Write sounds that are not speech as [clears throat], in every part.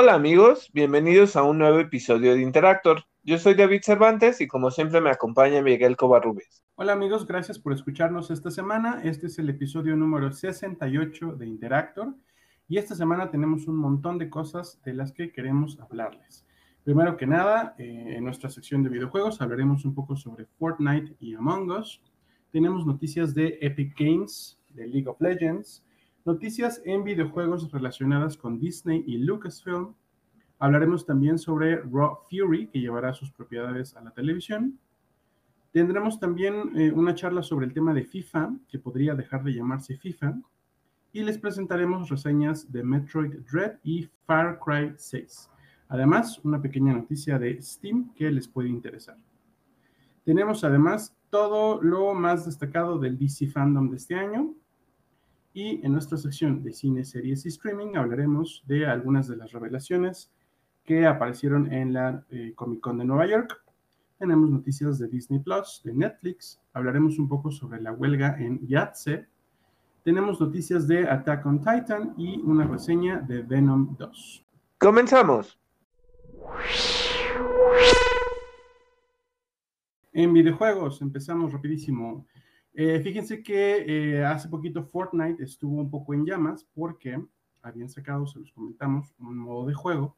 Hola amigos, bienvenidos a un nuevo episodio de Interactor. Yo soy David Cervantes y como siempre me acompaña Miguel Covarrubias. Hola amigos, gracias por escucharnos esta semana. Este es el episodio número 68 de Interactor y esta semana tenemos un montón de cosas de las que queremos hablarles. Primero que nada, eh, en nuestra sección de videojuegos hablaremos un poco sobre Fortnite y Among Us. Tenemos noticias de Epic Games, de League of Legends, noticias en videojuegos relacionadas con Disney y Lucasfilm. Hablaremos también sobre Raw Fury, que llevará sus propiedades a la televisión. Tendremos también eh, una charla sobre el tema de FIFA, que podría dejar de llamarse FIFA. Y les presentaremos reseñas de Metroid Dread y Far Cry 6. Además, una pequeña noticia de Steam que les puede interesar. Tenemos además todo lo más destacado del DC Fandom de este año, y en nuestra sección de cine, series y streaming hablaremos de algunas de las revelaciones que aparecieron en la eh, Comic Con de Nueva York. Tenemos noticias de Disney Plus, de Netflix, hablaremos un poco sobre la huelga en Yatse. Tenemos noticias de Attack on Titan y una reseña de Venom 2. Comenzamos. En videojuegos, empezamos rapidísimo. Eh, fíjense que eh, hace poquito Fortnite estuvo un poco en llamas porque habían sacado, se los comentamos, un modo de juego,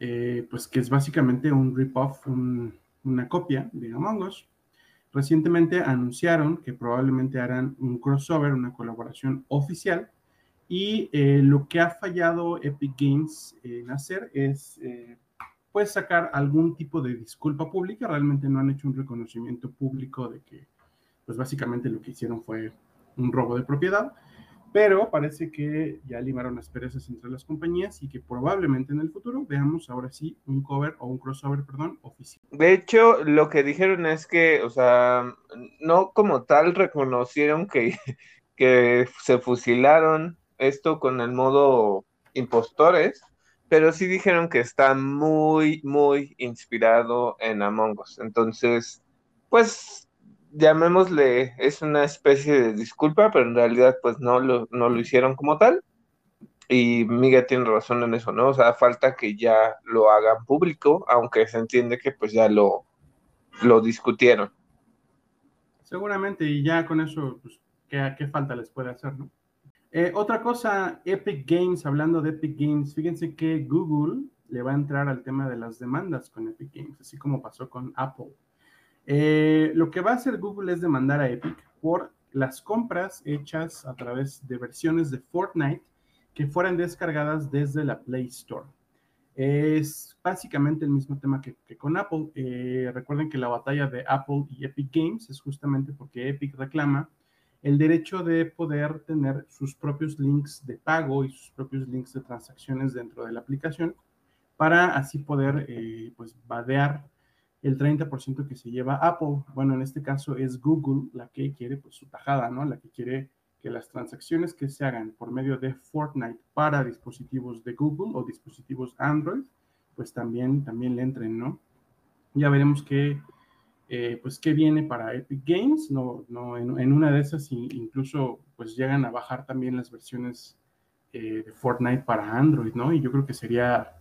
eh, pues que es básicamente un rip-off, una copia de Among Us. Recientemente anunciaron que probablemente harán un crossover, una colaboración oficial, y lo que ha fallado Epic Games en hacer es pues sacar algún tipo de disculpa pública. Realmente no han hecho un reconocimiento público de que pues básicamente lo que hicieron fue un robo de propiedad, pero parece que ya limaron las perezas entre las compañías y que probablemente en el futuro veamos ahora sí un cover o un crossover, perdón, oficial. De hecho, lo que dijeron es que, o sea, no como tal reconocieron que, [laughs] que se fusilaron esto con el modo impostores, pero sí dijeron que está muy, muy inspirado en Among Us. Entonces, pues llamémosle, es una especie de disculpa, pero en realidad pues no lo, no lo hicieron como tal. Y Miguel tiene razón en eso, ¿no? O sea, falta que ya lo hagan público, aunque se entiende que pues ya lo, lo discutieron. Seguramente, y ya con eso, pues, ¿qué, falta les puede hacer, no? Eh, otra cosa, Epic Games, hablando de Epic Games, fíjense que Google le va a entrar al tema de las demandas con Epic Games, así como pasó con Apple. Eh, lo que va a hacer Google es demandar a Epic por las compras hechas a través de versiones de Fortnite que fueran descargadas desde la Play Store. Es básicamente el mismo tema que, con Apple. Eh, recuerden que la batalla de Apple y Epic Games es justamente porque Epic reclama el derecho de poder tener sus propios links de pago y sus propios links de transacciones dentro de la aplicación para así poder eh, pues vadear el 30% que se lleva Apple. Bueno, en este caso es Google la que quiere pues su tajada, ¿no? La que quiere que las transacciones que se hagan por medio de Fortnite para dispositivos de Google o dispositivos Android, pues también, también le entren, ¿no? Ya veremos qué, eh, pues qué viene para Epic Games, no, no en, una de esas incluso pues llegan a bajar también las versiones eh, de Fortnite para Android, ¿no? Y yo creo que sería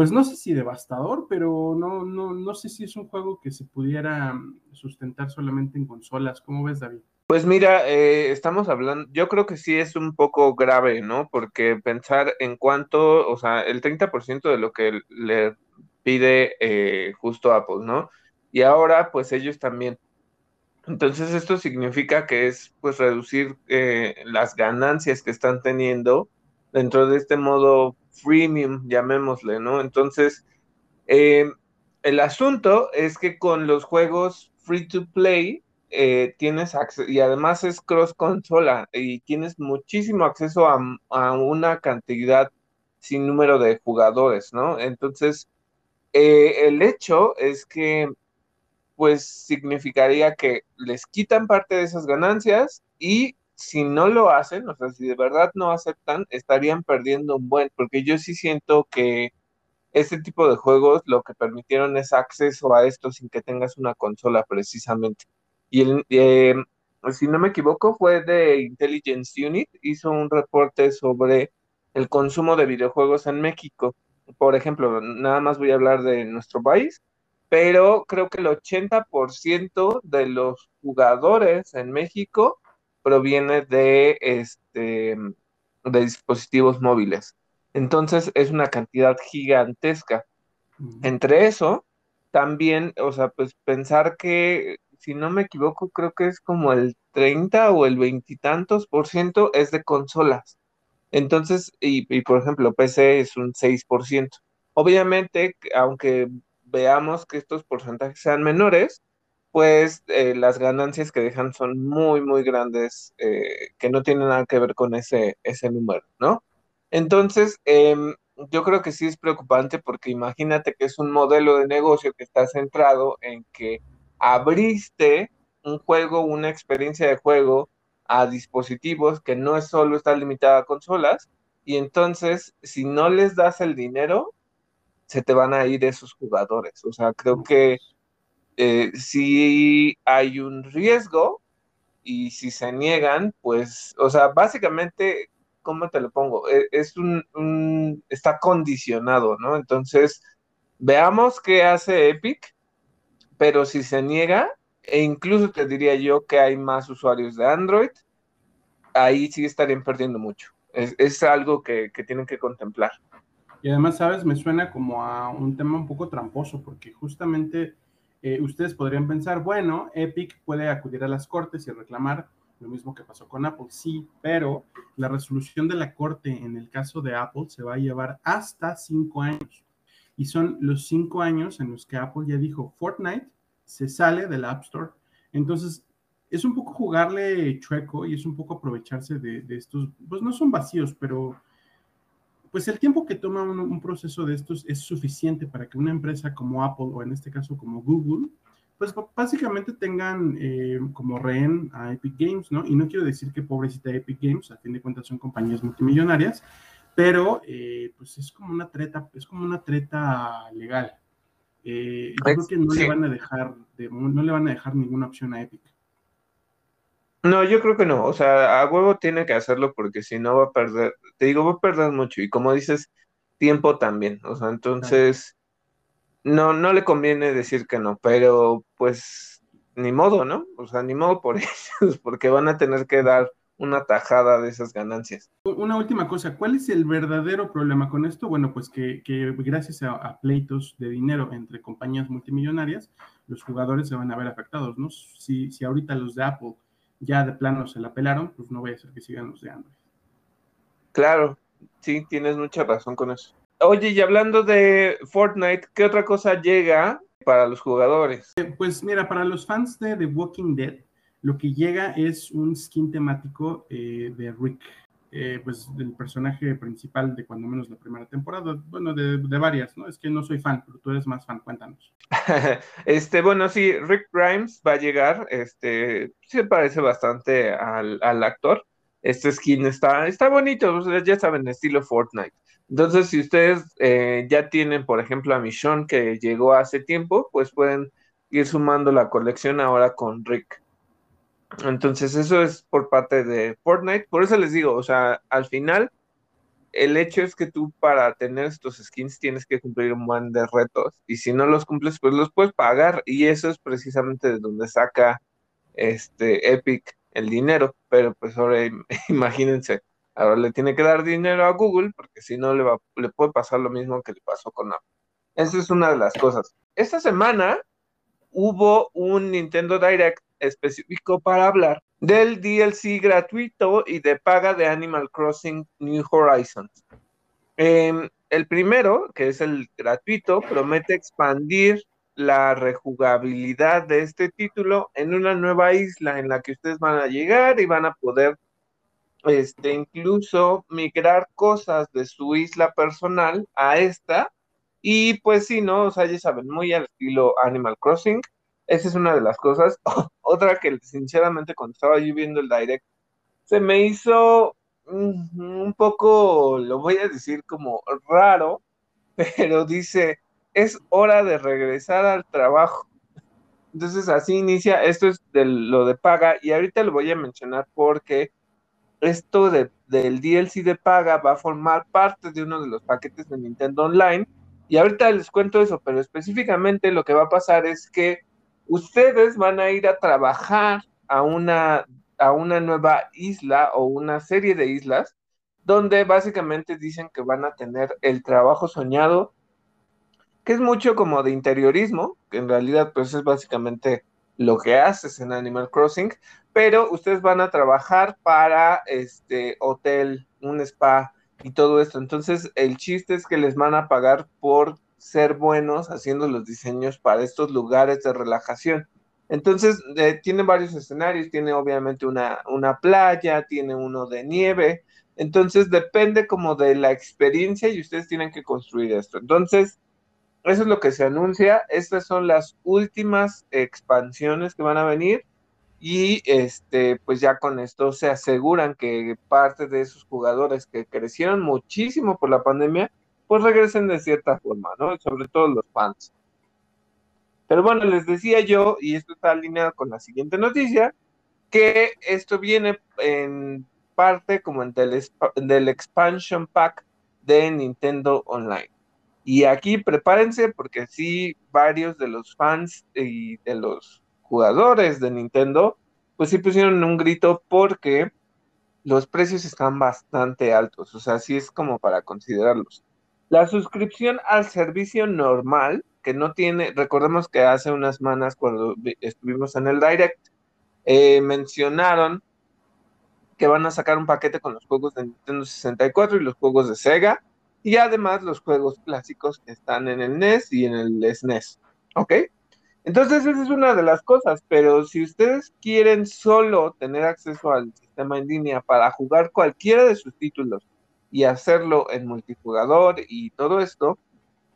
pues no sé si devastador, pero no, no, no sé si es un juego que se pudiera mm, sustentar solamente en consolas. ¿Cómo ves, David? Pues mira, eh, estamos hablando, yo creo que sí es un poco grave, ¿no? Porque pensar en cuánto, o sea, el 30% de lo que le pide eh, justo Apple, ¿no? Y ahora, pues ellos también. Entonces, esto significa que es, pues, reducir eh, las ganancias que están teniendo dentro de este modo freemium, llamémosle, ¿no? Entonces, eh, el asunto es que con los juegos free to play eh, tienes acceso, y además es cross consola, y tienes muchísimo acceso a, a, una cantidad sin número de jugadores, ¿no? Entonces, eh, el hecho es que, pues, significaría que les quitan parte de esas ganancias y si no lo hacen, o sea, si de verdad no aceptan, estarían perdiendo un buen, porque yo sí siento que este tipo de juegos lo que permitieron es acceso a esto sin que tengas una consola precisamente. Y el, eh, si no me equivoco, fue de Intelligence Unit, hizo un reporte sobre el consumo de videojuegos en México. por ejemplo, nada más voy a hablar de nuestro país, pero creo que el 80% de los jugadores en México proviene de, este, de dispositivos móviles. Entonces es una cantidad gigantesca. Entre eso, también, o sea, pues pensar que, si no me equivoco, creo que es como el 30 o el veintitantos por ciento es de consolas. Entonces, y, y, por ejemplo, PC es un 6%. Obviamente, aunque veamos que estos porcentajes sean menores, pues eh, las ganancias que dejan son muy, muy grandes, eh, que no tienen nada que ver con ese, ese número, ¿no? Entonces, em, yo creo que sí es preocupante porque imagínate que es un modelo de negocio que está centrado en que abriste un juego, una experiencia de juego a dispositivos que no es solo está limitada a consolas, y entonces si no les das el dinero, se te van a ir esos jugadores. O sea, creo que eh, si hay un riesgo y si se niegan, pues, o sea, básicamente, ¿cómo te lo pongo? E, es un, está condicionado, ¿no? Entonces, veamos qué hace Epic, pero si se niega, e incluso te diría yo que hay más usuarios de Android, ahí sí estarían perdiendo mucho. Es, algo que tienen que contemplar. Y además, ¿sabes? Me suena como a un tema un poco tramposo, porque justamente eh, ustedes podrían pensar, bueno, Epic puede acudir a las cortes y reclamar lo mismo que pasó con Apple, sí, pero la resolución de la corte en el caso de Apple se va a llevar hasta cinco años. Y son los cinco años en los que Apple ya dijo, Fortnite se sale del App Store. Entonces, es un poco jugarle chueco y es un poco aprovecharse de, de estos, pues no son vacíos, pero pues el tiempo que toma un, proceso de estos es suficiente para que una empresa como Apple o en este caso como Google, pues básicamente tengan eh, como rehén a Epic Games, ¿no? Y no quiero decir que pobrecita Epic Games, a fin de cuentas son compañías multimillonarias, pero eh, pues es como una treta, es como una treta legal. Eh, yo creo que no le van a dejar, no le van a dejar ninguna opción a Epic. No, yo creo que no. O sea, a huevo tiene que hacerlo porque si no va a perder, te digo, va a perder mucho. Y como dices, tiempo también. O sea, entonces, no, no le conviene decir que no, pero pues ni modo, ¿no? O sea, ni modo por [laughs] ellos, porque van a tener que dar una tajada de esas ganancias. Una última cosa, ¿cuál es el verdadero problema con esto? Bueno, pues que, gracias a, a, pleitos de dinero entre compañías multimillonarias, los jugadores se van a ver afectados, ¿no? Si, si ahorita los de Apple ya de plano se la pelaron, pues no voy a ser que sigan los de Android. Claro, sí, tienes mucha razón con eso. Oye, y hablando de Fortnite, ¿qué otra cosa llega para los jugadores? Eh, pues mira, para los fans de The Walking Dead, lo que llega es un skin temático eh, de Rick, eh, pues del personaje principal de cuando menos la primera temporada, bueno, de, varias, ¿no? Es que no soy fan, pero tú eres más fan, cuéntanos. [laughs] este, bueno, sí, Rick Grimes va a llegar, este, se parece bastante al, actor. Este skin está, está bonito, ya saben, estilo Fortnite. Entonces, si ustedes eh, ya tienen, por ejemplo, a Michonne que llegó hace tiempo, pues pueden ir sumando la colección ahora con Rick. Entonces, eso es por parte de Fortnite. Por eso les digo, o sea, al final, el hecho es que tú para tener estos skins tienes que cumplir un buen de retos. Y si no los cumples, pues los puedes pagar. Y eso es precisamente de donde saca este Epic el dinero. Pero pues ahora [laughs] imagínense, ahora le tiene que dar dinero a Google, porque si no le, va, le puede pasar lo mismo que le pasó con Apple. Esa es una de las cosas. Esta semana hubo un Nintendo Direct específico para hablar del DLC gratuito y de paga de Animal Crossing New Horizons. Em, el primero, que es el gratuito, promete expandir la rejugabilidad de este título en una nueva isla en la que ustedes van a llegar y van a poder este, incluso migrar cosas de su isla personal a esta. Y pues sí, ¿no? O sea, ya saben, muy al estilo Animal Crossing. Esa es una de las cosas. [laughs] Otra que sinceramente cuando estaba yo viendo el direct, se me hizo un poco, lo voy a decir como raro, [laughs] pero dice, es hora de regresar al trabajo. Entonces así inicia, esto es de lo de paga y ahorita lo voy a mencionar porque esto de, del DLC de paga va a formar parte de uno de los paquetes de Nintendo Online. Y ahorita les cuento eso, pero específicamente lo que va a pasar es que ustedes van a ir a trabajar a una, a una nueva isla o una serie de islas donde básicamente dicen que van a tener el trabajo soñado, que es mucho como de interiorismo, que en realidad pues es básicamente lo que haces en Animal Crossing, pero ustedes van a trabajar para este hotel, un spa y todo esto. Entonces, el chiste es que les van a pagar por ser buenos haciendo los diseños para estos lugares de relajación. Entonces, eh, tiene varios escenarios, tiene obviamente una, una playa, tiene uno de nieve, entonces depende como de la experiencia y ustedes tienen que construir esto. Entonces, eso es lo que se anuncia, estas son las últimas expansiones que van a venir y este, pues ya con esto se aseguran que parte de esos jugadores que crecieron muchísimo por la pandemia, pues regresen de cierta forma, ¿no? Sobre todo los fans. Pero bueno, les decía yo, y esto está alineado con la siguiente noticia, que esto viene en parte como en del, del expansion pack de Nintendo Online. Y aquí prepárense porque sí, varios de los fans y de los jugadores de Nintendo, pues sí pusieron un grito porque los precios están bastante altos, o sea, sí es como para considerarlos. La suscripción al servicio normal, que no tiene, recordemos que hace unas semanas cuando estuvimos en el Direct, eh, mencionaron que van a sacar un paquete con los juegos de Nintendo 64 y los juegos de Sega, y además los juegos clásicos que están en el NES y en el SNES, ¿ok? Entonces, esa es una de las cosas, pero si ustedes quieren solo tener acceso al sistema en línea para jugar cualquiera de sus títulos y hacerlo en multijugador y todo esto,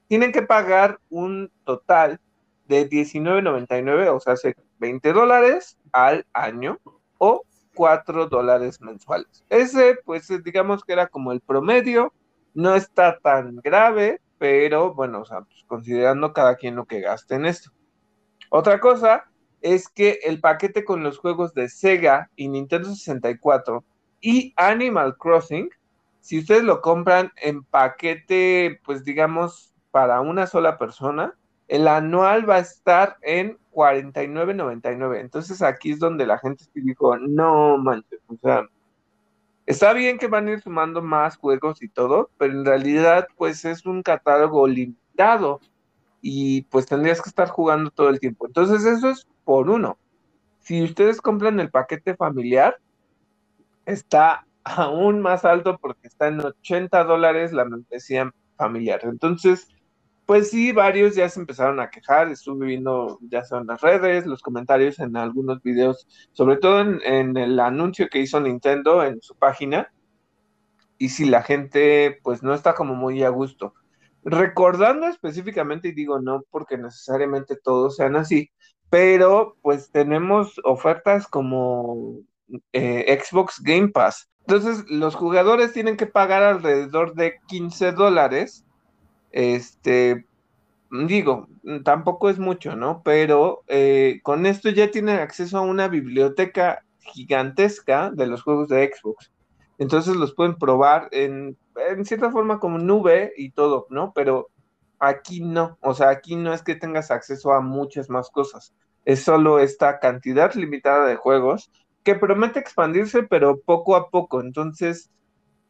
tienen que pagar un total de $19.99, o sea, hace 20 dólares al año o 4 dólares mensuales. Ese, pues, digamos que era como el promedio, no está tan grave, pero bueno, o sea, pues, considerando cada quien lo que gaste en esto. Otra cosa es que el paquete con los juegos de Sega y Nintendo 64 y Animal Crossing, si ustedes lo compran en paquete, pues digamos, para una sola persona, el anual va a estar en 49.99. Entonces aquí es donde la gente dijo, no manches, o sea, está bien que van a ir sumando más juegos y todo, pero en realidad pues es un catálogo limitado y pues tendrías que estar jugando todo el tiempo. Entonces eso es por uno. Si ustedes compran el paquete familiar, está aún más alto porque está en 80 dólares la membresía familiar. Entonces, pues sí, varios ya se empezaron a quejar, estuve viendo ya son las redes, los comentarios en algunos videos, sobre todo en, el anuncio que hizo Nintendo en su página, y si la gente pues no está como muy a gusto. Recordando específicamente, y digo no porque necesariamente todos sean así, pero pues tenemos ofertas como eh, Xbox Game Pass. Entonces, los jugadores tienen que pagar alrededor de 15 dólares. Este, digo, tampoco es mucho, ¿no? Pero eh, con esto ya tienen acceso a una biblioteca gigantesca de los juegos de Xbox. Entonces los pueden probar en en cierta forma como nube y todo, ¿no? Pero aquí no, o sea, aquí no es que tengas acceso a muchas más cosas, es solo esta cantidad limitada de juegos que promete expandirse, pero poco a poco, entonces,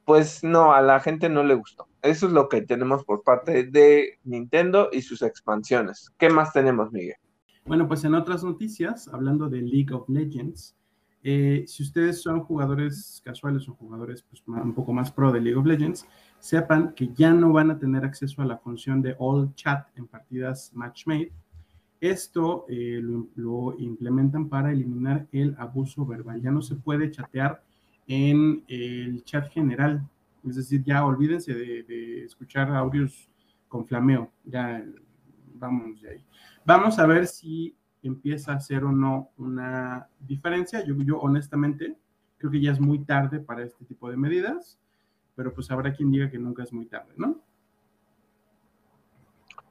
pues no, a la gente no le gustó. Eso es lo que tenemos por parte de Nintendo y sus expansiones. ¿Qué más tenemos, Miguel? Bueno, pues en otras noticias, hablando de League of Legends, eh, si ustedes son jugadores casuales o jugadores pues, un poco más pro de League of Legends, sepan que ya no van a tener acceso a la función de All Chat en partidas Matchmade. Esto eh, lo, implementan para eliminar el abuso verbal. Ya no se puede chatear en el chat general. Es decir, ya olvídense de, escuchar audios con flameo. Ya vamos de ahí. Vamos a ver si empieza a hacer o no una diferencia. Yo, yo honestamente creo que ya es muy tarde para este tipo de medidas, pero pues habrá quien diga que nunca es muy tarde, ¿no?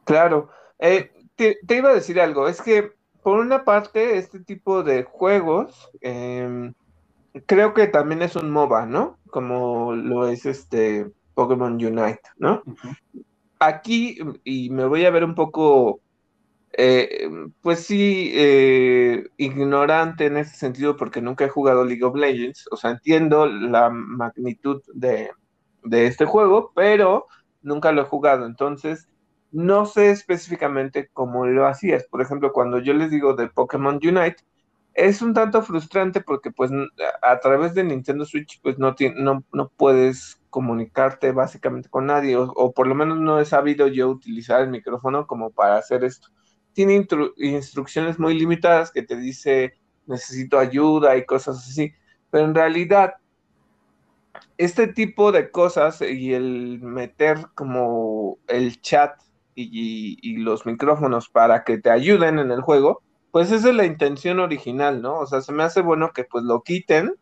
Claro. Eh, te, iba a decir algo, es que por una parte este tipo de juegos, em, creo que también es un MOBA, ¿no? Como lo es este Pokémon Unite, ¿no? Aquí, y me voy a ver un poco, eh, pues sí, eh, ignorante en ese sentido porque nunca he jugado League of Legends, o sea, entiendo la magnitud de, de este juego, pero nunca lo he jugado, entonces no sé específicamente cómo lo hacías. Por ejemplo, cuando yo les digo de Pokémon Unite, es un tanto frustrante porque pues a través de Nintendo Switch pues no, no, no puedes comunicarte básicamente con nadie o, por lo menos no he sabido yo utilizar el micrófono como para hacer esto. Tiene instrucciones muy limitadas que te dice necesito ayuda y cosas así, pero en realidad este tipo de cosas y el meter como el chat y, los micrófonos para que te ayuden en el juego, pues esa es la intención original, ¿no? O sea, se me hace bueno que pues lo quiten,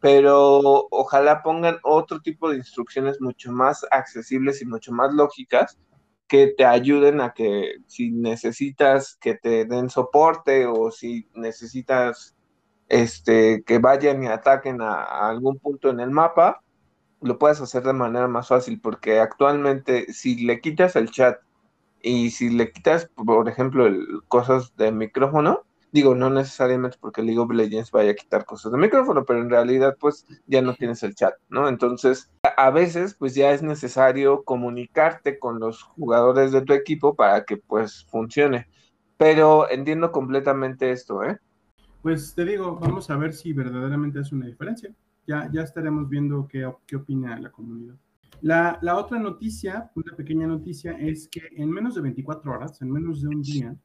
pero ojalá pongan otro tipo de instrucciones mucho más accesibles y mucho más lógicas que te ayuden a que si necesitas que te den soporte o si necesitas este, que vayan y ataquen a, a algún punto en el mapa, lo puedas hacer de manera más fácil, porque actualmente si le quitas el chat y si le quitas, por ejemplo, cosas de micrófono, digo, no necesariamente porque League of Legends vaya a quitar cosas de micrófono, pero en realidad pues ya no tienes el chat, ¿no? Entonces, a veces pues ya es necesario comunicarte con los jugadores de tu equipo para que pues funcione. Pero entiendo completamente esto, ¿eh? Pues te digo, vamos a ver si verdaderamente es una diferencia. Ya, ya estaremos viendo qué, qué opina la comunidad. La, otra noticia, una pequeña noticia, es que en menos de 24 horas, en menos de un día,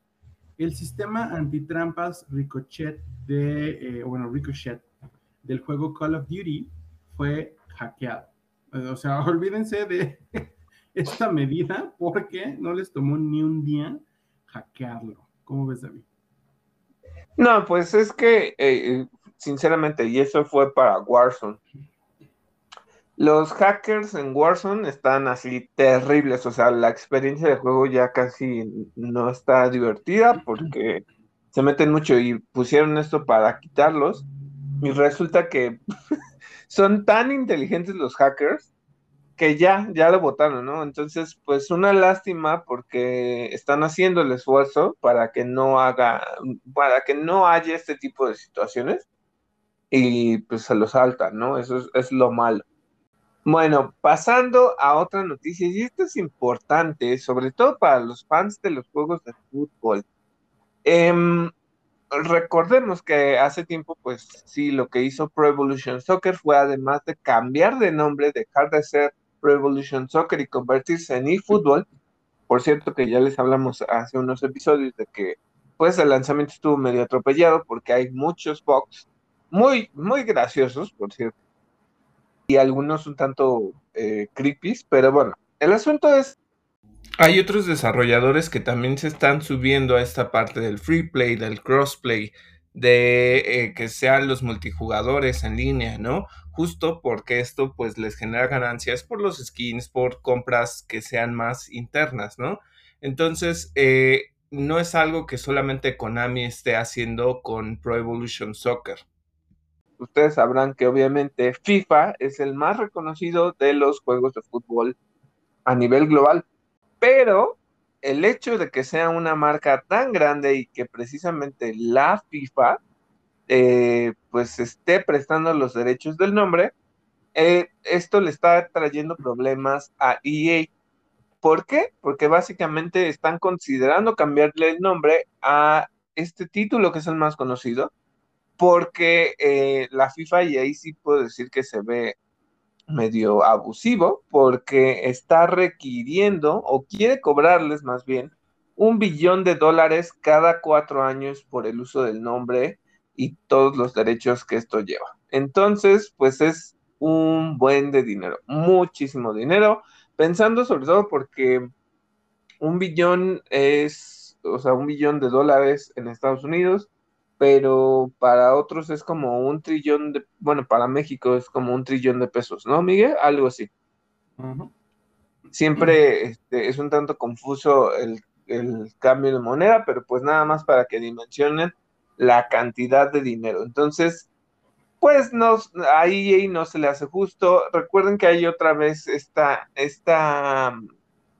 el sistema antitrampas Ricochet de, eh, bueno, Ricochet del juego Call of Duty fue hackeado. O sea, [laughs] olvídense de [laughs] esta medida porque no les tomó ni un día hackearlo. ¿Cómo ves, David? No, pues es que, eh, sinceramente, y eso fue para Warzone. Los hackers en Warzone están así terribles, o sea, la experiencia de juego ya casi no está divertida porque se meten mucho y pusieron esto para quitarlos y resulta que [laughs] son tan inteligentes los hackers que ya, ya lo votaron, ¿no? Entonces, pues una lástima porque están haciendo el esfuerzo para que no haga, para que no haya este tipo de situaciones y pues se lo saltan, ¿no? Eso es, es lo malo. Bueno, pasando a otra noticia, y esto es importante, sobre todo para los fans de los juegos de fútbol. Em, recordemos que hace tiempo, pues sí, lo que hizo Pro Evolution Soccer fue además de cambiar de nombre, dejar de ser Pro Evolution Soccer y convertirse en eFootball. Por cierto, que ya les hablamos hace unos episodios de que, pues, el lanzamiento estuvo medio atropellado porque hay muchos bugs muy, muy graciosos, por cierto y algunos un tanto eh, creepy, pero bueno, el asunto es... Hay otros desarrolladores que también se están subiendo a esta parte del free play, del crossplay, de eh, que sean los multijugadores en línea, ¿no? Justo porque esto pues les genera ganancias por los skins, por compras que sean más internas, ¿no? Entonces, eh, no es algo que solamente Konami esté haciendo con Pro Evolution Soccer ustedes sabrán que obviamente FIFA es el más reconocido de los juegos de fútbol a nivel global, pero el hecho de que sea una marca tan grande y que precisamente la FIFA eh, pues esté prestando los derechos del nombre, eh, esto le está trayendo problemas a EA. ¿Por qué? Porque básicamente están considerando cambiarle el nombre a este título que es el más conocido, porque eh, la FIFA, y ahí sí puedo decir que se ve medio abusivo, porque está requiriendo o quiere cobrarles más bien un billón de dólares cada cuatro años por el uso del nombre y todos los derechos que esto lleva. Entonces, pues es un buen de dinero, muchísimo dinero, pensando sobre todo porque un billón es, o sea, un billón de dólares en Estados Unidos pero para otros es como un trillón de, bueno, para México es como un trillón de pesos, ¿no, Miguel? Algo así. Siempre este, es un tanto confuso el, cambio de moneda, pero pues nada más para que dimensionen la cantidad de dinero. Entonces, pues no, a EA no se le hace justo. Recuerden que hay otra vez esta, esta mm,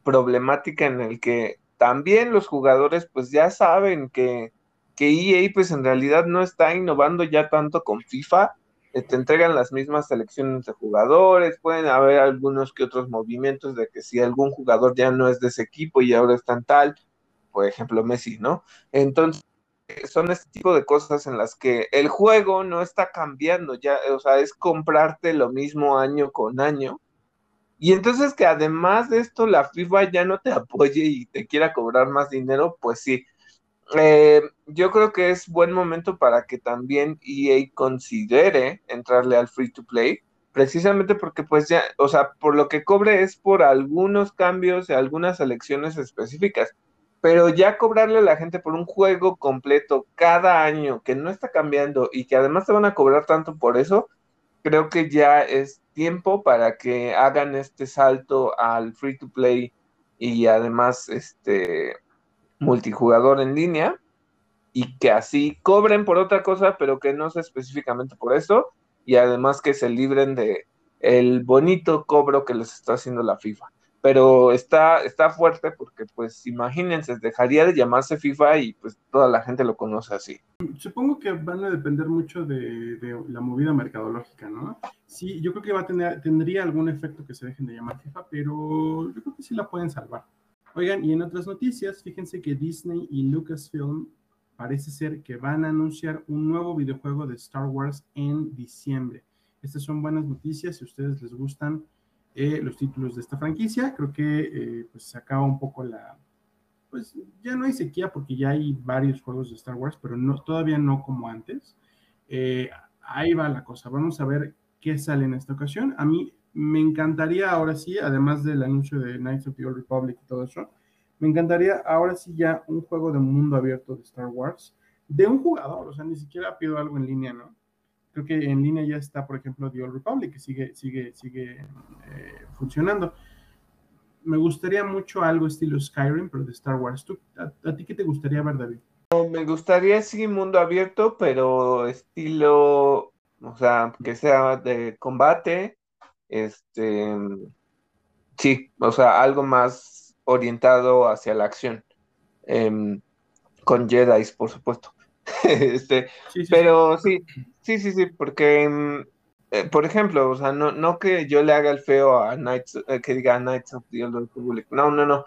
problemática en el que también los jugadores pues ya saben que, que EA pues en realidad no está innovando ya tanto con FIFA, te entregan las mismas selecciones de jugadores, pueden haber algunos que otros movimientos de que si algún jugador ya no es de ese equipo y ahora está en tal, por ejemplo Messi, ¿no? Entonces son este tipo de cosas en las que el juego no está cambiando ya, o sea, es comprarte lo mismo año con año. Y entonces que además de esto la FIFA ya no te [laughs] apoye y te quiera cobrar más dinero, pues sí. Eh, yo creo que es buen momento para que también EA considere entrarle al free to play, precisamente porque pues ya, o sea, por lo que cobre es por algunos cambios y algunas elecciones específicas pero ya cobrarle a la gente por un juego completo cada año que no está cambiando y que además te van a cobrar tanto por eso, creo que ya es tiempo para que hagan este salto al free to play y además este multijugador en línea y que así cobren por otra cosa, pero que no sea específicamente por eso y además que se libren de el bonito cobro que les está haciendo la FIFA pero está, está fuerte porque, pues, imagínense, dejaría de llamarse FIFA y pues toda la gente lo conoce así. Supongo que van a depender mucho de, la movida mercadológica, ¿no? Sí, yo creo que va a tener, tendría algún efecto que se dejen de llamar FIFA, pero yo creo que sí la pueden salvar. Oigan, y en otras noticias, fíjense que Disney y Lucasfilm parece ser que van a anunciar un nuevo videojuego de Star Wars en diciembre. Estas son buenas noticias, si a ustedes les gustan eh, los títulos de esta franquicia. Creo que eh, pues se acaba un poco la, pues ya no hay sequía porque ya hay varios juegos de Star Wars, pero no, todavía no como antes. Eh, ahí va la cosa. Vamos a ver qué sale en esta ocasión. A mí me encantaría ahora sí, además del anuncio de Knights of the Old Republic y todo eso, me encantaría ahora sí ya un juego de mundo abierto de Star Wars de un jugador, o sea, ni siquiera pido algo en línea, ¿no? Creo que en línea ya está, por ejemplo, The Old Republic, que sigue, sigue, sigue eh, funcionando. Me gustaría mucho algo estilo Skyrim, pero de Star Wars. a, ti qué te gustaría ver, David? Me gustaría, sí, mundo abierto, pero estilo, o sea, que sea de combate, este, sí, o sea, algo más orientado hacia la acción, em, con Jedi, por supuesto. [laughs] este, pero sí, sí, sí, sí, porque, mm, eh, por ejemplo, o sea, no, no que yo le haga el feo a Knights, eh, que diga Knights of the Old Republic, no, no, no,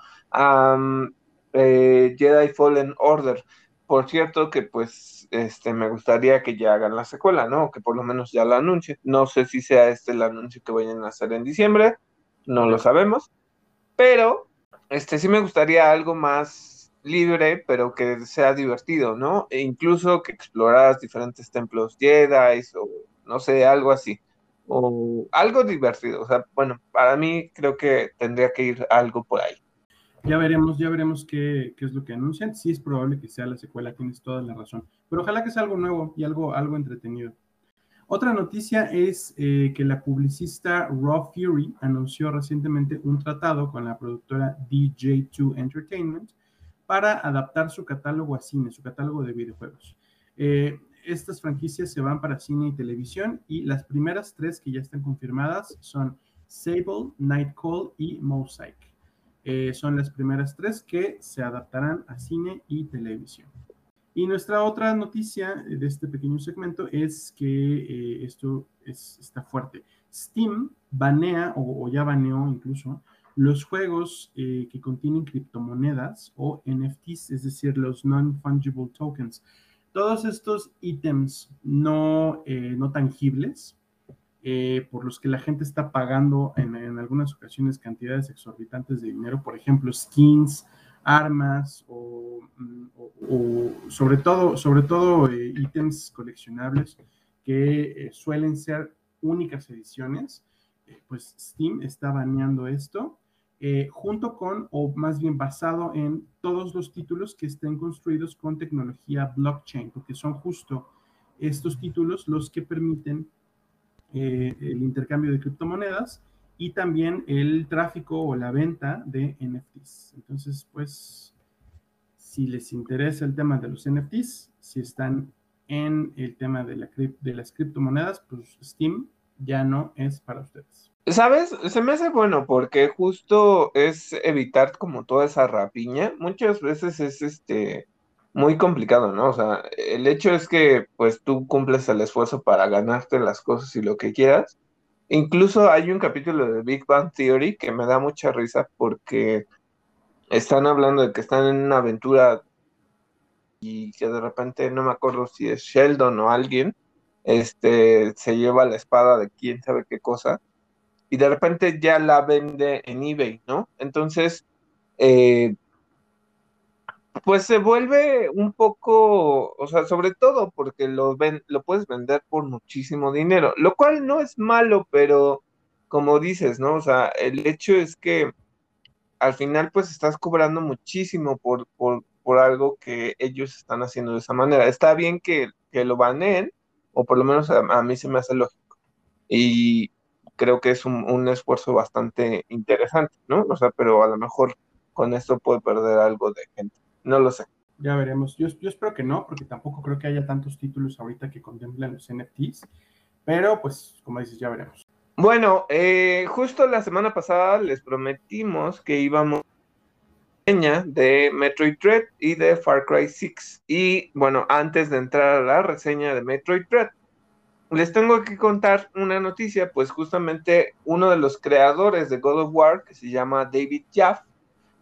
eh, Jedi Fallen Order. Por cierto, que pues este me gustaría que ya hagan la secuela, ¿no? Que por lo menos ya la anuncie. No sé si sea este el anuncio que vayan a hacer en diciembre, no lo sabemos, pero este sí me gustaría algo más libre, pero que sea divertido, ¿no? E incluso que exploras diferentes templos Jedi o no sé, algo así. O algo divertido. O sea, bueno, para mí creo que tendría que ir algo por ahí. Ya veremos, ya veremos qué, es lo que anuncian. Sí es probable que sea la secuela, tienes toda la razón. Pero ojalá que sea algo nuevo y algo, algo entretenido. Otra noticia es eh, que la publicista Raw Fury anunció recientemente un tratado con la productora DJ2 Entertainment para adaptar su catálogo a cine, su catálogo de videojuegos. Eh, estas franquicias se van para cine y televisión y las primeras tres que ya están confirmadas son Sable, Nightcall y Mosaic. Eh, son las primeras tres que se adaptarán a cine y televisión. Y nuestra otra noticia de este pequeño segmento es que eh, esto está fuerte. Steam banea o, o ya baneó incluso los juegos eh, que contienen criptomonedas o NFTs, es decir, los non-fungible tokens. Todos estos ítems no, no tangibles, eh, por los que la gente está pagando en, algunas ocasiones cantidades exorbitantes de dinero, por ejemplo, skins, armas o, mm, sobre todo, sobre todo ítems coleccionables que suelen ser únicas ediciones, pues Steam está baneando esto eh, junto con, o más bien basado en todos los títulos que estén construidos con tecnología blockchain, porque son justo estos títulos los que permiten eh, el intercambio de criptomonedas y también el tráfico o la venta de NFTs. Entonces, pues, si les interesa el tema de los NFTs, si están en el tema de, de las criptomonedas, pues Steam ya no es para ustedes. ¿Sabes? Se me hace bueno porque justo es evitar como toda esa rapiña. Muchas veces es este muy complicado, ¿no? O sea, el hecho es que pues tú cumples el esfuerzo para ganarte las cosas y lo que quieras. Incluso hay un capítulo de Big Bang Theory que me da mucha risa porque están hablando de que están en una aventura y que de repente no me acuerdo si es Sheldon o alguien, este se lleva la espada de quién sabe qué cosa y de repente ya la vende en eBay, ¿no? Entonces, eh, pues se vuelve un poco, o sea, sobre todo porque lo, ven, lo puedes vender por muchísimo dinero, lo cual no es malo, pero como dices, ¿no? O sea, el hecho es que al final pues estás cobrando muchísimo por, por, por algo que ellos están haciendo de esa manera. Está bien que, que lo baneen, o por lo menos a, a, mí se me hace lógico. Y creo que es un, un esfuerzo bastante interesante, ¿no? O sea, pero a lo mejor con esto puede perder algo de gente. No lo sé. Ya veremos. Yo, yo, espero que no, porque tampoco creo que haya tantos títulos ahorita que contemplen los NFTs. Pero, pues, como dices, ya veremos. Bueno, eh, justo la semana pasada les prometimos que íbamos a de Metroid Dread y de Far Cry 6. Y bueno, antes de entrar a la reseña de Metroid Dread, les tengo que contar una noticia, pues justamente uno de los creadores de God of War, que se llama David Jaff,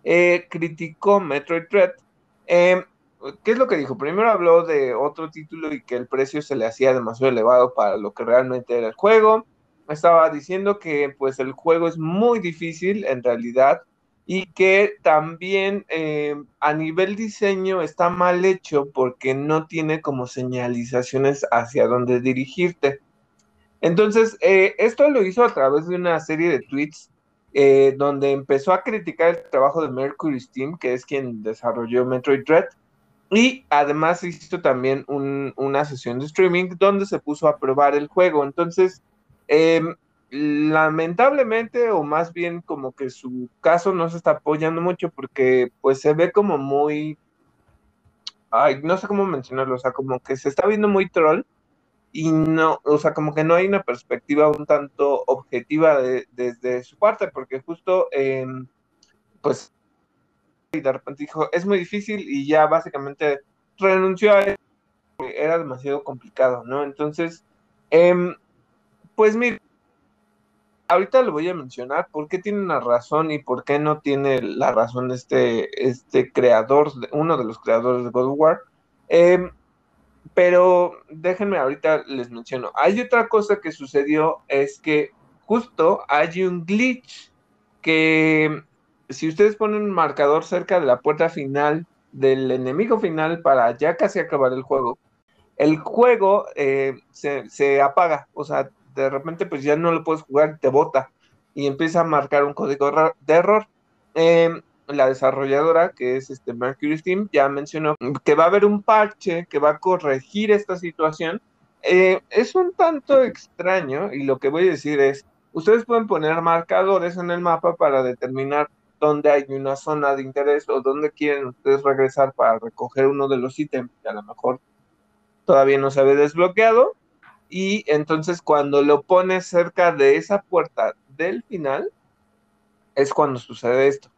eh, criticó Metroid Dread eh, ¿Qué es lo que dijo? Primero habló de otro título y que el precio se le hacía demasiado elevado para lo que realmente era el juego. Estaba diciendo que pues el juego es muy difícil en realidad y que también eh, a nivel diseño está mal hecho porque no tiene como señalizaciones hacia dónde dirigirte. Entonces, eh, esto lo hizo a través de una serie de tweets eh, donde empezó a criticar el trabajo de Mercury Steam, que es quien desarrolló Metroid Dread, y además hizo también una sesión de streaming donde se puso a probar el juego. Entonces, em, lamentablemente, o más bien como que su caso no se está apoyando mucho porque pues se ve como muy... Ay, no sé cómo mencionarlo, o sea, como que se está viendo muy troll y no, o sea, como que no hay una perspectiva un tanto objetiva de, desde su parte, porque justo, eh, pues, y de repente dijo, es muy difícil y ya básicamente renunció a eso, era demasiado complicado, ¿no? Entonces, eh, pues mire, ahorita lo voy a mencionar, por qué tiene una razón y por qué no tiene la razón este, este creador, uno de los creadores de God of War. Eh, pero déjenme ahorita les menciono. Hay otra cosa que sucedió, es que justo hay un glitch que si ustedes ponen un marcador cerca de la puerta final del enemigo final para ya casi acabar el juego, el juego eh, se, se, apaga, o sea, de repente pues ya no lo puedes jugar, te bota y empieza a marcar un código de error. Eh, la desarrolladora, que es este Mercury Steam, ya mencionó que va a haber un parche que va a corregir esta situación. Eh, es un tanto extraño y lo que voy a decir es, ustedes pueden poner marcadores en el mapa para determinar dónde hay una zona de interés o dónde quieren ustedes regresar para recoger uno de los ítems que a lo mejor todavía no se había desbloqueado. Y entonces cuando lo pones cerca de esa puerta del final, es cuando sucede esto.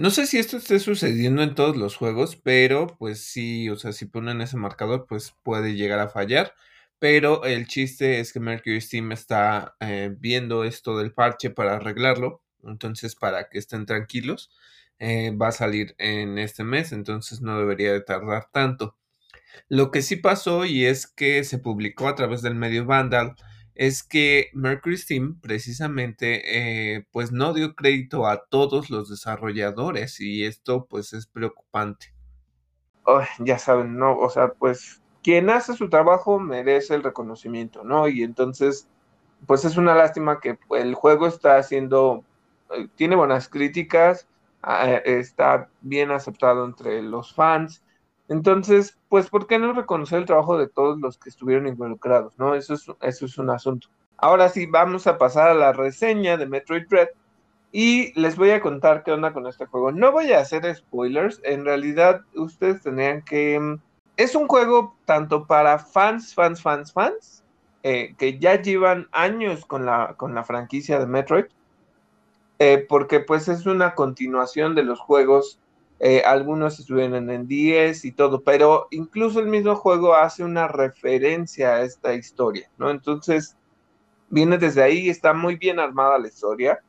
No sé si esto esté sucediendo en todos los juegos, pero pues sí, o sea, si ponen ese marcador, pues puede llegar a fallar. Pero el chiste es que Mercury Steam está eh, viendo esto del parche para arreglarlo. Entonces, para que estén tranquilos, eh, va a salir en este mes, entonces no debería de tardar tanto. Lo que sí pasó y es que se publicó a través del medio Vandal es que Mercury Steam precisamente eh, pues no dio crédito a todos los desarrolladores y esto pues es preocupante. Ya saben, ¿no? O sea, pues quien hace su trabajo merece el reconocimiento, ¿no? Y entonces, pues es una lástima que el juego está haciendo, eh, tiene buenas críticas, ah, está bien aceptado entre los fans, entonces, pues, ¿por qué no reconocer el trabajo de todos los que estuvieron involucrados? ¿no? Eso es, eso es un asunto. Ahora sí, vamos a pasar a la reseña de Metroid Dread y les voy a contar qué onda con este juego. No voy a hacer spoilers, en realidad ustedes tendrían que mm, es un juego tanto para fans, fans, fans, fans, eh, que ya llevan años con la, con la franquicia de Metroid, eh, porque pues es una continuación de los juegos, eh, algunos estuvieron en 10 y todo, pero incluso el mismo juego hace una referencia a esta historia, ¿no? Entonces, viene desde ahí, está muy bien armada la historia.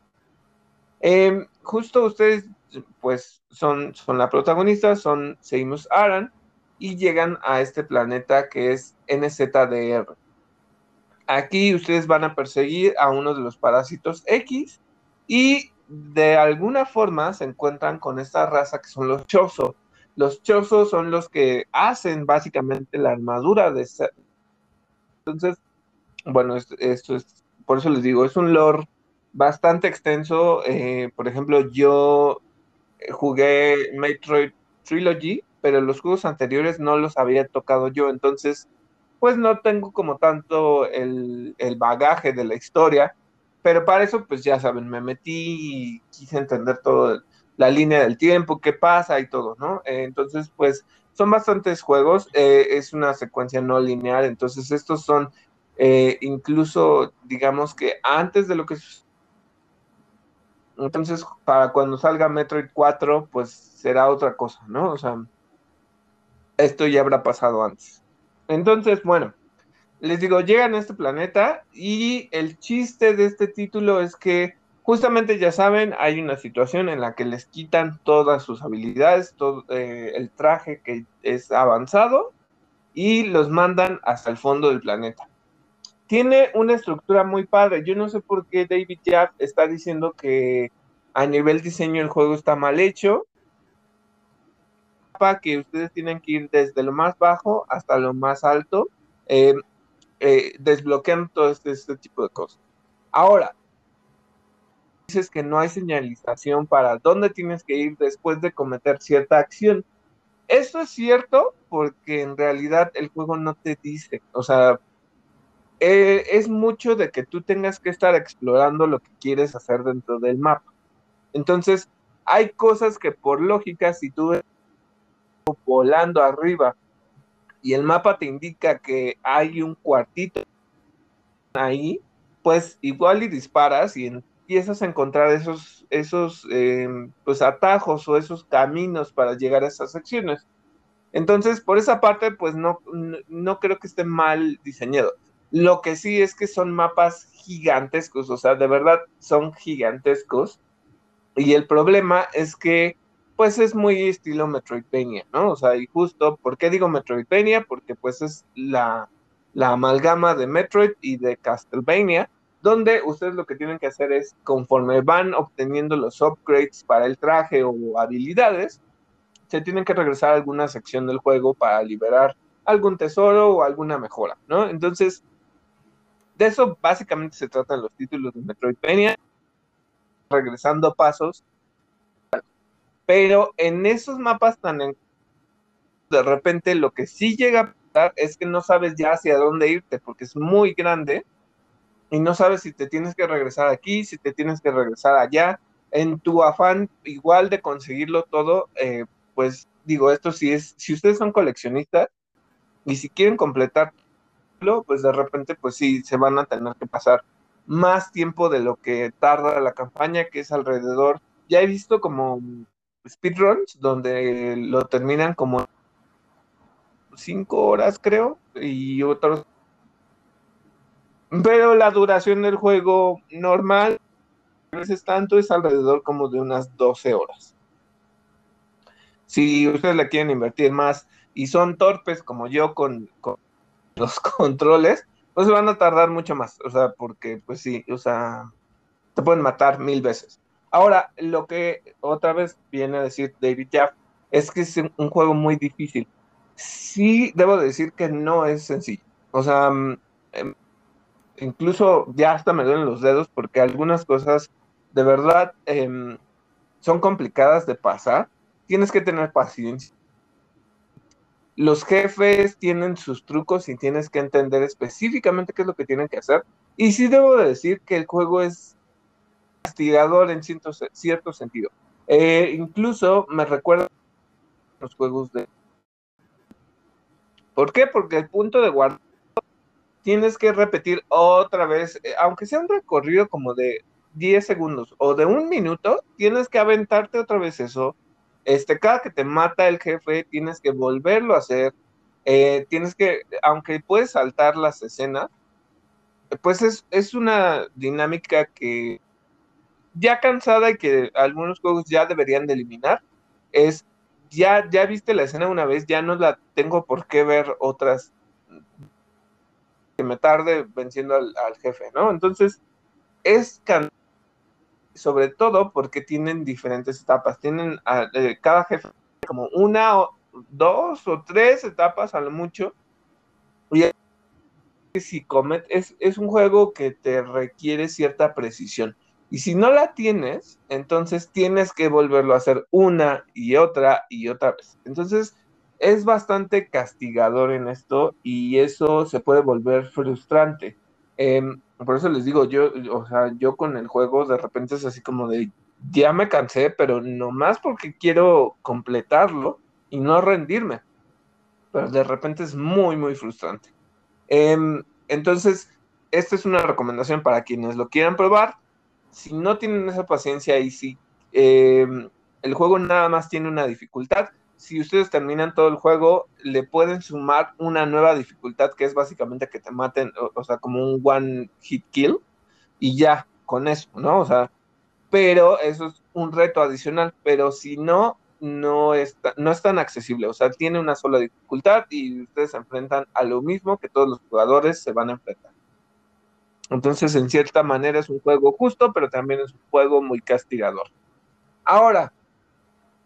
Em, justo ustedes, pues, son, son la protagonista, son Seimus Aran, y llegan a este planeta que es NZDR. Aquí ustedes van a perseguir a uno de los parásitos X y de alguna forma se encuentran con esta raza que son los Chozo. Los Chozo son los que hacen básicamente la armadura de Entonces, bueno, esto, es, por eso les digo, es un lore bastante extenso. Eh, por ejemplo, yo jugué Metroid Trilogy pero los juegos anteriores no los había tocado yo, entonces pues no tengo como tanto el, bagaje de la historia, pero para eso pues ya saben, me metí y quise entender todo la línea del tiempo, qué pasa y todo, ¿no? Eh, entonces pues son bastantes juegos, eh, es una secuencia no lineal, entonces estos son eh, incluso digamos que antes de lo que entonces, para cuando salga Metroid 4, pues será otra cosa, ¿no? O sea, esto ya habrá pasado antes. Entonces, bueno, les digo, llegan a este planeta y el chiste de este título es que justamente ya saben, hay una situación en la que les quitan todas sus habilidades, todo eh, el traje que es avanzado y los mandan hasta el fondo del planeta. Tiene una estructura muy padre. Yo no sé por qué David Jaff está diciendo que a nivel diseño el juego está mal hecho que ustedes tienen que ir desde lo más bajo hasta lo más alto, eh, eh, desbloqueando todo este, este, tipo de cosas. Ahora, dices que no hay señalización para dónde tienes que ir después de cometer cierta acción. Esto es cierto porque en realidad el juego no te dice, o sea, eh, es mucho de que tú tengas que estar explorando lo que quieres hacer dentro del mapa. Entonces, hay cosas que por lógica, si tú volando arriba y el mapa te indica que hay un cuartito ahí, pues igual y disparas y empiezas a encontrar esos, esos em, pues atajos o esos caminos para llegar a esas secciones. Entonces, por esa parte, pues no, no creo que esté mal diseñado. Lo que sí es que son mapas gigantescos, o sea, de verdad son gigantescos. Y el problema es que pues es muy estilo Metroidvania, ¿no? O sea, y justo, ¿por qué digo Metroidvania? Porque pues es la, amalgama de Metroid y de Castlevania, donde ustedes lo que tienen que hacer es, conforme van obteniendo los upgrades para el traje o habilidades, se tienen que regresar a alguna sección del juego para liberar algún tesoro o alguna mejora, ¿no? Entonces, de eso básicamente se tratan los títulos de Metroidvania, regresando pasos pero en esos mapas tan de repente lo que sí llega a pasar es que no sabes ya hacia dónde irte porque es muy grande y no sabes si te tienes que regresar aquí, si te tienes que regresar allá. En tu afán igual de conseguirlo todo, eh, pues digo, esto sí es, si ustedes son coleccionistas y si quieren completarlo, pues de repente, pues sí, se van a tener que pasar más tiempo de lo que tarda la campaña, que es alrededor. Ya he visto como speedruns donde lo terminan como cinco horas, creo, y otros. Pero la duración del juego normal, a veces tanto, es alrededor como de unas 12 horas. Si ustedes la quieren invertir más y son torpes como yo con, con los [laughs] controles, pues van a tardar mucho más. O sea, porque, pues sí, o sea, te pueden matar mil veces. Ahora, lo que otra vez viene a decir David Jaff es que es un juego muy difícil. Sí, debo decir que no es sencillo. O sea, mm, em, incluso ya hasta me duelen los dedos porque algunas cosas de verdad em, son complicadas de pasar. Tienes que tener paciencia. Los jefes tienen sus trucos y tienes que entender específicamente qué es lo que tienen que hacer. Y sí debo decir que el juego es castigador en cierto, cierto sentido. Eh, incluso me recuerda los juegos de ¿Por qué? Porque el punto de guardado tienes que repetir otra vez, eh, aunque sea un recorrido como de 10 segundos o de un minuto, tienes que aventarte otra vez eso. Este, cada que te mata el jefe, tienes que volverlo a hacer. Eh, tienes que, aunque puedes saltar las escenas, pues es, es una dinámica que ya cansada y que algunos juegos ya deberían de eliminar. Es, ya, ya viste la escena una vez, ya no la tengo por qué ver otras que me tarde venciendo al, jefe, ¿no? Entonces, es sobre todo porque tienen diferentes etapas. Tienen eh, cada jefe como una o dos o tres etapas a lo mucho. Y si comet, es, es un juego que te requiere cierta precisión. Y si no la tienes, entonces tienes que volverlo a hacer una y otra y otra vez. Entonces, es bastante castigador en esto y eso se puede volver frustrante. Em, por eso les digo, yo, o sea, yo con el juego de repente es así como de, ya me cansé, pero nomás porque quiero completarlo y no rendirme. Pero de repente es muy, muy frustrante. Em, entonces, esta es una recomendación para quienes lo quieran probar. Si no tienen esa paciencia y si em, el juego nada más tiene una dificultad, si ustedes terminan todo el juego, le pueden sumar una nueva dificultad que es básicamente que te maten, o, sea, como un one hit kill, y ya, con eso, ¿no? O sea, pero eso es un reto adicional, pero si no, no, está, no es tan accesible, o sea, tiene una sola dificultad y ustedes se enfrentan a lo mismo que todos los jugadores se van a enfrentar. Entonces, en cierta manera es un juego justo, pero también es un juego muy castigador. Ahora,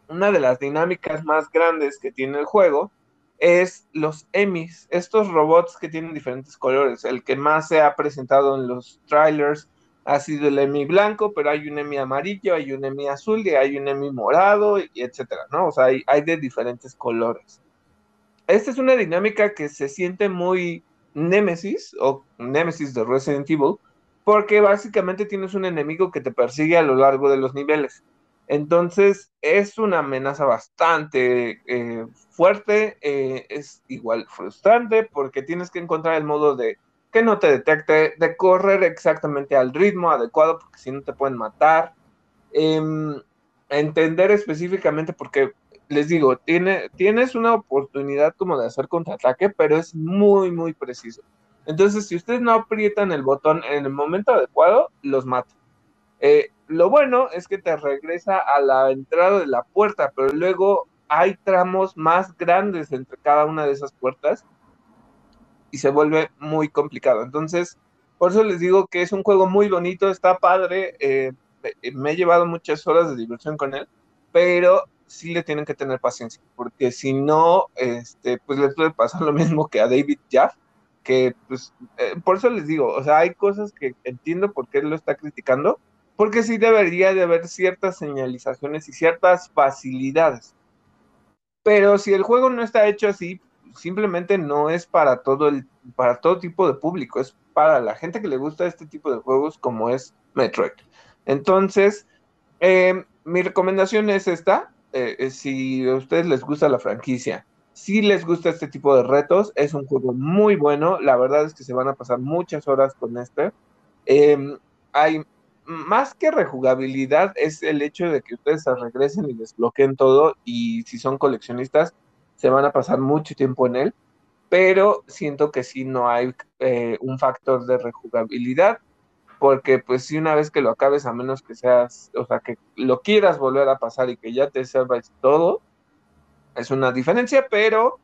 una de las dinámicas más grandes que tiene el juego es los emis, estos robots que tienen diferentes colores. El que más se ha presentado en los trailers ha sido el Emi blanco, pero hay un Emi amarillo, hay un Emi azul y hay un Emi morado, y etcétera, ¿no? O sea, hay, hay de diferentes colores. Esta es una dinámica que se siente muy Nemesis o Nemesis de Resident Evil, porque básicamente tienes un enemigo que te persigue a lo largo de los niveles. Entonces es una amenaza bastante eh, fuerte, eh, es igual frustrante porque tienes que encontrar el modo de que no te detecte, de correr exactamente al ritmo adecuado porque si no te pueden matar. Em, entender específicamente porque les digo, tiene, tienes una oportunidad como de hacer contraataque, pero es muy, muy preciso. Entonces, si ustedes no aprietan el botón en el momento adecuado, los mata. Eh, lo bueno es que te regresa a la entrada de la puerta, pero luego hay tramos más grandes entre cada una de esas puertas y se vuelve muy complicado. Entonces, por eso les digo que es un juego muy bonito, está padre, eh, me he llevado muchas horas de diversión con él, pero sí le tienen que tener paciencia, porque si no, este, pues les puede pasar lo mismo que a David Jaff, que pues, eh, por eso les digo, o sea, hay cosas que entiendo por qué él lo está criticando, porque sí debería de haber ciertas señalizaciones y ciertas facilidades. Pero si el juego no está hecho así, simplemente no es para todo el para todo tipo de público, es para la gente que le gusta este tipo de juegos como es Metroid. Entonces, eh, mi recomendación es esta, eh, si a ustedes les gusta la franquicia, si les gusta este tipo de retos, es un juego muy bueno, la verdad es que se van a pasar muchas horas con este. Em, hay más que rejugabilidad es el hecho de que ustedes se regresen y desbloqueen todo y si son coleccionistas se van a pasar mucho tiempo en él, pero siento que sí no hay eh, un factor de rejugabilidad porque pues si una vez que lo acabes a menos que seas, o sea, que lo quieras volver a pasar y que ya te servas todo, es una diferencia, pero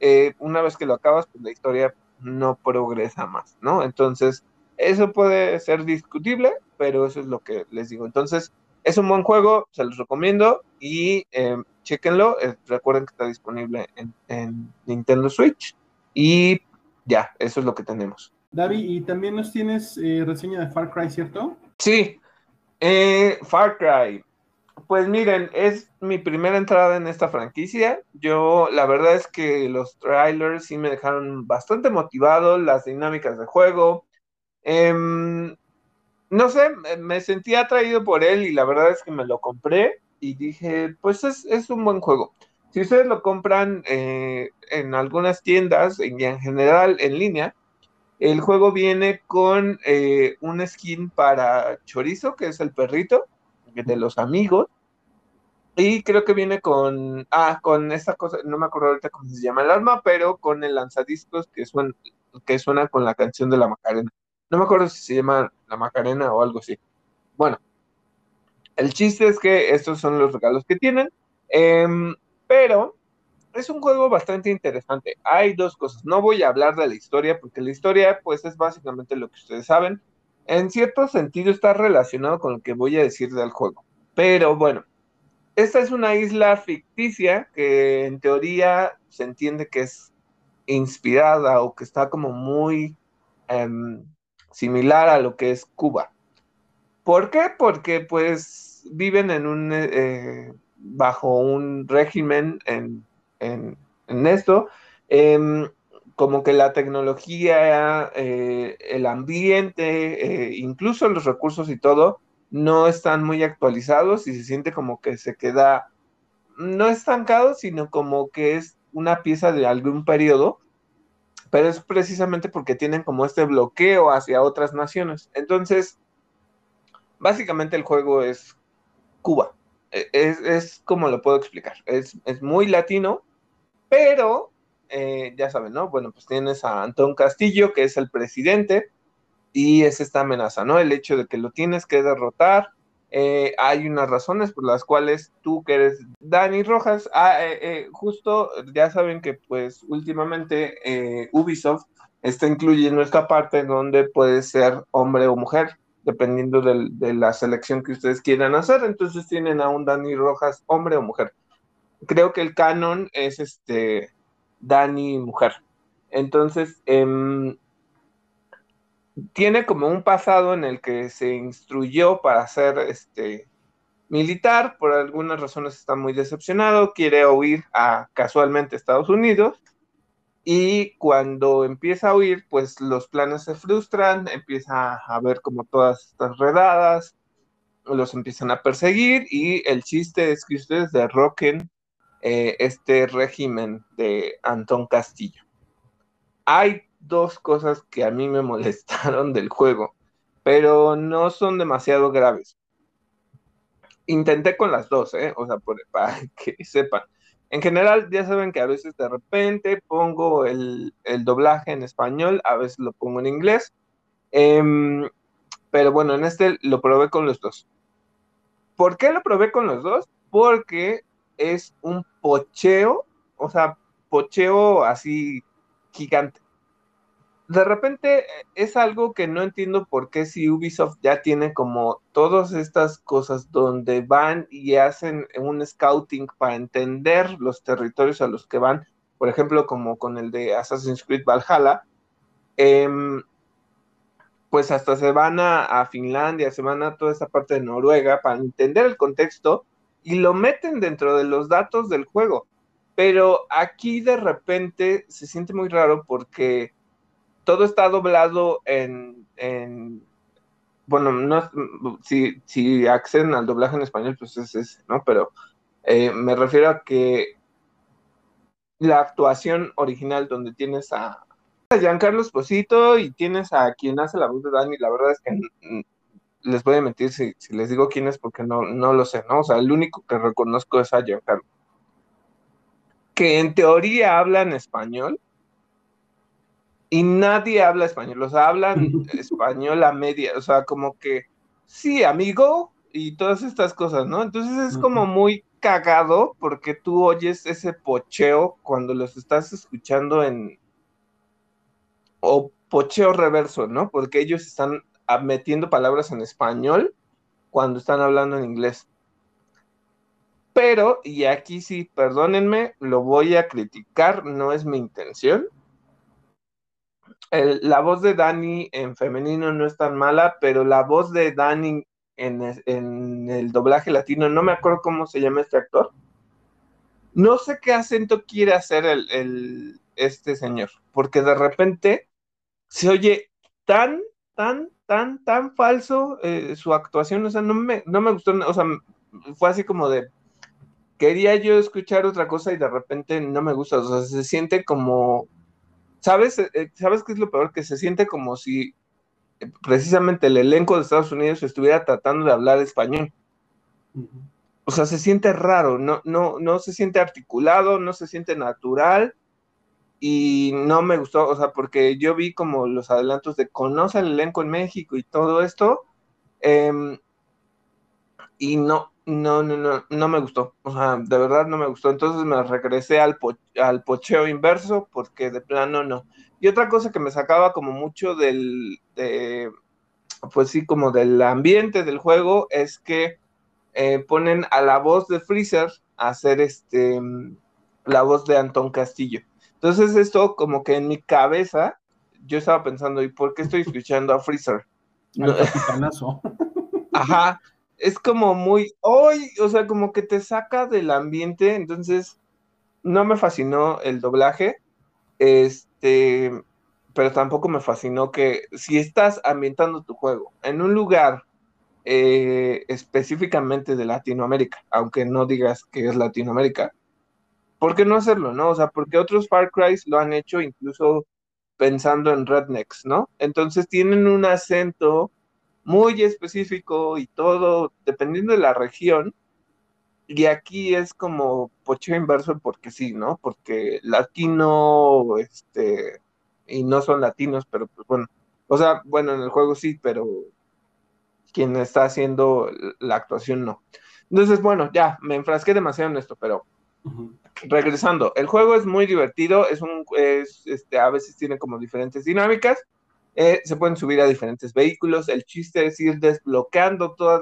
eh, una vez que lo acabas, pues la historia no progresa más, ¿no? Entonces, eso puede ser discutible, pero eso es lo que les digo. Entonces, es un buen juego, se los recomiendo y eh, chequenlo. Recuerden que está disponible en, Nintendo Switch y ya, eso es lo que tenemos. David, y también nos tienes eh, reseña de Far Cry, ¿cierto? Sí, eh, Far Cry. Pues miren, es mi primera entrada en esta franquicia. Yo, la verdad es que los trailers sí me dejaron bastante motivado, las dinámicas de juego, Em, no sé, me sentí atraído por él y la verdad es que me lo compré y dije, pues es, un buen juego. Si ustedes lo compran eh, en algunas tiendas y en general en línea, el juego viene con eh, un skin para Chorizo, que es el perrito de los amigos. Y creo que viene con, ah, con esta cosa, no me acuerdo ahorita cómo se llama el arma, pero con el lanzadiscos que suena, que suena con la canción de la Macarena. No me acuerdo si se llama la Macarena o algo así. Bueno, el chiste es que estos son los regalos que tienen. Em, pero es un juego bastante interesante. Hay dos cosas. No voy a hablar de la historia porque la historia pues es básicamente lo que ustedes saben. En cierto sentido está relacionado con lo que voy a decir del juego. Pero bueno, esta es una isla ficticia que en teoría se entiende que es inspirada o que está como muy em, similar a lo que es Cuba. ¿Por qué? Porque pues viven en un eh, bajo un régimen en, esto, em, como que la tecnología, eh, el ambiente, eh, incluso los recursos y todo, no están muy actualizados y se siente como que se queda, no estancado, sino como que es una pieza de algún periodo, pero es precisamente porque tienen como este bloqueo hacia otras naciones. Entonces, básicamente el juego es Cuba. E, es, como lo puedo explicar. Es, muy latino, pero eh, ya saben, ¿no? Bueno, pues tienes a Antón Castillo, que es el presidente, y es esta amenaza, ¿no? El hecho de que lo tienes que derrotar. Eh, hay unas razones por las cuales tú que eres Dani Rojas, ah, eh, justo ya saben que pues últimamente Ubisoft está incluyendo esta parte donde puede ser hombre o mujer dependiendo de la selección que ustedes quieran hacer. Entonces tienen a un Dani Rojas, hombre o mujer. Creo que el canon es este Dani mujer. Entonces, em, tiene como un pasado en el que se instruyó para ser este militar, por algunas razones está muy decepcionado, quiere huir a casualmente Estados Unidos y cuando empieza a huir, pues los planes se frustran, empieza a ver como todas estas redadas, los empiezan a perseguir y el chiste es que ustedes derroquen eh, este régimen de Antón Castillo. Hay dos cosas que a mí me [laughs] molestaron del juego, pero no son demasiado graves. Intenté con las dos, ¿eh? o sea, [laughs] para que sepan. En general, ya saben que a veces de repente pongo el, doblaje en español, a veces lo pongo en inglés. Em, pero bueno, en este lo probé con los dos. ¿Por qué lo probé con los dos? Porque es un pocheo, o sea, pocheo así gigante. De repente eh, es algo que no entiendo por qué si Ubisoft ya tiene como todas estas cosas donde van y hacen un scouting para entender los territorios a los que van, por ejemplo, como con el de Assassin's Creed Valhalla, em, pues hasta se van a, Finlandia, se van a toda esa parte de Noruega para entender el contexto y lo meten dentro de los datos del juego. Pero aquí de repente se siente muy raro porque todo está doblado en, bueno, no, si, acceden al doblaje en español, pues es ese, ¿no? Pero eh, me refiero a que la actuación original donde tienes a, Giancarlo Esposito y tienes a quien hace la voz de Dani, la verdad es que les voy a mentir si, les digo quién es porque no, no lo sé, ¿no? O sea, el único que reconozco es a Giancarlo. Que en teoría habla en español, y nadie habla español, o sea, hablan [laughs] español a media, o sea, como que, sí, amigo, y todas estas cosas, ¿no? Entonces es como muy cagado porque tú oyes ese pocheo cuando los estás escuchando en, o pocheo reverso, ¿no? Porque ellos están metiendo palabras en español cuando están hablando en inglés. Pero, y aquí sí, perdónenme, lo voy a criticar, no es mi intención la voz de Dani en femenino no es tan mala, pero la voz de Dani en, el doblaje latino, no me acuerdo cómo se llama este actor. No sé qué acento quiere hacer el, este señor, porque de repente se oye tan, tan, tan, tan falso eh, su actuación, o sea, no me, no me gustó, o sea, fue así como de, quería yo escuchar otra cosa y de repente no me gusta, o sea, se siente como, ¿sabes? Eh, ¿Sabes qué es lo peor? Que se siente como si eh, precisamente el elenco de Estados Unidos estuviera tratando de hablar español. O sea, se siente raro, no, no, no se siente articulado, no se siente natural y no me gustó, o sea, porque yo vi como los adelantos de conoce el elenco en México y todo esto, em, y no, no, no, no, no me gustó, o sea, de verdad no me gustó, entonces me regresé al, al pocheo inverso porque de plano no. Y otra cosa que me sacaba como mucho del, pues sí, como del ambiente del juego es que eh, ponen a la voz de Freezer a hacer este, la voz de Antón Castillo. Entonces esto como que en mi cabeza yo estaba pensando, ¿y por qué estoy escuchando a Freezer? No, [laughs] Ajá, es como muy, hoy, o sea, como que te saca del ambiente, entonces no me fascinó el doblaje, este, pero tampoco me fascinó que si estás ambientando tu juego en un lugar eh, específicamente de Latinoamérica, aunque no digas que es Latinoamérica, ¿por qué no hacerlo, no? O sea, porque otros Far Cry lo han hecho incluso pensando en rednecks, ¿no? Entonces tienen un acento muy específico y todo, dependiendo de la región, y aquí es como pocheo inverso porque sí, ¿no? Porque latino, este, y no son latinos, pero pues bueno, o sea, bueno, en el juego sí, pero quien está haciendo la actuación no. Entonces, bueno, ya, me enfrasqué demasiado en esto, pero regresando, el juego es muy divertido, es este, a veces tiene como diferentes dinámicas, eh, se pueden subir a diferentes vehículos, el chiste es ir desbloqueando todo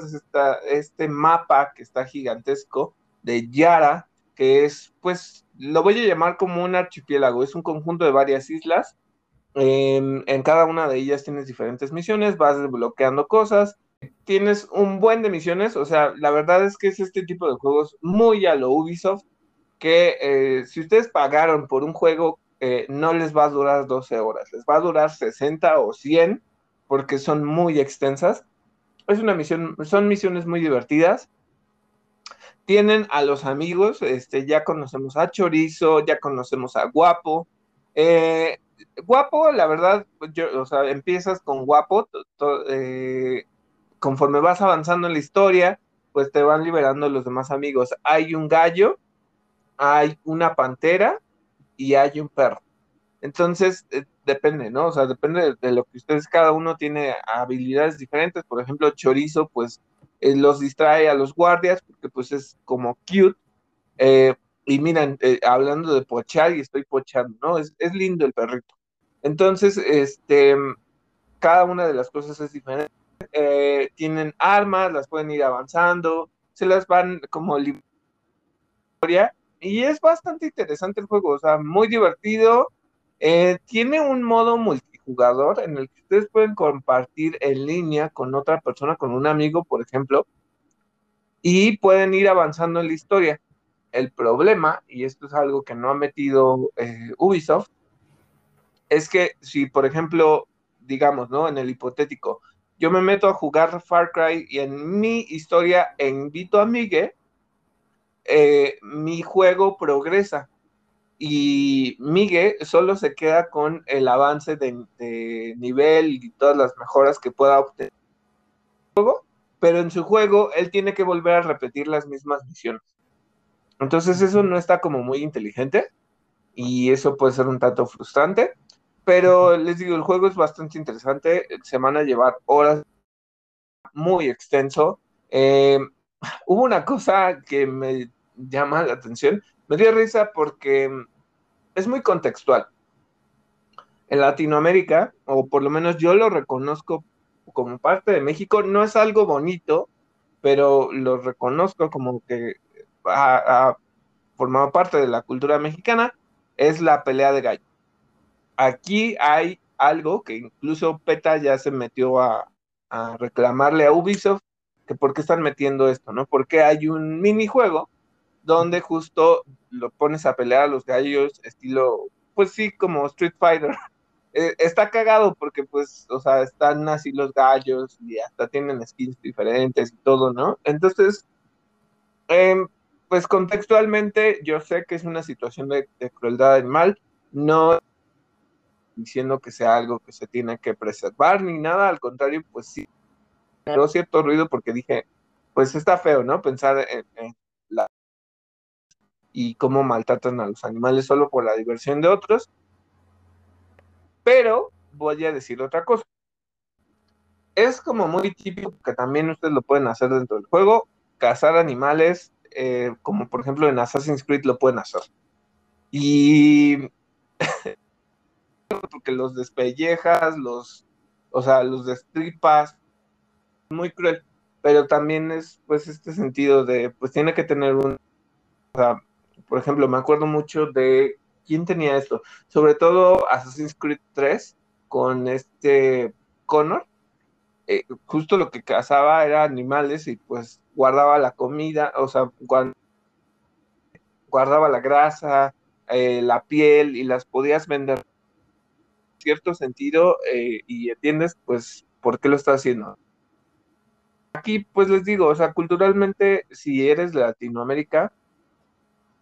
este mapa que está gigantesco de Yara, que es, pues, lo voy a llamar como un archipiélago, es un conjunto de varias islas, en, en cada una de ellas tienes diferentes misiones, vas desbloqueando cosas, tienes un buen de misiones, o sea, la verdad es que es este tipo de juegos muy a lo Ubisoft, que eh, si ustedes pagaron por un juego, eh, no les va a durar 12 horas, les va a durar 60 o 100, porque son muy extensas. Es una misión, son misiones muy divertidas. Tienen a los amigos, este, ya conocemos a Chorizo, ya conocemos a Guapo. Eh, guapo, la verdad, yo, o sea, empiezas con Guapo, conforme vas avanzando en la historia, pues te van liberando los demás amigos. Hay un gallo, hay una pantera y hay un perro. Entonces, eh, depende, ¿no? O sea, depende de, lo que ustedes, cada uno tiene habilidades diferentes. Por ejemplo, Chorizo, pues eh, los distrae a los guardias porque pues es como cute. Eh, y miren, hablando de pochar y estoy pochando, ¿no? Es, es lindo el perrito. Entonces, este, cada una de las cosas es diferente eh, tienen armas, las pueden ir avanzando, se las van como historia y es bastante interesante el juego, o sea, muy divertido. Eh, tiene un modo multijugador en el que ustedes pueden compartir en línea con otra persona, con un amigo, por ejemplo, y pueden ir avanzando en la historia. El problema, y esto es algo que no ha metido eh, Ubisoft, es que si, por ejemplo, digamos, ¿no? En el hipotético, yo me meto a jugar Far Cry y en mi historia invito a Miguel, eh, mi juego progresa y Miguel solo se queda con el avance de, nivel y todas las mejoras que pueda obtener pero en su juego él tiene que volver a repetir las mismas misiones. Entonces eso no está como muy inteligente y eso puede ser un tanto frustrante. Pero les digo, el juego es bastante interesante. Se van a llevar horas muy extenso. Eh, hubo una cosa que me llama la atención. Me dio risa porque es muy contextual. En Latinoamérica, o por lo menos yo lo reconozco como parte de México, no es algo bonito, pero lo reconozco como que ha, formado parte de la cultura mexicana, es la pelea de gallo aquí hay algo que incluso PETA ya se metió a, reclamarle a Ubisoft que por qué están metiendo esto, ¿no? Porque hay un minijuego donde justo lo pones a pelear a los gallos estilo, pues sí, como Street Fighter. [laughs] Eh, está cagado porque pues, o sea, están así los gallos y hasta tienen skins diferentes y todo, ¿no? Entonces, em, pues contextualmente yo sé que es una situación de, crueldad animal, no diciendo que sea algo que se tiene que preservar ni nada, al contrario, pues sí, generó cierto ruido porque dije, pues está feo, ¿no? Pensar en, en la y cómo maltratan a los animales solo por la diversión de otros. Pero voy a decir otra cosa. Es como muy típico que también ustedes lo pueden hacer dentro del juego, cazar animales, eh, como por ejemplo en Assassin's Creed lo pueden hacer. Y [laughs] porque los despellejas, los, o sea, los destripas, muy cruel, pero también es pues este sentido de, pues tiene que tener un, o sea, por ejemplo, me acuerdo mucho de, ¿quién tenía esto? Sobre todo Assassin's Creed 3 con este Connor, eh, justo lo que cazaba era animales y pues guardaba la comida, o sea, guardaba la grasa, eh, la piel y las podías vender en cierto sentido eh, y entiendes pues por qué lo está haciendo. Aquí pues les digo, o sea, culturalmente si eres de Latinoamérica,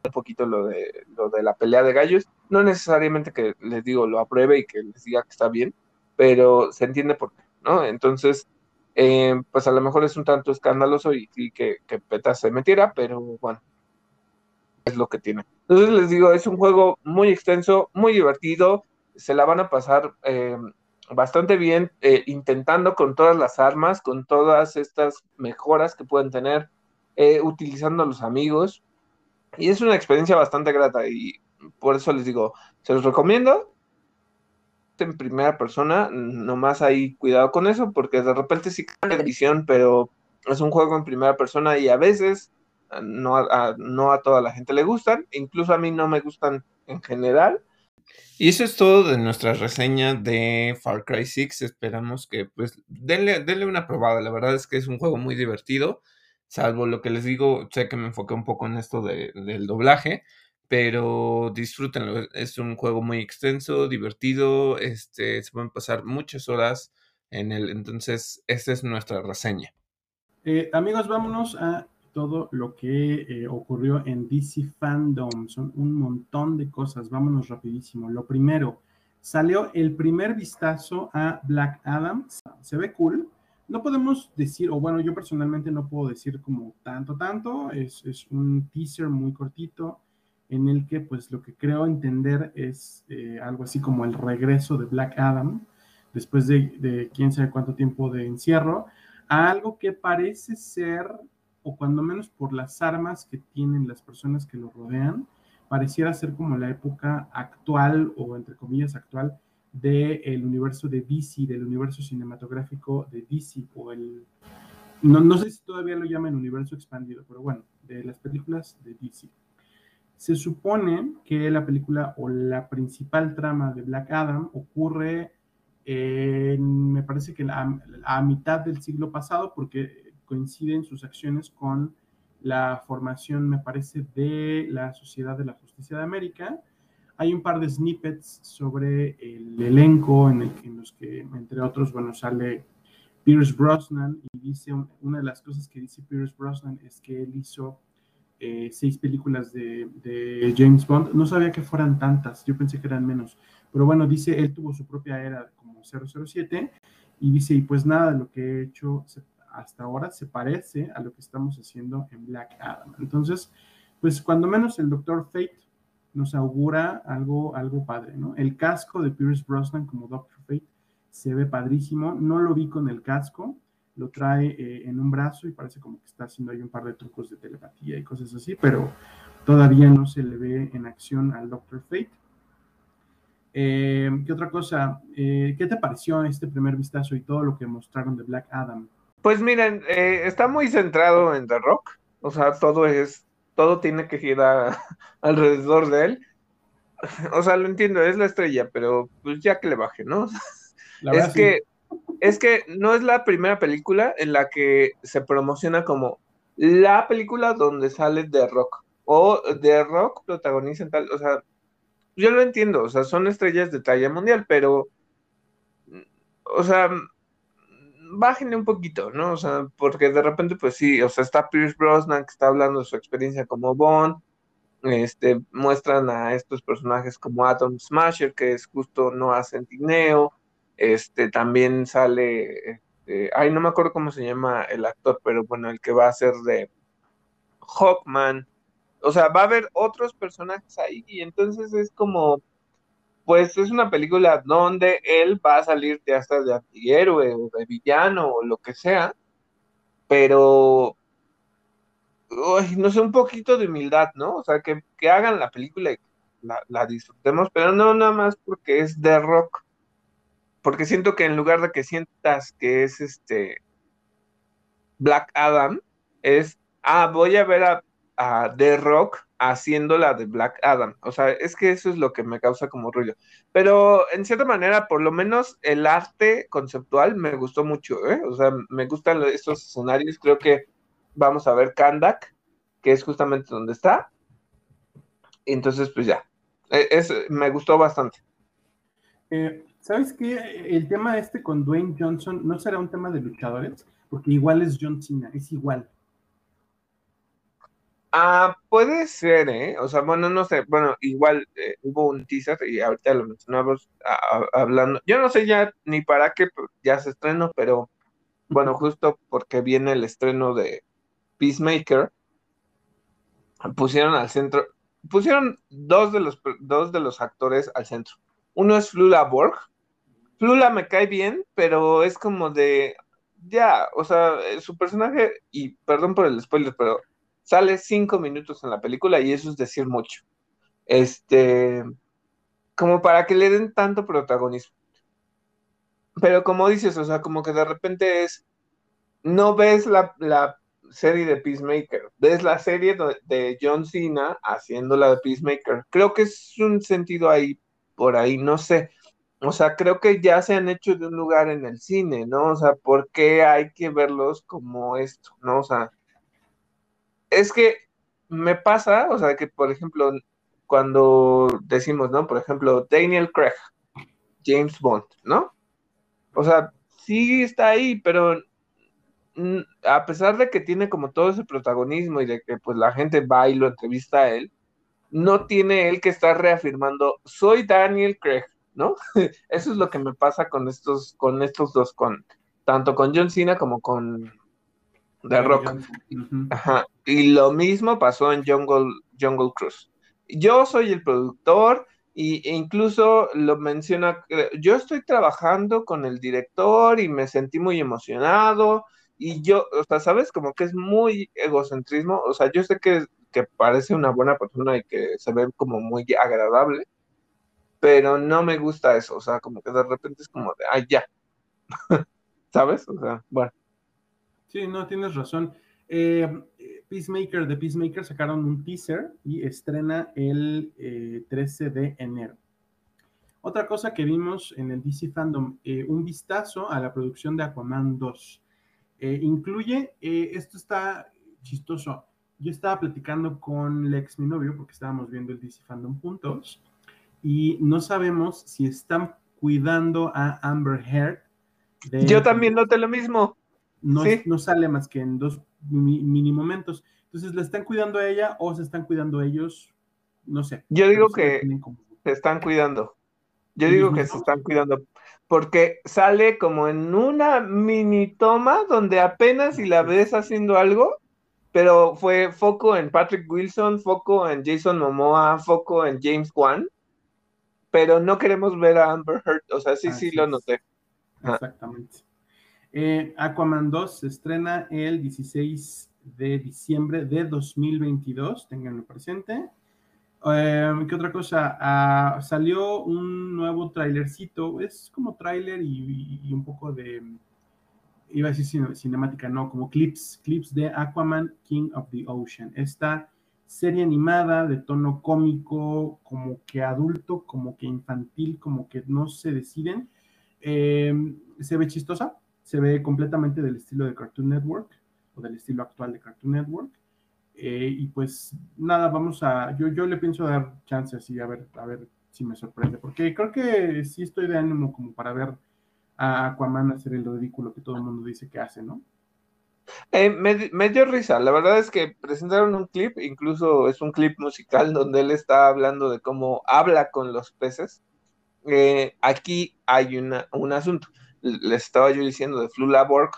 un poquito lo de, lo de la pelea de gallos, no necesariamente que les digo lo apruebe y que les diga que está bien, pero se entiende por qué, ¿no? Entonces, eh, pues a lo mejor es un tanto escandaloso y, que, que PETA se metiera, pero bueno, es lo que tiene. Entonces les digo, es un juego muy extenso, muy divertido, se la van a pasar eh, bastante bien eh, intentando con todas las armas, con todas estas mejoras que pueden tener, utilizando a los amigos. Y es una experiencia bastante grata y por eso les digo, se los recomiendo en primera persona, nomás hay cuidado con eso, porque de repente sí cambia visión, pero es un juego en primera persona y a veces no a, no a toda la gente le gustan, incluso a mí no me gustan en general. Y eso es todo de nuestra reseña de Far Cry 6. Esperamos que pues denle, denle una probada. La verdad es que es un juego muy divertido. Salvo lo que les digo, sé que me enfoqué un poco en esto de, del doblaje, pero disfrútenlo. Es un juego muy extenso, divertido, este, se pueden pasar muchas horas en él. Entonces, esta es nuestra reseña. Eh, amigos, vámonos a todo lo que eh, ocurrió en DC Fandom. Son un montón de cosas. Vámonos rapidísimo. Lo primero, salió el primer vistazo a Black Adam. Se ve cool no podemos decir, o bueno, yo personalmente no puedo decir como tanto, tanto, es, un teaser muy cortito en el que pues lo que creo entender es eh, algo así como el regreso de Black Adam después de, quién sabe cuánto tiempo de encierro, a algo que parece ser, o cuando menos por las armas que tienen las personas que lo rodean, pareciera ser como la época actual o entre comillas actual del universo de DC, del universo cinematográfico de DC, o el, no, no sé si todavía lo llaman universo expandido, pero bueno, de las películas de DC. Se supone que la película o la principal trama de Black Adam ocurre me parece que a mitad del siglo pasado, porque coinciden sus acciones con la formación, me parece, de la Sociedad de la Justicia de América, hay un par de snippets sobre el elenco en, los que, entre otros, bueno, sale Pierce Brosnan y dice, una de las cosas que dice Pierce Brosnan es que él hizo eh, seis películas de, James Bond. No sabía que fueran tantas, yo pensé que eran menos. Pero bueno, dice, él tuvo su propia era como 007 y dice, y pues nada lo que he hecho hasta ahora se parece a lo que estamos haciendo en Black Adam. Entonces, pues cuando menos el Doctor Fate nos augura algo, algo padre, ¿no? El casco de Pierce Brosnan como Doctor Fate se ve padrísimo. No lo vi con el casco, lo trae eh, en un brazo y parece como que está haciendo ahí un par de trucos de telepatía y cosas así, pero todavía no se le ve en acción al Doctor Fate. Eh, ¿Qué otra cosa? Eh, ¿Qué te pareció este primer vistazo y todo lo que mostraron de Black Adam? Pues miren, está muy centrado en The Rock, o sea, todo es todo tiene que girar [laughs] alrededor de él. O sea, lo entiendo, es la estrella, pero pues ya que le baje, ¿no? [laughs] es que es que no es la primera película en la que se promociona como la película donde sale The Rock o The Rock protagoniza en tal, o sea, yo lo entiendo, o sea, son estrellas de talla mundial, pero o sea, bájenle un poquito, ¿no? O sea, porque de repente, pues sí, o sea, está Pierce Brosnan que está hablando de su experiencia como Bond, este, muestran a estos personajes como Atom Smasher, que es justo Noah Centineo, este, también sale, este, ay, no me acuerdo cómo se llama el actor, pero bueno, el que va a ser de Hawkman, o sea, va a haber otros personajes ahí, y entonces es como, pues es una película donde él va a salir de hasta de antihéroe o de villano o lo que sea, pero no sé, un poquito de humildad, ¿no? O sea, que, hagan la película y la, la, disfrutemos, pero no nada más porque es de rock, porque siento que en lugar de que sientas que es este Black Adam, es, ah, voy a ver a The Rock haciendo la de Black Adam. O sea, es que eso es lo que me causa como ruido. Pero en cierta manera, por lo menos el arte conceptual me gustó mucho, ¿eh? O sea, me gustan estos escenarios. Creo que vamos a ver Kandak, que es justamente donde está. Entonces, pues ya. E, es, me gustó bastante. Eh, ¿Sabes qué? El tema este con Dwayne Johnson no será un tema de luchadores, porque igual es John Cena, es igual. Ah, puede ser, ¿eh? O sea, bueno, no sé, bueno, igual eh, hubo un teaser y ahorita lo mencionamos hablando. Yo no sé ya ni para qué ya se estrenó, pero bueno, justo porque viene el estreno de Peacemaker, pusieron al centro, pusieron dos de los dos de los actores al centro. Uno es Flula Borg. Flula me cae bien, pero es como de ya, o sea, su personaje, y perdón por el spoiler, pero sale cinco minutos en la película y eso es decir mucho. Este, como para que le den tanto protagonismo. Pero como dices, o sea, como que de repente es, no ves la, serie de Peacemaker, ves la serie de John Cena haciendo la de Peacemaker. Creo que es un sentido ahí, por ahí, no sé. O sea, creo que ya se han hecho de un lugar en el cine, ¿no? O sea, ¿por qué hay que verlos como esto, ¿no? O sea, es que me pasa, o sea, que por ejemplo, cuando decimos, ¿no? Por ejemplo, Daniel Craig, James Bond, ¿no? O sea, sí está ahí, pero a pesar de que tiene como todo ese protagonismo y de que pues la gente va y lo entrevista a él, no tiene él que estar reafirmando, soy Daniel Craig, ¿no? [laughs] Eso es lo que me pasa con estos, con estos dos, con, tanto con John Cena como con The Rock. Ajá. Y lo mismo pasó en Jungle, Jungle Cruise. Yo soy el productor y, e incluso lo menciona, yo estoy trabajando con el director y me sentí muy emocionado y yo, o sea, sabes, como que es muy egocentrismo, o sea, yo sé que, que parece una buena persona y que se ve como muy agradable, pero no me gusta eso, o sea, como que de repente es como de, ay, ya, [laughs] ¿sabes? O sea, bueno. Sí, no, tienes razón. Eh, Peacemaker, de Peacemaker sacaron un teaser y estrena el 13 eh, de enero. Otra cosa que vimos en el DC Fandom, eh, un vistazo a la producción de Aquaman 2. incluye, esto está chistoso, yo estaba platicando con Lex, mi novio, porque estábamos viendo el DC Fandom juntos, y no sabemos si están cuidando a Amber Heard. Yo también noté lo mismo no, sale más que en dos mini momentos. Entonces, ¿la están cuidando a ella o se están cuidando ellos? No sé. Yo digo que se están cuidando. Yo digo que se están cuidando. Porque sale como en una mini toma donde apenas si la ves haciendo algo, pero fue foco en Patrick Wilson, foco en Jason Momoa, foco en James Wan, pero no queremos ver a Amber Heard. O sea, sí, sí lo noté. Exactamente. Eh, Aquaman 2 se estrena el 16 de diciembre de 2022, tenganlo presente. Eh, ¿Qué otra cosa? Ah, salió un nuevo trailercito, es como trailer y, un poco de, iba a decir cinemática, no, como clips, clips de Aquaman King of the Ocean. Esta serie animada de tono cómico, como que adulto, como que infantil, como que no se deciden. Eh, se ve chistosa, se ve completamente del estilo de Cartoon Network o del estilo actual de Cartoon Network. Eh, y pues nada, vamos a, yo, yo le pienso dar chances y a ver, a ver si me sorprende, porque creo que sí estoy de ánimo como para ver a Aquaman hacer el ridículo que todo el mundo dice que hace, ¿no? Eh, me, dio risa, la verdad es que presentaron un clip, incluso es un clip musical donde él está hablando de cómo habla con los peces. Eh, aquí hay un asunto, les estaba yo diciendo de Flula Borg.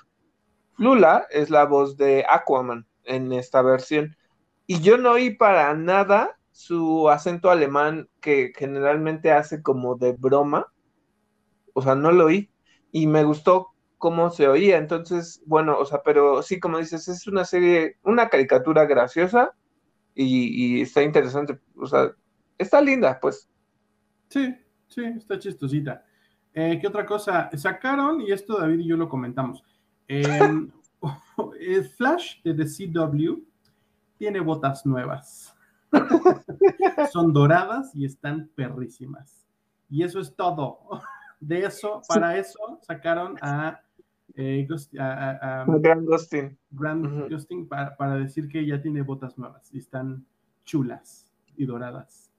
Flula es la voz de Aquaman en esta versión y yo no oí para nada su acento alemán que generalmente hace como de broma, o sea, no lo oí y me gustó cómo se oía. Entonces, bueno, o sea, pero sí, como dices, es una serie, una caricatura graciosa y, está interesante. O sea, está linda, pues. Sí, sí, está chistosita. Eh, ¿Qué otra cosa? Sacaron, y esto David y yo lo comentamos, em, [laughs] el Flash de The CW tiene botas nuevas. [laughs] Son doradas y están perrísimas. Y eso es todo. De eso, para eso sacaron a eh, Grand Ghosting. Grand para, decir que ya tiene botas nuevas y están chulas y doradas.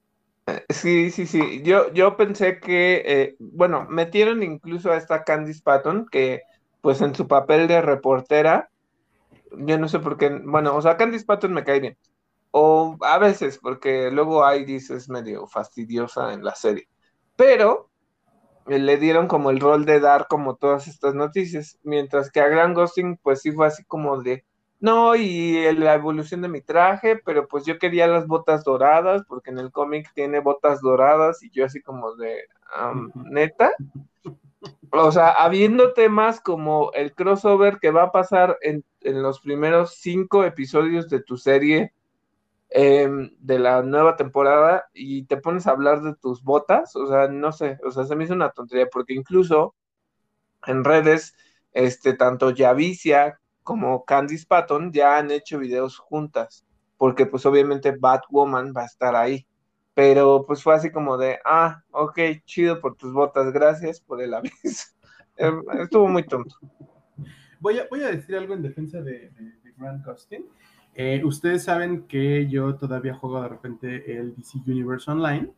Eh, sí, sí, sí. Yo, yo pensé que, eh, bueno, metieron incluso a esta Candice Patton, que pues en su papel de reportera, yo no sé por qué, bueno, o sea, Candice Patton me cae bien. O a veces, porque luego Iris es medio fastidiosa en la serie. Pero le dieron como el rol de dar como todas estas noticias, mientras que a Grand Ghosting pues sí fue así como de, no, y la evolución de mi traje, pero pues yo quería las botas doradas, porque en el cómic tiene botas doradas y yo así como de, neta. O sea, habiendo temas como el crossover que va a pasar en, en los primeros cinco episodios de tu serie, Em, de la nueva temporada y te pones a hablar de tus botas, o sea, no sé, o sea, se me hizo una tontería porque incluso en redes, este, tanto Yavicia como Candice Patton ya han hecho videos juntas, porque pues obviamente Batwoman va a estar ahí, pero pues fue así como de, ah, ok, chido por tus botas, gracias por el [laughs] aviso. Em, estuvo muy tonto. Voy a, voy a decir algo en defensa de, de Grant Costin. Eh, ustedes saben que yo todavía juego de repente el DC Universe Online.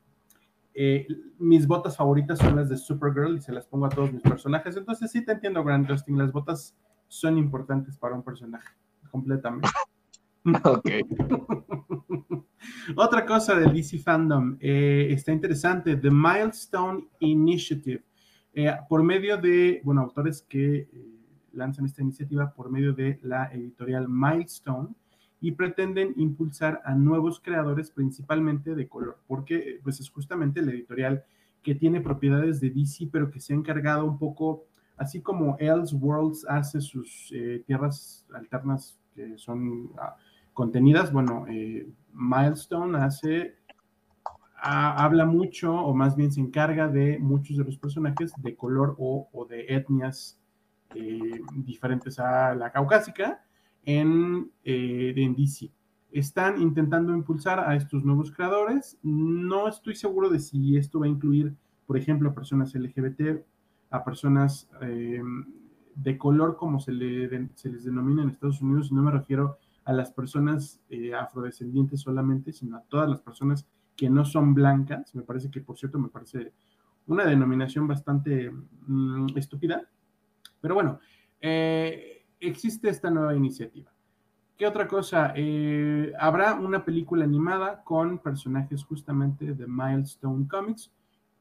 Eh, mis botas favoritas son las de Supergirl y se las pongo a todos mis personajes. Entonces sí te entiendo, Grant Justin. Las botas son importantes para un personaje, completamente. [laughs] Ok. [laughs] Otra cosa del DC Fandom eh, está interesante, The Milestone Initiative. por medio de, bueno, autores que lanzan esta iniciativa por medio de la editorial Milestone, y pretenden impulsar a nuevos creadores principalmente de color, porque pues es justamente la editorial que tiene propiedades de DC, pero que se ha encargado un poco, así como Elseworlds hace sus eh, tierras alternas que son ah, contenidas, bueno, eh, Milestone hace, habla mucho, o más bien se encarga de muchos de los personajes de color o, de etnias eh, diferentes a la caucásica, en, en DC. Están intentando impulsar a estos nuevos creadores. No estoy seguro de si esto va a incluir, por ejemplo, personas LGBT, a personas em, de color, como se, le, se, les denomina en Estados Unidos. No me refiero a las personas eh, afrodescendientes solamente, sino a todas las personas que no son blancas. Me parece que, por cierto, me parece una denominación bastante mm, estúpida. Pero bueno, eh, existe esta nueva iniciativa. ¿Qué otra cosa? Eh, habrá una película animada con personajes justamente de Milestone Comics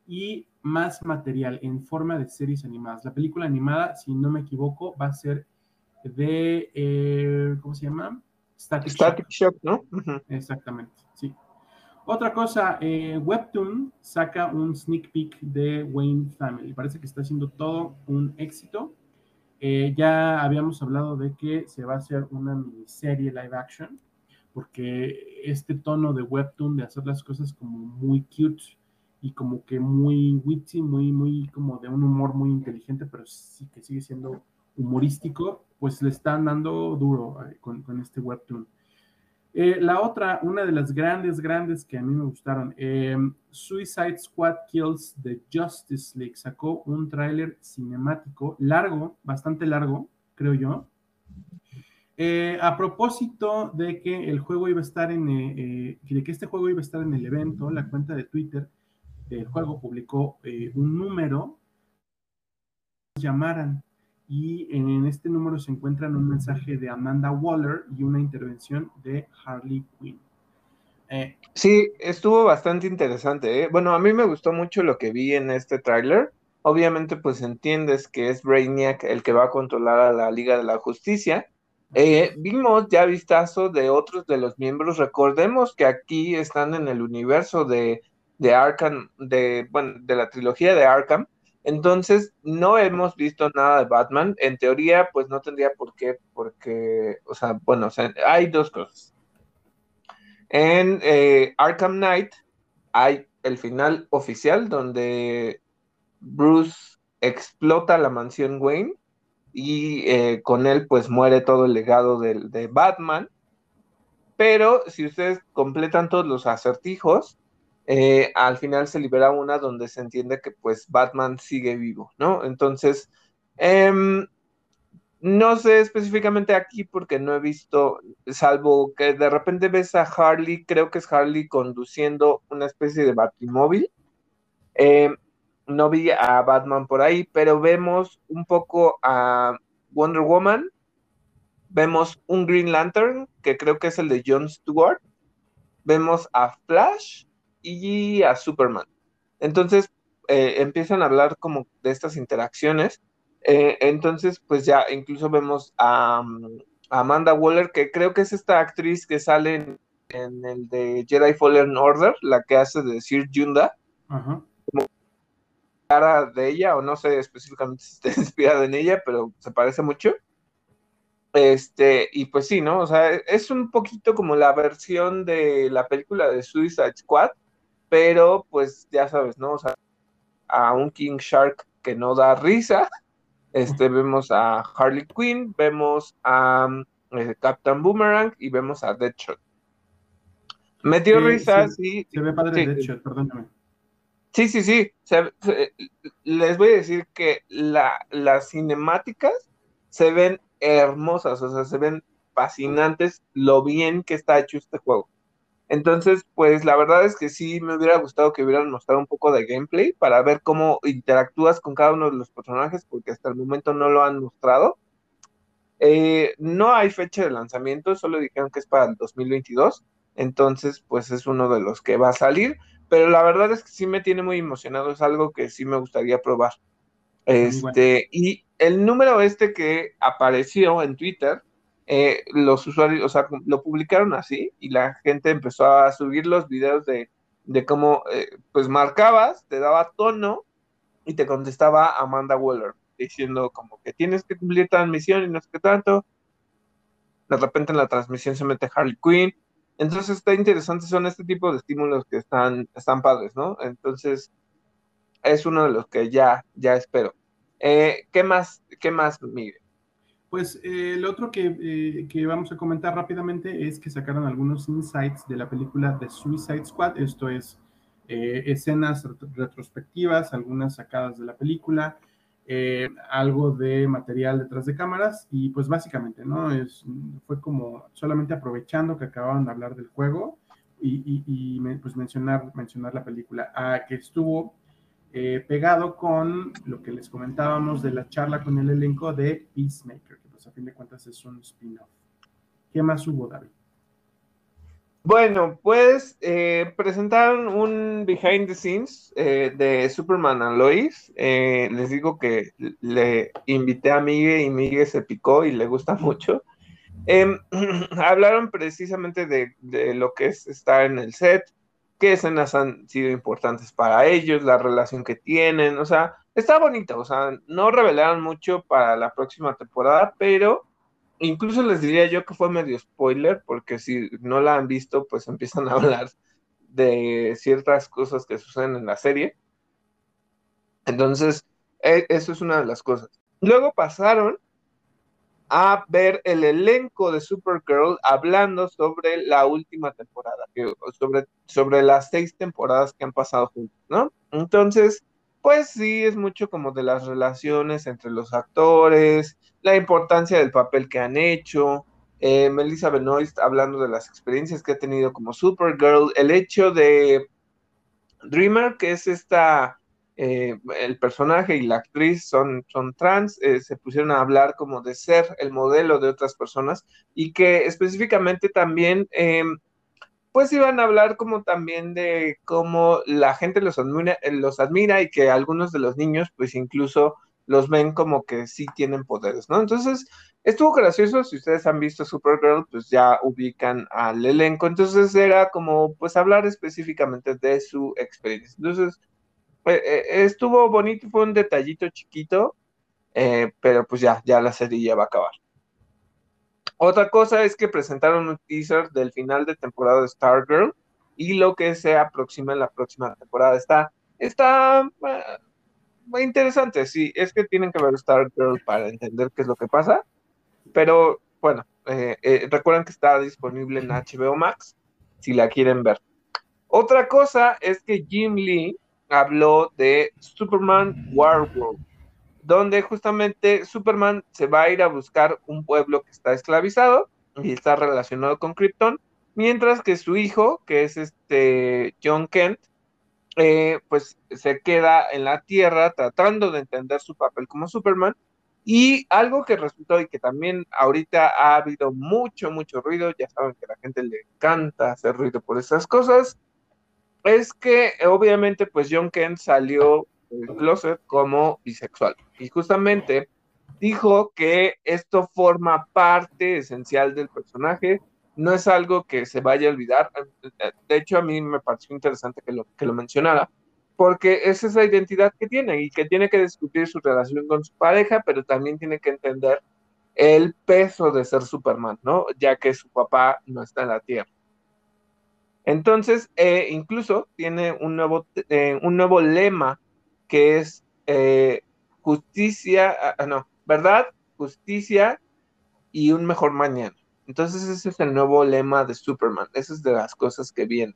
y más material en forma de series animadas. La película animada, si no me equivoco, va a ser de, eh, ¿cómo se llama? Static, Shock. ¿no? Exactamente, sí. Otra cosa, eh, Webtoon saca un sneak peek de Wayne Family. Parece que está haciendo todo un éxito. Eh, ya habíamos hablado de que se va a hacer una miniserie live action, porque este tono de webtoon de hacer las cosas como muy cute y como que muy witty, muy, muy como de un humor muy inteligente, pero sí que sigue siendo humorístico, pues le están dando duro eh, con, con este webtoon. Eh, la otra, una de las grandes, grandes que a mí me gustaron, eh, Suicide Squad Kills the Justice League sacó un tráiler cinemático largo, bastante largo, creo yo. Eh, a propósito de que el juego iba a estar en, de que este juego iba a estar en el evento, la cuenta de Twitter del juego publicó un número llamaran. Y en este número se encuentran un mensaje de Amanda Waller y una intervención de Harley Quinn. Eh, sí, estuvo bastante interesante. ¿eh? Bueno, a mí me gustó mucho lo que vi en este tráiler. Obviamente, pues entiendes que es Brainiac el que va a controlar a la Liga de la Justicia. Eh, vimos ya vistazo de otros de los miembros. Recordemos que aquí están en el universo de, de Arkham, de, bueno, de la trilogía de Arkham. Entonces, no hemos visto nada de Batman. En teoría, pues no tendría por qué, porque, o sea, bueno, hay dos cosas. En eh, Arkham Knight hay el final oficial donde Bruce explota la mansión Wayne y eh, con él pues muere todo el legado de Batman. Pero si ustedes completan todos los acertijos, eh, al final se libera una donde se entiende que pues Batman sigue vivo, ¿no? Entonces, em, no sé específicamente aquí porque no he visto, salvo que de repente ves a Harley, creo que es Harley conduciendo una especie de batimóvil. Em, no vi a Batman por ahí, pero vemos un poco a Wonder Woman, vemos un Green Lantern, que creo que es el de Jon Stewart, vemos a Flash y a Superman. Entonces eh, empiezan a hablar como de estas interacciones. Eh, entonces, pues ya incluso vemos a, Amanda Waller, que creo que es esta actriz que sale en, el de Jedi Fallen Order, la que hace de Sir Yunda. Como cara de ella, o no sé específicamente [laughs] si está inspirada en ella, pero se parece mucho. Este, y pues sí, ¿no? O sea, es un poquito como la versión de la película de Suicide Squad, pero pues ya sabes, ¿no? O sea, a un King Shark que no da risa, este, vemos a Harley Quinn, vemos a eh, Captain Boomerang y vemos a Deadshot. Me dio risa, sí. Se ve padre Deadshot, perdóname. Sí, sí, sí. les voy a decir que la, las cinemáticas se ven hermosas, o sea, se ven fascinantes lo bien que está hecho este juego. Entonces, pues la verdad es que sí me hubiera gustado que hubieran mostrado un poco de gameplay para ver cómo interactúas con cada uno de los personajes, porque hasta el momento no lo han mostrado. Eh, no hay fecha de lanzamiento, solo dijeron que es para el 2022, entonces pues es uno de los que va a salir, pero la verdad es que sí me tiene muy emocionado, es algo que sí me gustaría probar. Este, y el número este que apareció en Twitter, eh, los usuarios, o sea, lo publicaron así y la gente empezó a subir los videos de, cómo, eh, pues marcabas, te daba tono y te contestaba Amanda Waller, diciendo como que tienes que cumplir transmisión y no sé qué tanto. De repente en la transmisión se mete Harley Quinn. Entonces está interesante, son este tipo de estímulos que están, están padres, ¿no? Entonces es uno de los que ya, ya espero. Eh, ¿Qué más, qué más, Miguel? Pues eh, lo otro eh, que, vamos a comentar rápidamente es que sacaron algunos insights de la película The Suicide Squad, esto es eh, escenas retrospectivas, algunas sacadas de la película, algo de material detrás de cámaras y pues básicamente, ¿no? Es, fue como solamente aprovechando que acababan de hablar del juego y, pues mencionar, mencionar la película, a que estuvo pegado con lo que les comentábamos de la charla con el elenco de Peacemaker a fin de cuentas es un spin-off. ¿Qué más hubo, David? Bueno, pues eh, presentaron un behind the scenes eh, de Superman and Lois. Eh, les digo que le invité a Miguel y Miguel se picó y le gusta [laughs] mucho. Em, [clears throat] hablaron precisamente de, de, lo que es estar en el set, qué escenas han sido importantes para ellos, la relación que tienen, o sea, está bonito, o sea, no revelaron mucho para la próxima temporada, pero incluso les diría yo que fue medio spoiler, porque si no la han visto, pues empiezan a hablar de ciertas cosas que suceden en la serie. Entonces, e, eso es una de las cosas. Luego pasaron a ver el elenco de Supergirl hablando sobre la última temporada, sobre, sobre las seis temporadas que han pasado juntos, ¿no? Entonces, pues sí, es mucho como de las relaciones entre los actores, la importancia del papel que han hecho. Eh, Melissa Benoist hablando de las experiencias que ha tenido como Supergirl, el hecho de Dreamer, que es esta eh, el personaje y la actriz son, son trans, eh, se pusieron a hablar como de ser el modelo de otras personas y que específicamente también, em, pues iban a hablar como también de cómo la gente los admira, los admira y que algunos de los niños pues incluso los ven como que sí tienen poderes, ¿no? Entonces, estuvo gracioso, si ustedes han visto Supergirl, pues ya ubican al elenco, entonces era como pues hablar específicamente de su experiencia. Entonces, eh, eh, estuvo bonito, fue un detallito chiquito, eh, pero pues ya, ya la serie ya va a acabar. Otra cosa es que presentaron un teaser del final de temporada de Stargirl y lo que se aproxima en la próxima temporada. Está, está muy interesante, sí, es que tienen que ver Stargirl para entender qué es lo que pasa, pero bueno, recuerden que está disponible en HBO Max si la quieren ver. Otra cosa es que Jim Lee habló de Superman War World, donde justamente Superman se va a ir a buscar un pueblo que está esclavizado y está relacionado con Krypton, mientras que su hijo, que es este John Kent, eh, pues se queda en la Tierra tratando de entender su papel como Superman. Y algo que resultó y que también ahorita ha habido mucho, mucho ruido, ya saben que a la gente le encanta hacer ruido por esas cosas, es que obviamente pues John Kent salió del closet como bisexual y justamente dijo que esto forma parte esencial del personaje, no es algo que se vaya a olvidar. De hecho, a mí me pareció interesante que lo, que lo mencionara, porque es esa identidad que tiene y que tiene que discutir su relación con su pareja, pero también tiene que entender el peso de ser Superman, ¿no? Ya que su papá no está en la Tierra. Entonces, eh, incluso tiene un nuevo, eh, un nuevo lema que es eh, justicia, ah, ah, no, verdad, justicia y un mejor mañana. Entonces, ese es el nuevo lema de Superman. Esa es de las cosas que vienen.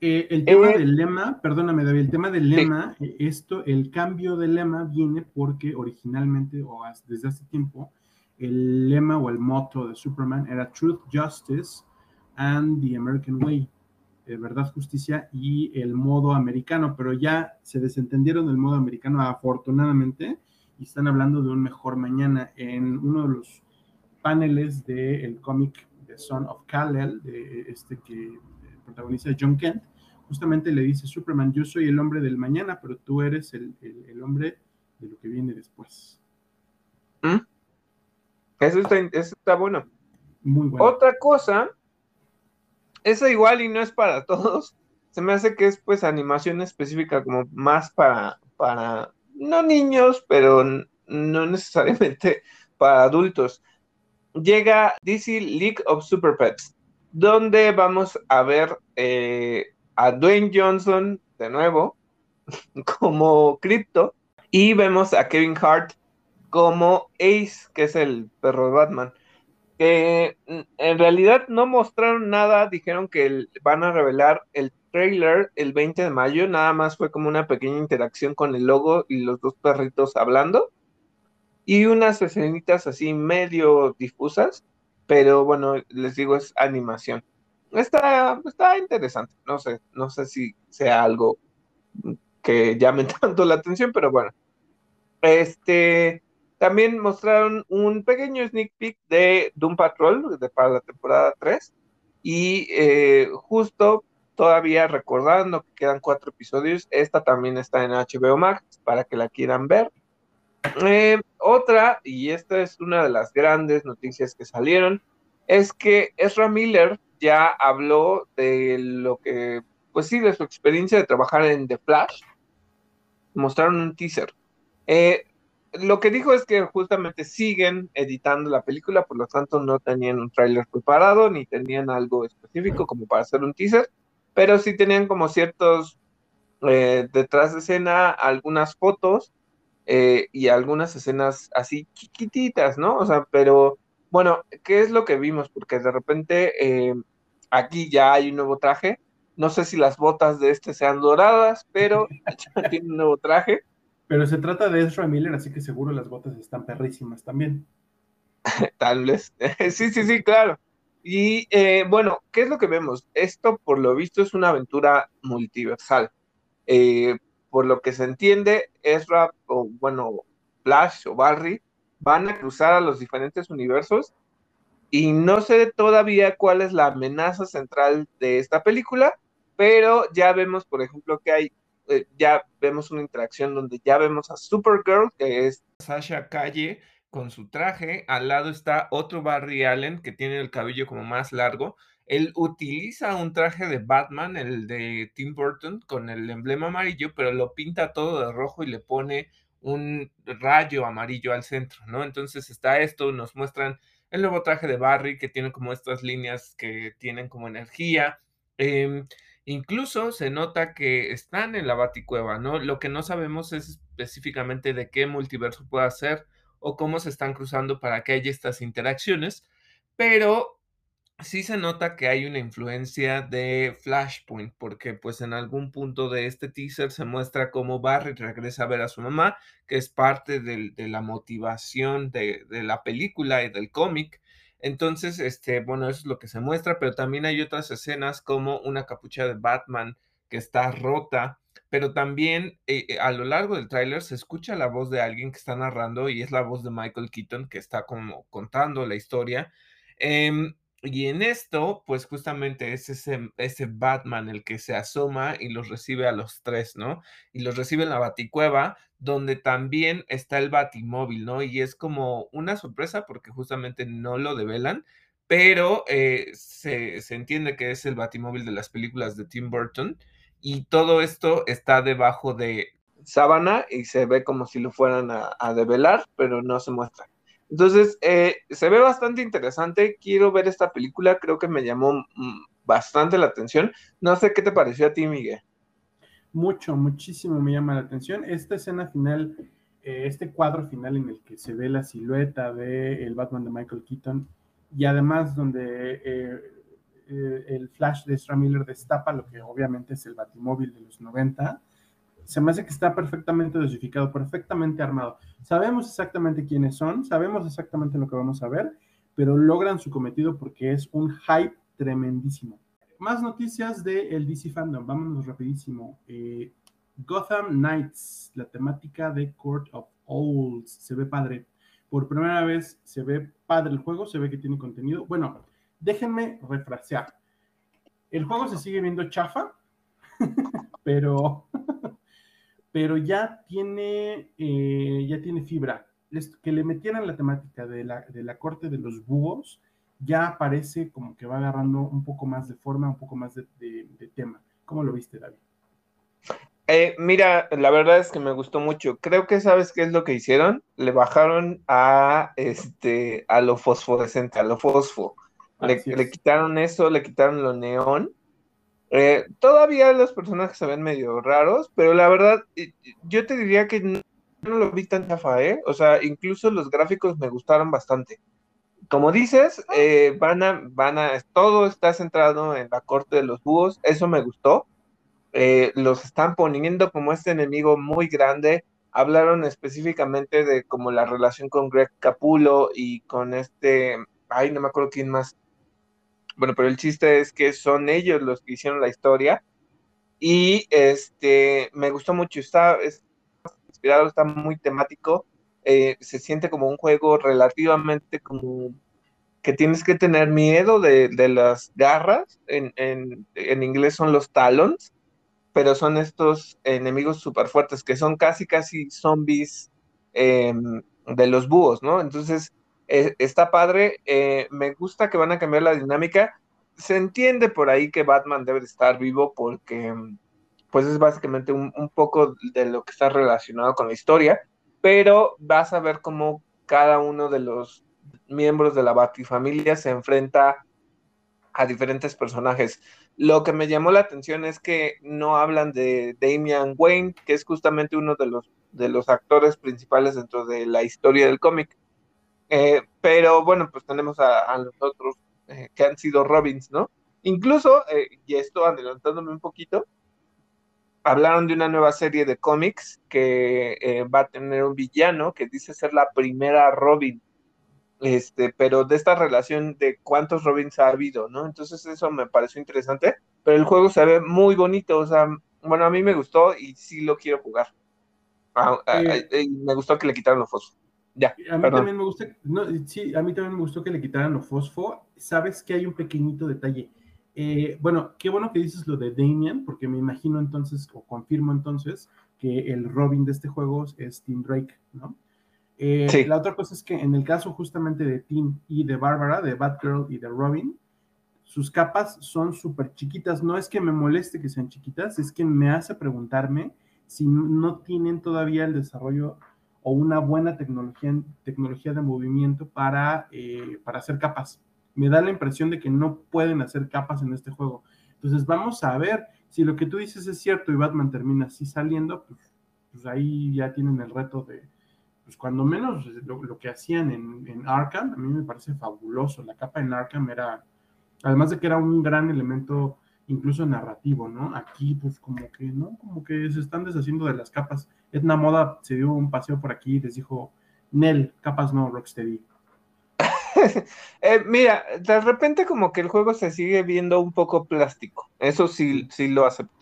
el tema del lema, perdóname David, el tema del lema, esto, el cambio de lema viene porque originalmente o desde hace tiempo, el lema o el moto de Superman era Truth, Justice and the American Way, eh, verdad, justicia y el modo americano, pero ya se desentendieron del modo americano afortunadamente y están hablando de un mejor mañana en uno de los paneles del cómic The Son of Kal-El, de este que protagoniza John Kent, justamente le dice Superman, yo soy el hombre del mañana, pero tú eres el, hombre de lo que viene después. ¿Mm? Eso, está, eso está bueno. Muy bueno. Otra cosa eso igual y no es para todos. Se me hace que es pues animación específica como más para, para, no niños, pero no necesariamente [laughs] para adultos. Llega DC League of Super Pets, donde vamos a ver eh, a Dwayne Johnson de nuevo [laughs] como Crypto y vemos a Kevin Hart como Ace, que es el perro de Batman en realidad no mostraron nada, dijeron que van a revelar el trailer el 20 de mayo, nada más fue como una pequeña interacción con el logo y los dos perritos hablando y unas escenitas así medio difusas, pero bueno, les digo, es animación. Está, está interesante, no sé, no sé si sea algo que llame [laughs] tanto la atención, pero bueno. Este, también mostraron un pequeño sneak peek de Doom Patrol de, para la temporada 3 y eh, justo todavía recordando que quedan cuatro episodios, esta también está en HBO Max para que la quieran ver. Eh, otra, y esta es una de las grandes noticias que salieron, es que Ezra Miller ya habló de lo que, pues sí, de su experiencia de trabajar en The Flash. Mostraron un teaser. Eh, lo que dijo es que justamente siguen editando la película, por lo tanto no tenían un tráiler preparado ni tenían algo específico como para hacer un teaser, pero sí tenían como ciertos eh, detrás de escena, algunas fotos eh, y algunas escenas así chiquititas, ¿no? O sea, pero bueno, ¿qué es lo que vimos? Porque de repente eh, aquí ya hay un nuevo traje. No sé si las botas de este sean doradas, pero [laughs] tiene un nuevo traje. Pero se trata de Ezra Miller, así que seguro las botas están perrísimas también. [laughs] Tal vez. [laughs] sí, sí, sí, claro. Y eh, bueno, ¿qué es lo que vemos? Esto, por lo visto, es una aventura multiversal. Eh, por lo que se entiende, Ezra, o bueno, Flash o Barry, van a cruzar a los diferentes universos y no sé todavía cuál es la amenaza central de esta película, pero ya vemos, por ejemplo, que hay, eh, ya vemos una interacción donde ya vemos a Supergirl, que es Sasha Calle con su traje, al lado está otro Barry Allen que tiene el cabello como más largo, él utiliza un traje de Batman, el de Tim Burton, con el emblema amarillo, pero lo pinta todo de rojo y le pone un rayo amarillo al centro, ¿no? Entonces está esto, nos muestran el nuevo traje de Barry que tiene como estas líneas que tienen como energía. Em, incluso se nota que están en la Baticueva, ¿no? Lo que no sabemos es específicamente de qué multiverso puede ser o cómo se están cruzando para que haya estas interacciones, pero sí se nota que hay una influencia de Flashpoint, porque pues en algún punto de este teaser se muestra cómo Barry regresa a ver a su mamá, que es parte de la motivación de, de, la película y del cómic. Entonces, este, bueno, eso es lo que se muestra, pero también hay otras escenas como una capucha de Batman que está rota, pero también eh, eh, a lo largo del tráiler se escucha la voz de alguien que está narrando y es la voz de Michael Keaton que está como contando la historia. Eh, y en esto, pues justamente es ese, ese Batman el que se asoma y los recibe a los tres, ¿no? Y los recibe en la Baticueva, donde también está el Batimóvil, ¿no? Y es como una sorpresa porque justamente no lo develan, pero eh, se, entiende que es el Batimóvil de las películas de Tim Burton. Y todo esto está debajo de sábana y se ve como si lo fueran a, a develar, pero no se muestra. Entonces, eh, se ve bastante interesante. Quiero ver esta película. Creo que me llamó mm, bastante la atención. No sé qué te pareció a ti, Miguel. Mucho, muchísimo me llama la atención. Esta escena final, eh, este cuadro final en el que se ve la silueta de el Batman de Michael Keaton y además donde eh, eh el flash de Ezra Miller destapa lo que obviamente es el Batimóvil de los 90 se me hace que está perfectamente dosificado, perfectamente armado. Sabemos exactamente quiénes son, sabemos exactamente lo que vamos a ver, pero logran su cometido porque es un hype tremendísimo. Más noticias del el DC Fandom, vámonos rapidísimo. Eh, Gotham Knights, la temática de Court of Owls, se ve padre. Por primera vez se ve padre el juego, se ve que tiene contenido. Bueno, déjenme refrasear. El juego se sigue viendo chafa, [laughs] pero [laughs] pero ya tiene, eh, ya tiene fibra. Que le metieran la temática de la, de la corte de los búhos, ya parece como que va agarrando un poco más de forma, un poco más de, de, tema. ¿Cómo lo viste, David? Eh, mira, la verdad es que me gustó mucho. Creo que sabes qué es lo que hicieron. Le bajaron a este a lo fosforescente, a lo fosfo. Le, le, quitaron eso, le quitaron lo neón eh, todavía los personajes se ven medio raros, pero la verdad, yo te diría que no, lo vi tan chafa, ¿eh? O sea, incluso los gráficos me gustaron bastante. Como dices, eh, van a, van a, todo está centrado en la corte de los búhos, eso me gustó. Eh, los están poniendo como este enemigo muy grande. Hablaron específicamente de como la relación con Greg Capulo y con este, ay, no me acuerdo quién más, bueno, pero el chiste es que son ellos los que hicieron la historia. Y este me gustó mucho, está, inspirado, está muy temático. Eh, se siente como un juego relativamente como que tienes que tener miedo de, las garras. En, en, inglés son los talons, pero son estos enemigos súper fuertes que son casi, casi zombies em, de los búhos, ¿no? Entonces eh, está padre, eh, me gusta que van a cambiar la dinámica. Se entiende por ahí que Batman debe estar vivo porque pues es básicamente un, poco de lo que está relacionado con la historia, pero vas a ver cómo cada uno de los miembros de la Batifamilia se enfrenta a diferentes personajes. Lo que me llamó la atención es que no hablan de Damian Wayne, que es justamente uno de los, de los actores principales dentro de la historia del cómic. Eh, pero bueno, pues tenemos a, los otros eh, que han sido Robins, ¿no? Incluso, eh, y esto adelantándome un poquito, hablaron de una nueva serie de cómics que va a tener un villano que dice ser la primera Robin, este, pero de esta relación de cuántos Robins ha habido, ¿no? Entonces eso me pareció interesante, pero el juego se ve muy bonito, o sea, bueno, a mí me gustó y sí lo quiero jugar. Ah, Eh, eh, me gustó que le quitaron los fosfos. Ya, A mí perdón. también me gusta, no, sí, a mí también me gustó que le quitaran los fosfo. Sabes que hay un pequeñito detalle. Eh, bueno, qué bueno que dices lo de Damian, porque me imagino entonces, o confirmo entonces, que el Robin de este juego es Tim Drake, ¿no? Eh, Sí. La otra cosa es que en el caso justamente de Tim y de Bárbara, de Batgirl y de Robin, sus capas son súper chiquitas. No es que me moleste que sean chiquitas, es que me hace preguntarme si no tienen todavía el desarrollo o una buena tecnología, tecnología de movimiento para, eh, para hacer capas. Me da la impresión de que no pueden hacer capas en este juego. Entonces vamos a ver si lo que tú dices es cierto y Batman termina así saliendo, pues, pues ahí ya tienen el reto de, pues cuando menos lo, que hacían en, en Arkham, a mí me parece fabuloso. La capa en Arkham era, además de que era un gran elemento incluso narrativo, ¿no? Aquí, pues como que, ¿no? Como que se están deshaciendo de las capas. Edna Moda se dio un paseo por aquí y les dijo, Nel, capas no, Rocksteady. [laughs] Eh, mira, de repente como que el juego se sigue viendo un poco plástico. Eso sí, sí lo acepto.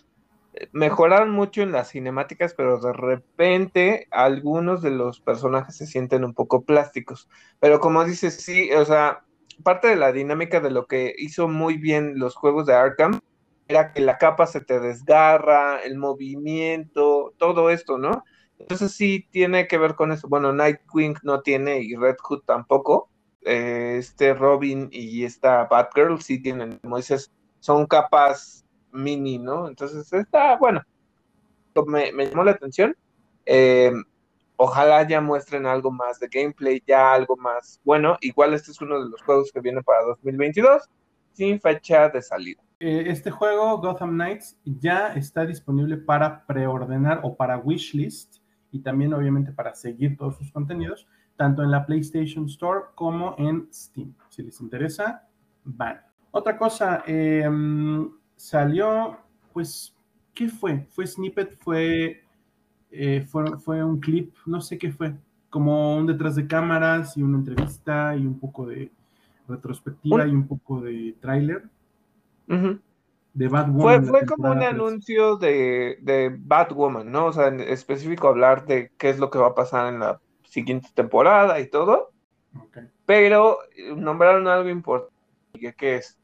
Eh, Mejoraron mucho en las cinemáticas, pero de repente algunos de los personajes se sienten un poco plásticos. Pero como dices, sí, o sea, parte de la dinámica de lo que hizo muy bien los juegos de Arkham era que la capa se te desgarra, el movimiento, todo esto, ¿no? Entonces sí tiene que ver con eso. Bueno, Nightwing no tiene y Red Hood tampoco eh, este Robin y esta Batgirl sí tienen, como dices, son capas mini, ¿no? Entonces está bueno. Me, me llamó la atención. Eh, ojalá ya muestren algo más de gameplay, ya algo más bueno. Igual este es uno de los juegos que viene para 2022 sin fecha de salida. Eh, este juego, Gotham Knights, ya está disponible para preordenar o para wishlist y también obviamente para seguir todos sus contenidos, tanto en la PlayStation Store como en Steam. Si les interesa, van. Otra cosa, eh, salió, pues, ¿qué fue? ¿Fue snippet? ¿Fue, eh, fue, fue un clip? No sé qué fue. Como un detrás de cámaras y una entrevista y un poco de retrospectiva y un poco de tráiler de Batwoman. Fue, fue como un anuncio de, de Batwoman, ¿no? O sea, en específico hablar de qué es lo que va a pasar en la siguiente temporada y todo, pero eh, nombraron algo importante. ¿Qué es?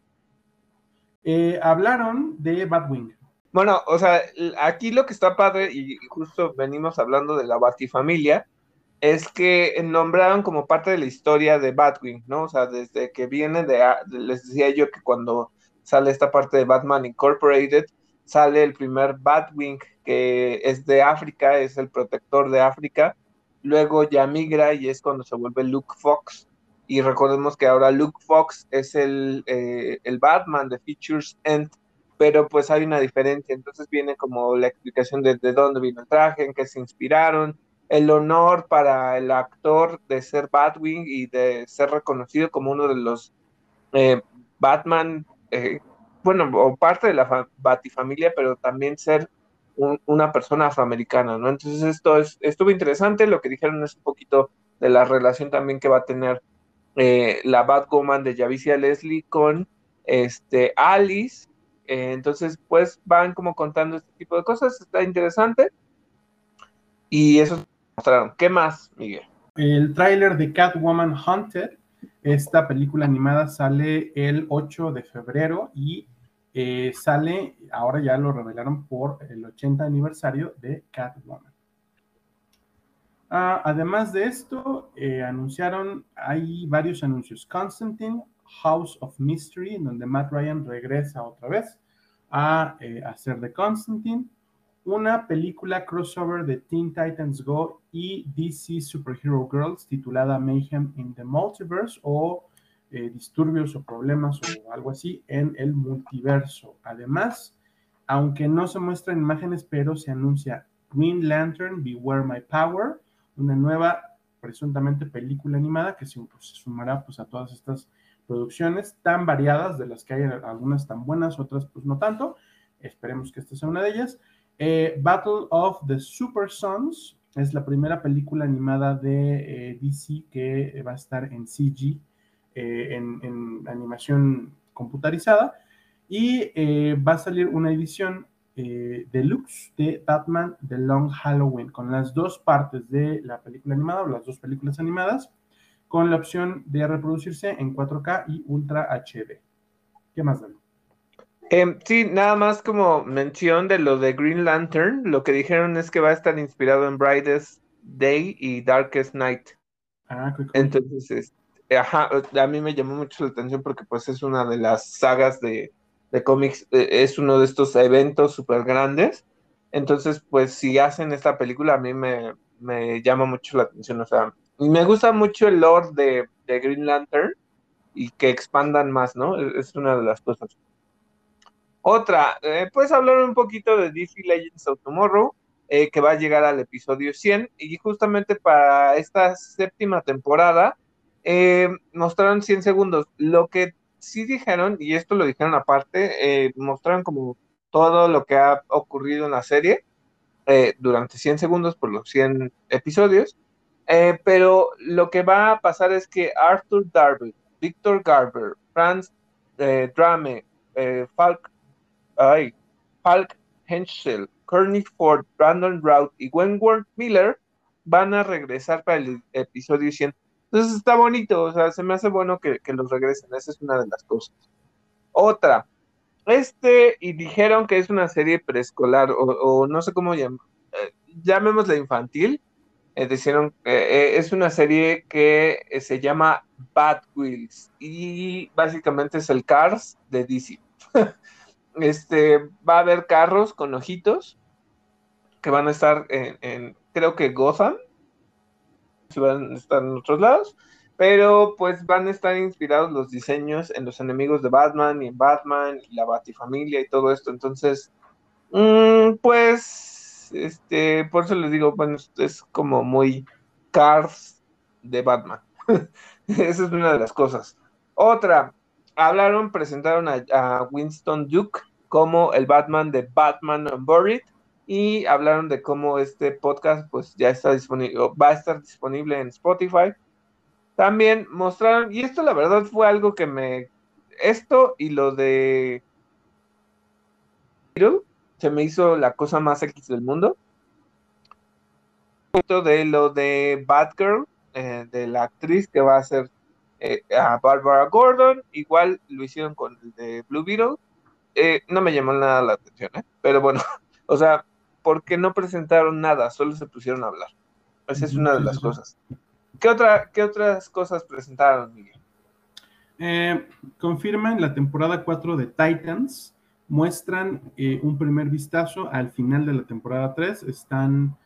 Eh, hablaron de Batwing. Bueno, o sea, aquí lo que está padre, y justo venimos hablando de la Batifamilia, es que nombraron como parte de la historia de Batwing, ¿no? O sea, desde que viene de- les decía yo que cuando sale esta parte de Batman Incorporated, sale el primer Batwing que es de África, es el protector de África, luego ya migra y es cuando se vuelve Luke Fox, y recordemos que ahora Luke Fox es el, eh, el Batman de Features End, pero pues hay una diferencia, entonces viene como la explicación de, de dónde vino el traje, en qué se inspiraron, el honor para el actor de ser Batwing y de ser reconocido como uno de los eh, Batman, eh, bueno, o parte de la fa- Batifamilia, pero también ser un- una persona afroamericana, ¿no? Entonces esto es, estuvo interesante, lo que dijeron es un poquito de la relación también que va a tener eh, la Batwoman de Javicia Leslie con este, Alice, eh, entonces, pues van como contando este tipo de cosas, está interesante. Y eso mostraron. ¿Qué más, Miguel? El tráiler de Catwoman Hunted, esta película animada sale el 8 de febrero y eh, sale, ahora ya lo revelaron por el 80 aniversario de Catwoman. Ah, además de esto, eh, anunciaron, hay varios anuncios. Constantine, House of Mystery, donde Matt Ryan regresa otra vez a eh, hacer de Constantine. Una película crossover de Teen Titans Go y DC Superhero Girls titulada Mayhem in the Multiverse o eh, Disturbios o Problemas o algo así en el multiverso. Además, aunque no se muestran imágenes, pero se anuncia Green Lantern, Beware My Power, una nueva, presuntamente, película animada que se, pues, se sumará pues, a todas estas producciones tan variadas, de las que hay algunas tan buenas, otras pues no tanto. Esperemos que esta sea una de ellas. Eh, Battle of the Super Sons es la primera película animada de eh, DC que va a estar en CG, eh, en, en animación computarizada, y eh, va a salir una edición eh, deluxe de Batman The Long Halloween, con las dos partes de la película animada o las dos películas animadas, con la opción de reproducirse en 4K y Ultra HD. ¿Qué más, David? Em, sí, nada más como mención de lo de Green Lantern, lo que dijeron es que va a estar inspirado en Brightest Day y Darkest Night. Ah, qué cool. Entonces, este, ajá, a mí me llamó mucho la atención porque pues es una de las sagas de, de cómics, eh, es uno de estos eventos súper grandes. Entonces, pues si hacen esta película, a mí me, me llama mucho la atención. O sea, me gusta mucho el lore de, de Green Lantern y que expandan más, ¿no? Es es una de las cosas. Otra, eh, pues hablar un poquito de DC Legends of Tomorrow, eh, que va a llegar al episodio 100 y justamente para esta séptima temporada eh, mostraron 100 segundos. Lo que sí dijeron, y esto lo dijeron aparte, eh, mostraron como todo lo que ha ocurrido en la serie eh, durante 100 segundos por los 100 episodios, eh, pero lo que va a pasar es que Arthur Darby, Victor Garber, Franz eh, Drame, Falk ay, Falk Henschel, Courtney Ford, Brandon Routh y Wentworth Miller van a regresar para el episodio 100. Entonces está bonito, o sea, se me hace bueno que, que los regresen, esa es una de las cosas. Otra, este, y dijeron que es una serie preescolar, o, no sé cómo llam eh, llamémosla infantil, eh, dijeron, eh, eh, es una serie que eh, se llama Bad Wheels, y básicamente es el Cars de DC. [laughs] este, va a haber carros con ojitos que van a estar en, en creo que Gotham, si van a estar en otros lados, pero pues van a estar inspirados los diseños en los enemigos de Batman y en Batman y la Batifamilia y todo esto, entonces, mm, pues, este, por eso les digo, bueno, es como muy Cars de Batman. [laughs] Esa es una de las cosas. Otra, hablaron, presentaron a, Winston Duke como el Batman de Batman Unburied y hablaron de cómo este podcast pues ya está disponible, va a estar disponible en Spotify. También mostraron, y esto la verdad fue algo que me, esto y lo de se me hizo la cosa más X del mundo. De lo de Batgirl, eh, de la actriz que va a ser eh, a Barbara Gordon, igual lo hicieron con el de Blue Beetle. Eh, no me llamó nada la atención, ¿eh? pero bueno, [laughs] o sea, ¿por qué no presentaron nada? Solo se pusieron a hablar. Esa es una de las cosas. ¿Qué, otra, qué otras cosas presentaron, Miguel? Eh, confirman la temporada 4 de Titans, muestran eh, un primer vistazo al final de la temporada 3. Están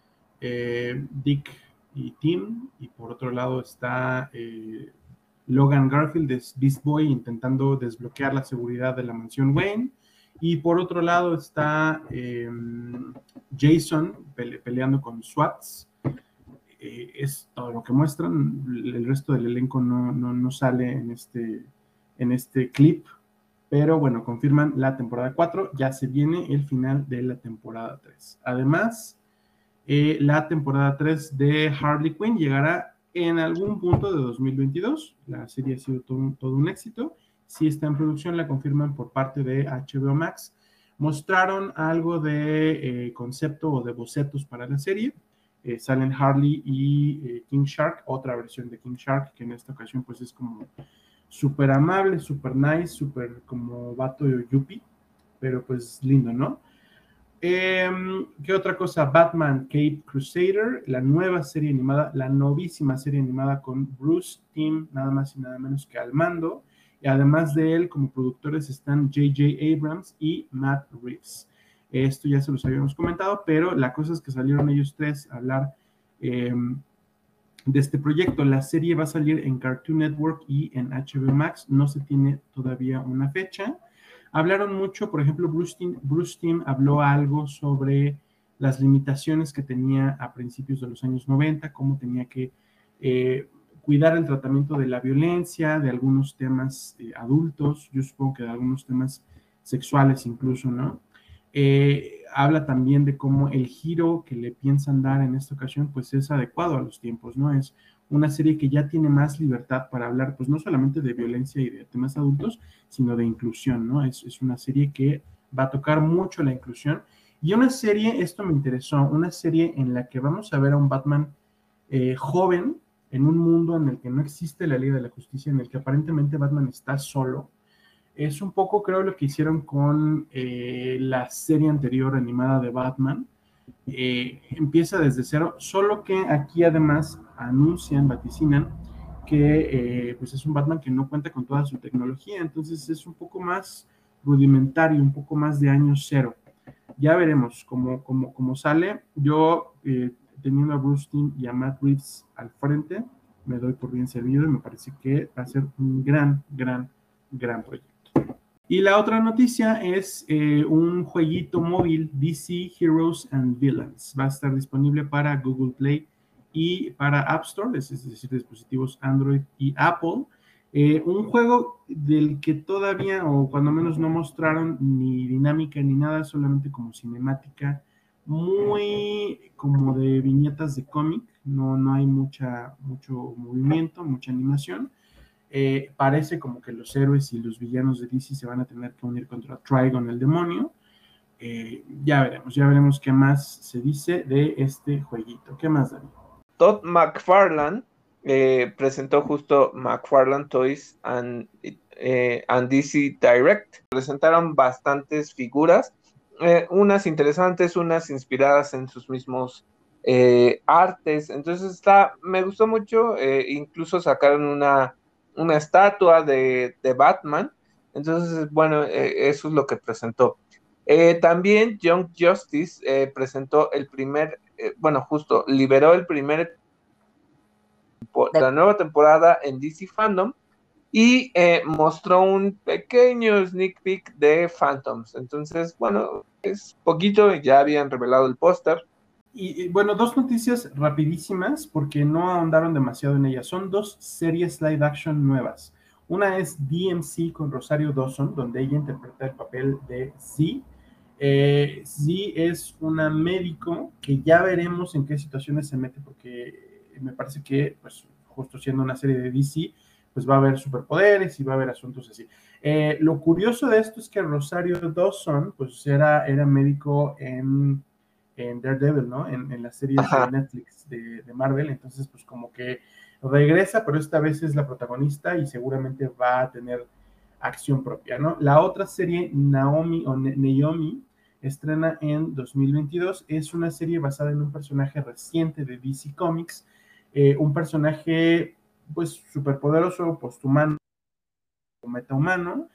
eh, Dick y Tim, y por otro lado está eh, Logan Garfield de Beast Boy intentando desbloquear la seguridad de la mansión Wayne. Y por otro lado está eh, Jason pele peleando con SWATs. Eh, es todo lo que muestran. El resto del elenco no, no, no, sale en este, en este clip. Pero bueno, confirman la temporada 4. Ya se viene el final de la temporada 3. Además, eh, la temporada 3 de Harley Quinn llegará en algún punto de 2022. La serie ha sido todo un éxito. Si está en producción, la confirman por parte de HBO Max. Mostraron algo de eh, concepto o de bocetos para la serie. Eh, salen Harley y eh, King Shark, otra versión de King Shark, que en esta ocasión pues es como súper amable, súper nice, súper como vato yuppie, pero pues lindo, ¿no? Eh, ¿Qué otra cosa? Batman Cape Crusader, la nueva serie animada, la novísima serie animada con Bruce Timm, nada más y nada menos que al mando. Además de él, como productores están J.J. Abrams y Matt Reeves. Esto ya se los habíamos comentado, pero la cosa es que salieron ellos tres a hablar eh, de este proyecto. La serie va a salir en Cartoon Network y en HBO Max. No se tiene todavía una fecha. Hablaron mucho, por ejemplo, Bruce Timm, Bruce Timm habló algo sobre las limitaciones que tenía a principios de los años 90, cómo tenía que eh, cuidar el tratamiento de la violencia, de algunos temas eh, adultos, yo supongo que de algunos temas sexuales incluso, ¿no? Eh, habla también de cómo el giro que le piensan dar en esta ocasión, pues es adecuado a los tiempos, ¿no? Es una serie que ya tiene más libertad para hablar, pues no solamente de violencia y de temas adultos, sino de inclusión, ¿no? Es, es una serie que va a tocar mucho la inclusión Y una serie, esto me interesó, una serie en la que vamos a ver a un Batman eh, joven en un mundo en el que no existe la Liga de la Justicia, en el que aparentemente Batman está solo. Es un poco, creo, lo que hicieron con eh, la serie anterior animada de Batman. Eh, empieza desde cero, solo que aquí además anuncian, vaticinan que pues es un Batman que no cuenta con toda su tecnología, entonces es un poco más rudimentario, un poco más de año cero ya veremos cómo, cómo, cómo sale. Yo, eh, teniendo a Bruce Timm y a Matt Reeves al frente, me doy por bien servido y me parece que va a ser un gran, gran, gran proyecto. Y la otra noticia es eh, un jueguito móvil DC Heroes and Villains. Va a estar disponible para Google Play y para App Store, es decir, dispositivos Android y Apple. Eh, un juego del que todavía, o cuando menos no mostraron ni dinámica ni nada, solamente como cinemática, muy como de viñetas de cómic, no, no hay mucha, mucho movimiento, mucha animación. Eh, parece como que los héroes y los villanos de DC se van a tener que unir contra Trigon, el demonio. Eh, ya veremos, ya veremos qué más se dice de este jueguito. ¿Qué más, David? Todd McFarlane eh, presentó justo McFarland Toys eh, and, DC Direct. Presentaron bastantes figuras, eh, unas interesantes, unas inspiradas en sus mismos artes. Entonces está, me gustó mucho, incluso sacaron una, una estatua de, de Batman. Entonces, bueno, eso es lo que presentó. también Young Justice presentó el primer, bueno, justo liberó el primer la nueva temporada en DC Fandom y eh, mostró un pequeño sneak peek de Phantoms. Entonces, bueno, es poquito, ya habían revelado el póster. Y, bueno, dos noticias rapidísimas porque no ahondaron demasiado en ellas. Son dos series live action nuevas. Una es DMC con Rosario Dawson, donde ella interpreta el papel de Z. Eh, Z es una médico que ya veremos en qué situaciones se mete porque me parece que, pues, justo siendo una serie de DC, pues va a haber superpoderes y va a haber asuntos así. Eh, lo curioso de esto es que Rosario Dawson, pues era, era médico en, en Daredevil, ¿no? En, la serie de Netflix de, Marvel, entonces pues como que regresa, pero esta vez es la protagonista y seguramente va a tener acción propia, ¿no? La otra serie, Naomi o Naomi, estrena en 2022, es una serie basada en un personaje reciente de DC Comics, eh, un personaje pues poderoso, posthumano, metahumano.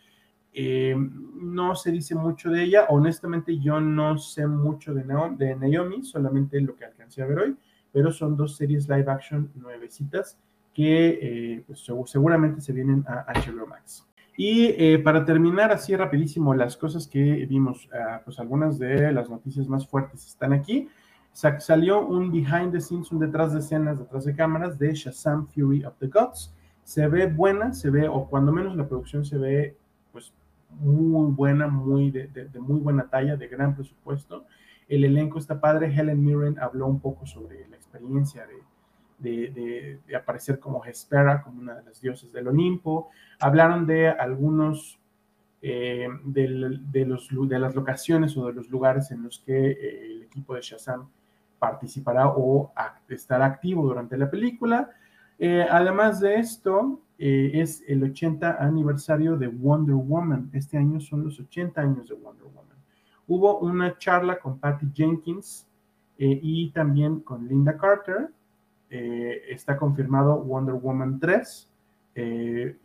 Eh, no se dice mucho de ella, honestamente yo no sé mucho de, Naomi, solamente lo que alcancé a ver hoy, pero son dos series live action nuevecitas que eh, pues, seguramente se vienen a HBO Max. Y para terminar así rapidísimo las cosas que vimos, ah, pues algunas de las noticias más fuertes están aquí salió un behind the scenes, un detrás de escenas, detrás de cámaras de Shazam Fury of the Gods. Se ve buena, se ve, o cuando menos la producción se ve, pues, muy buena, muy de, muy buena talla, de gran presupuesto. El elenco está padre. Helen Mirren habló un poco sobre la experiencia de, de, aparecer como Hespera, como una de las dioses del Olimpo. Hablaron de algunos eh, de, los, de las locaciones o de los lugares en los que eh, el equipo de Shazam participará o estará activo durante la película. Eh, además de esto, eh, es el 80 aniversario de Wonder Woman. Este año son los 80 años de Wonder Woman. Hubo una charla con Patty Jenkins eh, y también con Linda Carter. está confirmado Wonder Woman 3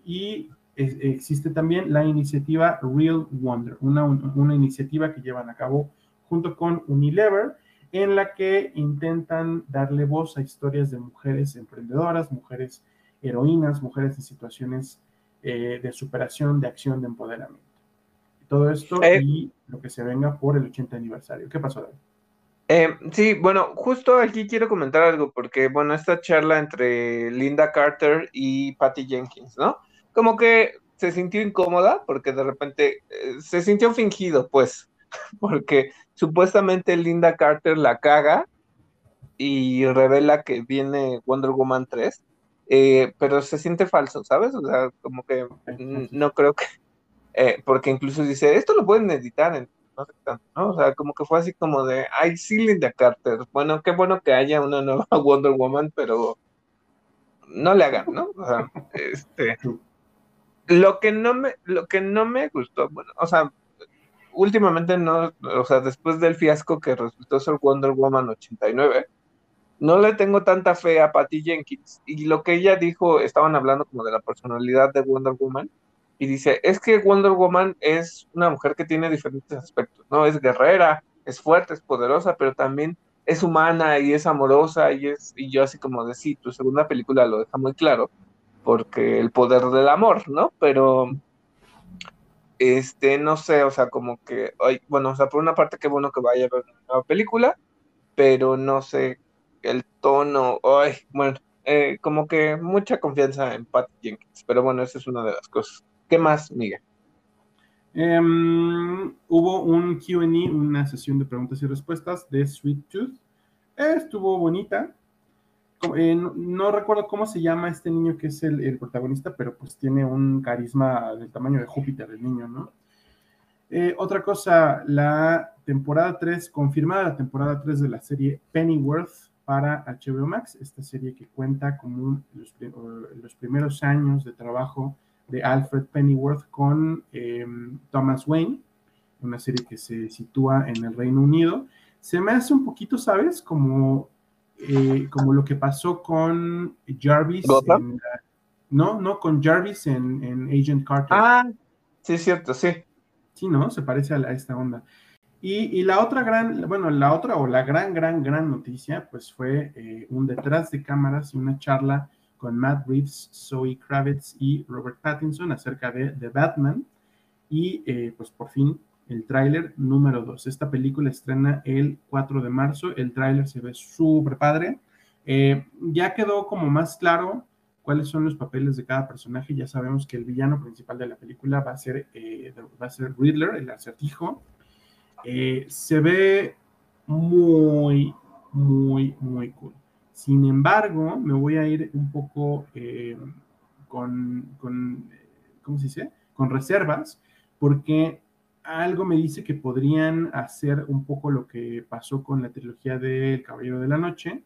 y existe también la iniciativa Real Wonder, una, una iniciativa que llevan a cabo junto con Unilever en la que intentan darle voz a historias de mujeres emprendedoras, mujeres heroínas, mujeres en situaciones eh, de superación, de acción, de empoderamiento. Todo esto eh. y lo que se venga por el 80 aniversario. ¿Qué pasó, David? Eh, sí, bueno, justo aquí quiero comentar algo, porque, bueno, esta charla entre Linda Carter y Patty Jenkins, ¿no? Como que se sintió incómoda, porque de repente se sintió fingido, pues, [laughs] porque supuestamente Linda Carter la caga y revela que viene Wonder Woman 3, eh, pero se siente falso, ¿sabes? O sea, como que no creo que, eh, porque incluso dice, esto lo pueden editar, no sé tanto, ¿no? O sea, como que fue así como de, ay, sí, Linda Carter, bueno, qué bueno que haya una nueva [laughs] Wonder Woman, pero no le hagan, ¿no? O sea, este, [laughs] lo que no me, lo que no me gustó, bueno, o sea, últimamente no, o sea, después del fiasco que resultó ser Wonder Woman 89, no le tengo tanta fe a Patty Jenkins. Y lo que ella dijo, estaban hablando como de la personalidad de Wonder Woman, y dice, es que Wonder Woman es una mujer que tiene diferentes aspectos, ¿no? Es guerrera, es fuerte, es poderosa, pero también es humana y es amorosa y es, y yo así como de sí, tu segunda película lo deja muy claro, porque el poder del amor, ¿no? Pero este, no sé, o sea, como que, bueno, o sea, por una parte qué bueno que vaya a ver una nueva película, pero no sé, el tono, ay, bueno, eh, como que mucha confianza en Pat Jenkins, pero bueno, esa es una de las cosas. ¿Qué más, Miguel? Em, hubo un QA, una sesión de preguntas y respuestas de Sweet Tooth. estuvo bonita, eh, no, recuerdo cómo se llama este niño que es el, protagonista, pero pues tiene un carisma del tamaño de Júpiter, el niño, ¿no? Eh, otra cosa, la temporada 3, confirmada la temporada 3 de la serie Pennyworth para HBO Max, esta serie que cuenta como los, los, primeros años de trabajo de Alfred Pennyworth con em, Thomas Wayne, una serie que se sitúa en el Reino Unido. Se me hace un poquito, ¿sabes? Como eh, como lo que pasó con Jarvis. no, no, con Jarvis en, Agent Carter. Ah, sí, es cierto, sí. Sí, ¿no? Se parece a, esta onda. Y, la otra gran, bueno, la otra o la gran, gran, gran noticia, pues fue eh, un detrás de cámaras y una charla con Matt Reeves, Zoe Kravitz y Robert Pattinson acerca de The Batman. Y eh, pues por fin el tráiler número 2. Esta película estrena el 4 de marzo, el tráiler se ve súper padre. Eh, ya quedó como más claro cuáles son los papeles de cada personaje. Ya sabemos que el villano principal de la película va a ser, eh, va a ser Riddler, el acertijo. Eh, se ve muy, muy, muy cool. Sin embargo, me voy a ir un poco con, con, ¿cómo se dice? Con reservas, porque algo me dice que podrían hacer un poco lo que pasó con la trilogía de El Caballero de la Noche,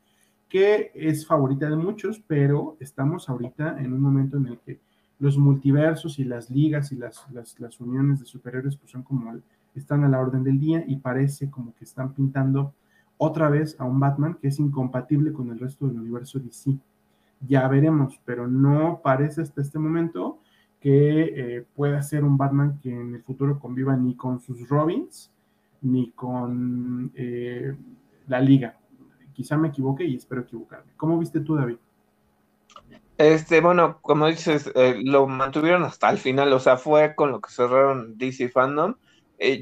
que es favorita de muchos, pero estamos ahorita en un momento en el que los multiversos y las ligas y las, las, uniones de superhéroes pues son como están a la orden del día y parece como que están pintando otra vez a un Batman que es incompatible con el resto del universo DC. Ya veremos, pero no parece hasta este momento que eh, pueda ser un Batman que en el futuro conviva ni con sus Robins ni con eh, la liga. Quizá me equivoque y espero equivocarme. ¿Cómo viste tú, David? Este, bueno, como dices, eh, lo mantuvieron hasta el final, o sea, fue con lo que cerraron DC Fandom.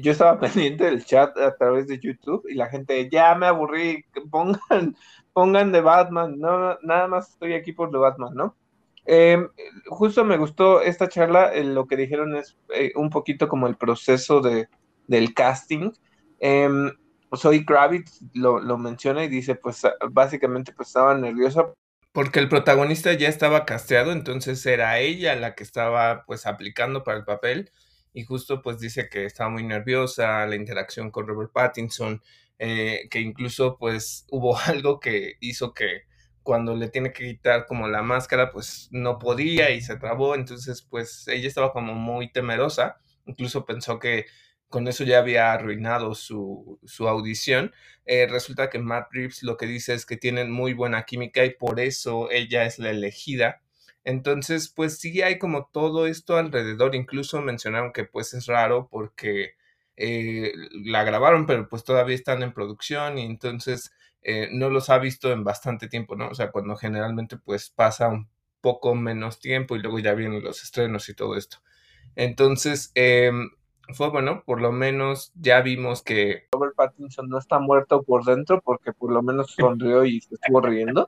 yo estaba [laughs] pendiente del chat a través de YouTube y la gente, ya me aburrí, pongan, [laughs] pongan de Batman, no, nada más estoy aquí por The Batman, ¿no? Em, justo me gustó esta charla, lo que dijeron es eh, un poquito como el proceso de, del casting. Em, Soy Kravitz lo, lo, menciona y dice, pues básicamente pues estaba nerviosa. Porque el protagonista ya estaba casteado, entonces era ella la que estaba pues aplicando para el papel y justo pues dice que estaba muy nerviosa, la interacción con Robert Pattinson, eh, que incluso pues hubo [laughs] algo que hizo que cuando le tiene que quitar como la máscara, pues no podía y se trabó, entonces pues ella estaba como muy temerosa, incluso pensó que con eso ya había arruinado su, su audición. Eh, resulta que Matt Reeves lo que dice es que tienen muy buena química y por eso ella es la elegida. Entonces, pues sí hay como todo esto alrededor, incluso mencionaron que pues es raro porque eh, la grabaron, pero pues todavía están en producción y entonces eh, no los ha visto en bastante tiempo, ¿no? O sea, cuando generalmente pues pasa un poco menos tiempo y luego ya vienen los estrenos y todo esto. Entonces, em, fue bueno, por lo menos ya vimos que Robert Pattinson no está muerto por dentro porque por lo menos sonrió y se estuvo riendo,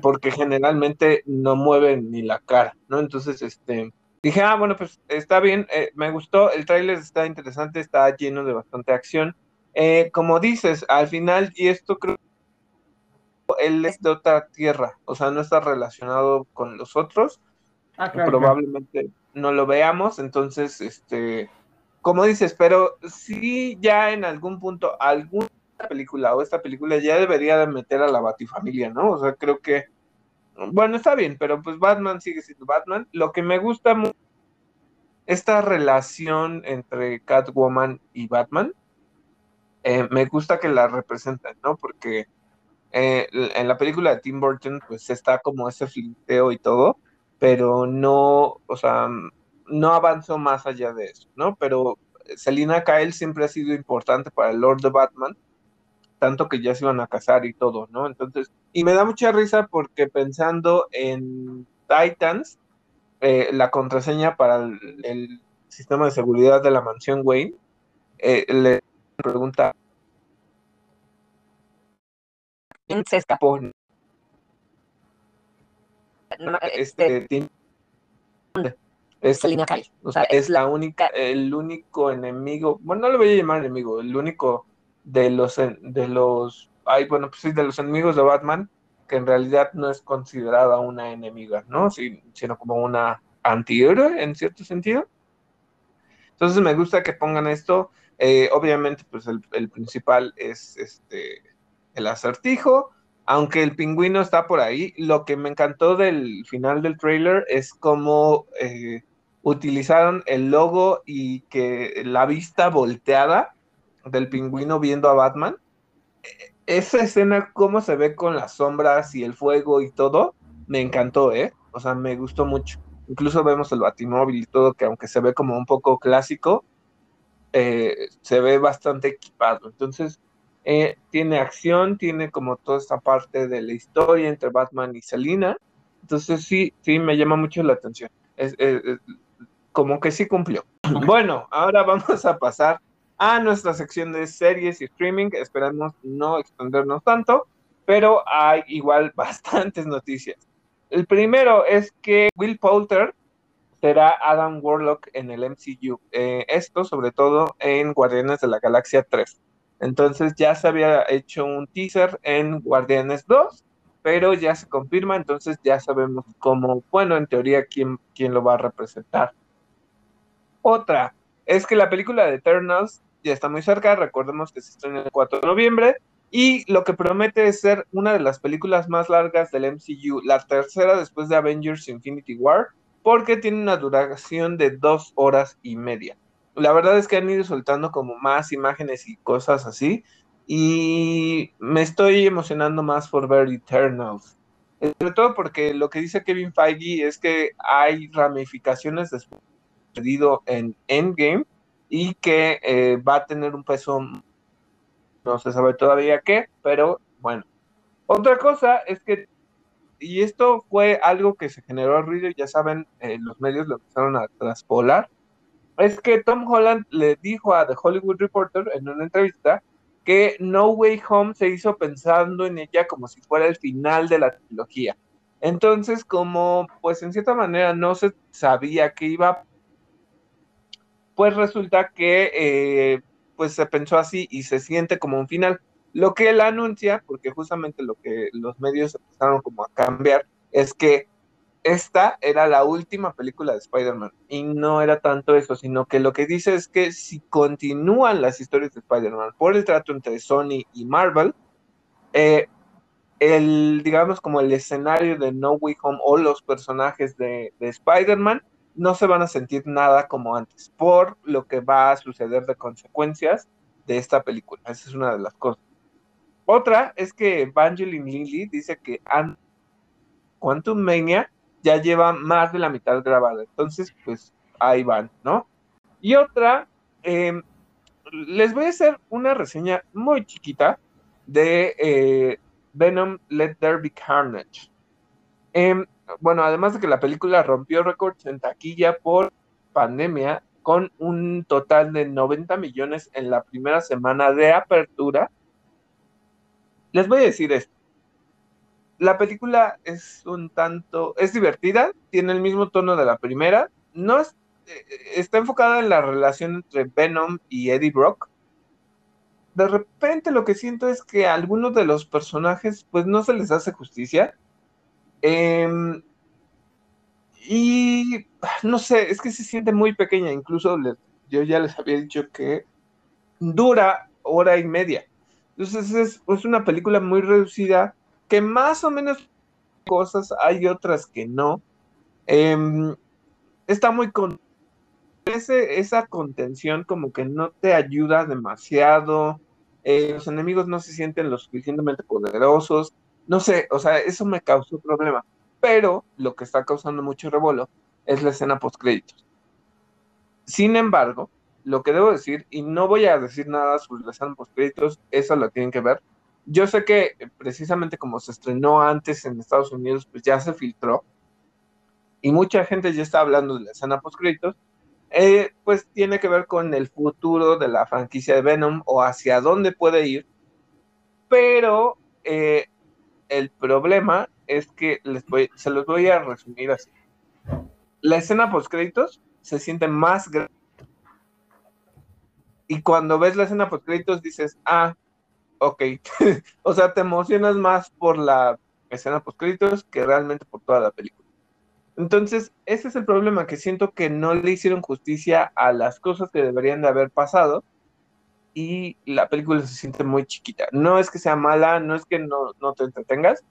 porque generalmente no mueve ni la cara, ¿no? Entonces, este, dije, ah, bueno, pues está bien, eh, me gustó, el tráiler está interesante, está lleno de bastante acción. Eh, como dices, al final, y esto creo él es de otra tierra, o sea, no está relacionado con los otros. Ah, probablemente no lo veamos, entonces, este, como dices, pero sí ya en algún punto, alguna película o esta película ya debería de meter a la Batifamilia, ¿no? O sea, creo que, bueno, está bien, pero pues Batman sigue siendo Batman. Lo que me gusta mucho, esta relación entre Catwoman y Batman, eh, me gusta que la representen, ¿no? Porque eh, en la película de Tim Burton, pues está como ese flinteo y todo, pero no, o sea, no avanzó más allá de eso, ¿no? Pero Selina Kyle siempre ha sido importante para el Lord de Batman, tanto que ya se iban a casar y todo, ¿no? Entonces, y me da mucha risa porque pensando en Titans, eh, la contraseña para el, sistema de seguridad de la mansión Wayne, eh, le pregunta se escapó. Este, es, o sea, es la única, el único enemigo, bueno, no lo voy a llamar enemigo, el único de los, de los, ay, bueno, pues sí, de los enemigos de Batman, que en realidad no es considerada una enemiga, ¿no? sino como una antihéroe en cierto sentido. Entonces me gusta que pongan esto. Eh, obviamente, pues el, el, principal es este el acertijo, aunque el pingüino está por ahí. Lo que me encantó del final del trailer es cómo eh, utilizaron el logo y que la vista volteada del pingüino viendo a Batman. Esa escena, cómo se ve con las sombras y el fuego y todo, me encantó, ¿eh? O sea, me gustó mucho. Incluso vemos el batimóvil y todo, que aunque se ve como un poco clásico, eh, se ve bastante equipado. Entonces, eh, tiene acción, tiene como toda esta parte de la historia entre Batman y Selina. Entonces sí, sí, me llama mucho la atención. Es, como que sí cumplió. Bueno, ahora [laughs] vamos a pasar a nuestra sección de series y streaming. Esperamos no extendernos tanto, pero hay igual [laughs] bastantes noticias. El primero es que Will Poulter será Adam Warlock en el MCU. Eh, esto sobre todo en Guardianes de la Galaxia 3. Entonces ya se había hecho un teaser en Guardianes 2, pero ya se confirma, entonces ya sabemos cómo, bueno, en teoría, quién, quién lo va a representar. Otra, es que la película de Eternals ya está muy cerca, recordemos que se estrena el 4 de noviembre, y lo que promete es ser una de las películas más largas del MCU, la tercera después de Avengers Infinity War, porque tiene una duración de dos horas y media la verdad es que han ido soltando como más imágenes y cosas así. Y me estoy emocionando más por ver Eternals. Sobre todo porque lo que dice Kevin Feige es que hay ramificaciones después perdido en Endgame y que eh, va a tener un peso, no se sabe todavía qué, pero bueno. Otra cosa es que, y esto fue algo que se generó ruido, ya saben, eh, los medios lo empezaron a traspolar, es que Tom Holland le dijo a The Hollywood Reporter en una entrevista que No Way Home se hizo pensando en ella como si fuera el final de la trilogía. Entonces, como pues en cierta manera no se sabía que iba, pues resulta que eh, pues se pensó así y se siente como un final. Lo que él anuncia, porque justamente lo que los medios empezaron como a cambiar, es que esta era la última película de Spider-Man. Y no era tanto eso, sino que lo que dice es que si continúan las historias de Spider-Man por el trato entre Sony y Marvel, eh, el, digamos, como el escenario de No Way Home o los personajes de, de Spider-Man no se van a sentir nada como antes, por lo que va a suceder de consecuencias de esta película. Esa es una de las cosas. Otra es que Evangeline Lilly dice que Quantum Mania ya lleva más de la mitad grabada. Entonces, pues ahí van, ¿no? Y otra, em, les voy a hacer una reseña muy chiquita de eh, Venom Let There Be Carnage. Em, bueno, además de que la película rompió récords en taquilla por pandemia, con un total de 90 millones en la primera semana de apertura, les voy a decir esto la película es un tanto, es divertida, tiene el mismo tono de la primera, no es, eh, está enfocada en la relación entre Venom y Eddie Brock. De repente lo que siento es que a algunos de los personajes pues no se les hace justicia. Em, y no sé, es que se siente muy pequeña, incluso yo ya les había dicho que dura hora y media. Entonces es, es una película muy reducida que más o menos cosas, hay otras que no. Em, está muy con esa contención como que no te ayuda demasiado. Eh, los enemigos no se sienten lo suficientemente poderosos. No sé, o sea, eso me causó problema. Pero lo que está causando mucho revuelo es la escena post créditos. Sin embargo, lo que debo decir, y no voy a decir nada sobre la escena post créditos, eso lo tienen que ver. Yo sé que precisamente como se estrenó antes en Estados Unidos, pues ya se filtró y mucha gente ya está hablando de la escena post créditos, eh, pues tiene que ver con el futuro de la franquicia de Venom o hacia dónde puede ir. Pero eh, el problema es que les voy, se los voy a resumir así. La escena post créditos se siente más grande. Y cuando ves la escena post créditos dices, ah, ok. [laughs] o sea, te emocionas más por la escena post créditos que realmente por toda la película. Entonces, ese es el problema, que siento que no le hicieron justicia a las cosas que deberían de haber pasado y la película se siente muy chiquita. No es que sea mala, no es que no, no te entretengas.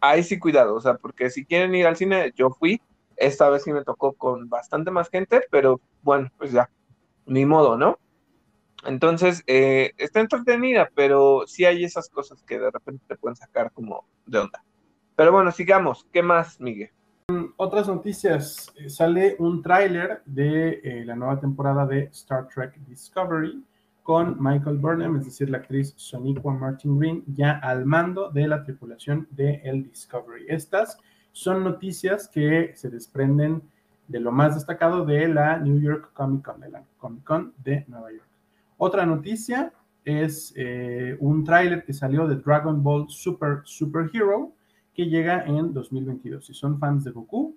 Ahí sí cuidado, o sea, porque si quieren ir al cine, yo fui, esta vez sí me tocó con bastante más gente, pero bueno, pues ya, ni modo, ¿no? Entonces, eh, está entretenida, pero sí hay esas cosas que de repente te pueden sacar como de onda. Pero bueno, sigamos. ¿Qué más, Miguel? Otras noticias. Eh, sale un tráiler de eh, la nueva temporada de Star Trek Discovery con Michael Burnham, es decir, la actriz Soniqua Martin Green, ya al mando de la tripulación de el Discovery. Estas son noticias que se desprenden de lo más destacado de la New York Comic Con, de la Comic Con de Nueva York. Otra noticia es eh, un tráiler que salió de Dragon Ball Super Super Hero, que llega en 2022. Si son fans de Goku,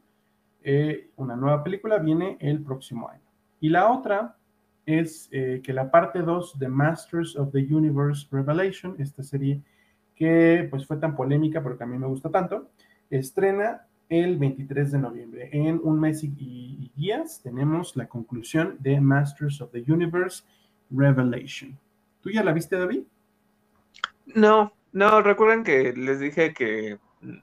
eh, una nueva película viene el próximo año. Y la otra es eh, que la parte 2 de Masters of the Universe Revelation, esta serie que pues fue tan polémica, pero que a mí me gusta tanto, estrena el 23 de noviembre. En un mes y días tenemos la conclusión de Masters of the Universe Revelation. ¿Tú ya la viste, David? No, no, recuerden que les dije que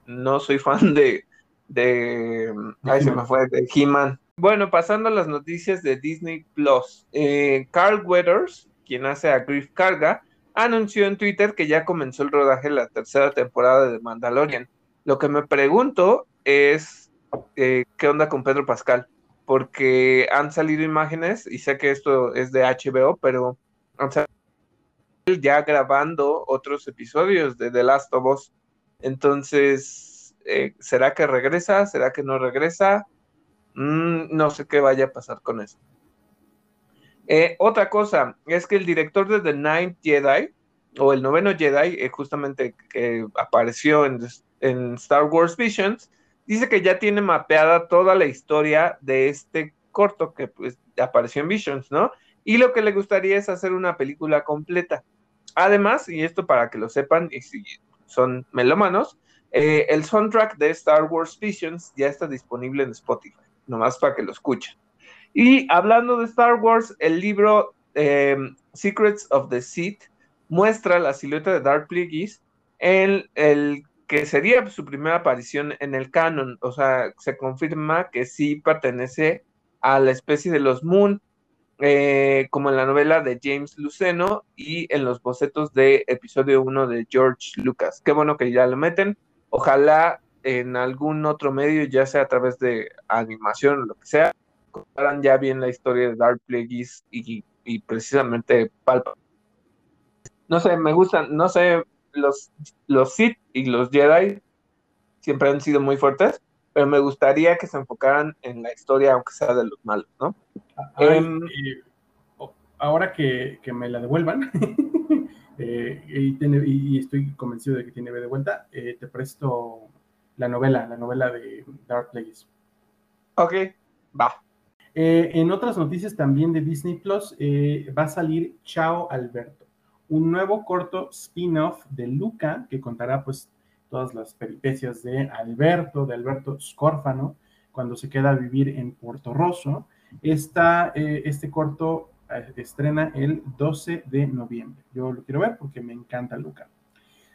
no soy fan de, de, ay, se me fue, de He-Man. Bueno, pasando a las noticias de Disney Plus. Eh, Carl Weathers, quien hace a Griff Carga, anunció en Twitter que ya comenzó el rodaje de la tercera temporada de Mandalorian. Lo que me pregunto es eh, qué onda con Pedro Pascal, porque han salido imágenes, y sé que esto es de HBO, pero han salido ya grabando otros episodios de The Last of Us. Entonces, eh, ¿será que regresa? ¿Será que no regresa? Mm, no sé qué vaya a pasar con eso. Eh, otra cosa es que el director de The Ninth Jedi, o el noveno Jedi, eh, justamente que apareció en, en, Star Wars Visions, dice que ya tiene mapeada toda la historia de este corto que pues, apareció en Visions, ¿no? Y lo que le gustaría es hacer una película completa. Además, y esto para que lo sepan, y si son melómanos, eh, el soundtrack de Star Wars Visions ya está disponible en Spotify, nomás para que lo escuchen. Y hablando de Star Wars, el libro em, Secrets of the Sith muestra la silueta de Darth Plagueis en el que sería su primera aparición en el canon, o sea, se confirma que sí pertenece a la especie de los Moon, eh, como en la novela de James Luceno y en los bocetos de episodio 1 de George Lucas. Qué bueno que ya lo meten. Ojalá en algún otro medio, ya sea a través de animación o lo que sea, contaran ya bien la historia de Dark Plagueis y, precisamente Palpa. No sé, me gustan, no sé, los, los Sith y los Jedi siempre han sido muy fuertes, pero me gustaría que se enfocaran en la historia, aunque sea de los malos, ¿no? Em, ahora que, me la devuelvan, [laughs] eh, y, estoy convencido de que tiene de vuelta, eh, te presto la novela, la novela de Dark Plagueis. Ok, va. Eh, en otras noticias también de Disney Plus, va a salir Chao Alberto, un nuevo corto spin-off de Luca que contará pues todas las peripecias de Alberto, de Alberto Scórfano, cuando se queda a vivir en Puerto Rosso. Esta, eh, este corto eh, estrena el 12 de noviembre. Yo lo quiero ver porque me encanta Luca.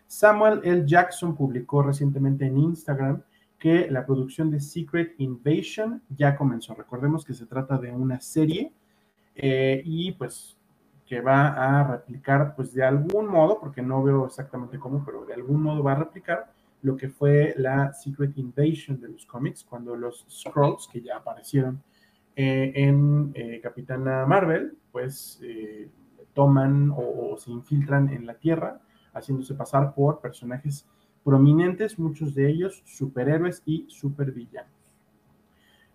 Samuel L. Jackson publicó recientemente en Instagram que la producción de Secret Invasion ya comenzó. Recordemos que se trata de una serie eh, y pues que va a replicar pues de algún modo, porque no veo exactamente cómo, pero de algún modo va a replicar lo que fue la Secret Invasion de los cómics, cuando los Scrolls, que ya aparecieron eh, en eh, Capitana Marvel, pues toman o se infiltran en la Tierra, haciéndose pasar por personajes prominentes, muchos de ellos superhéroes y supervillanos.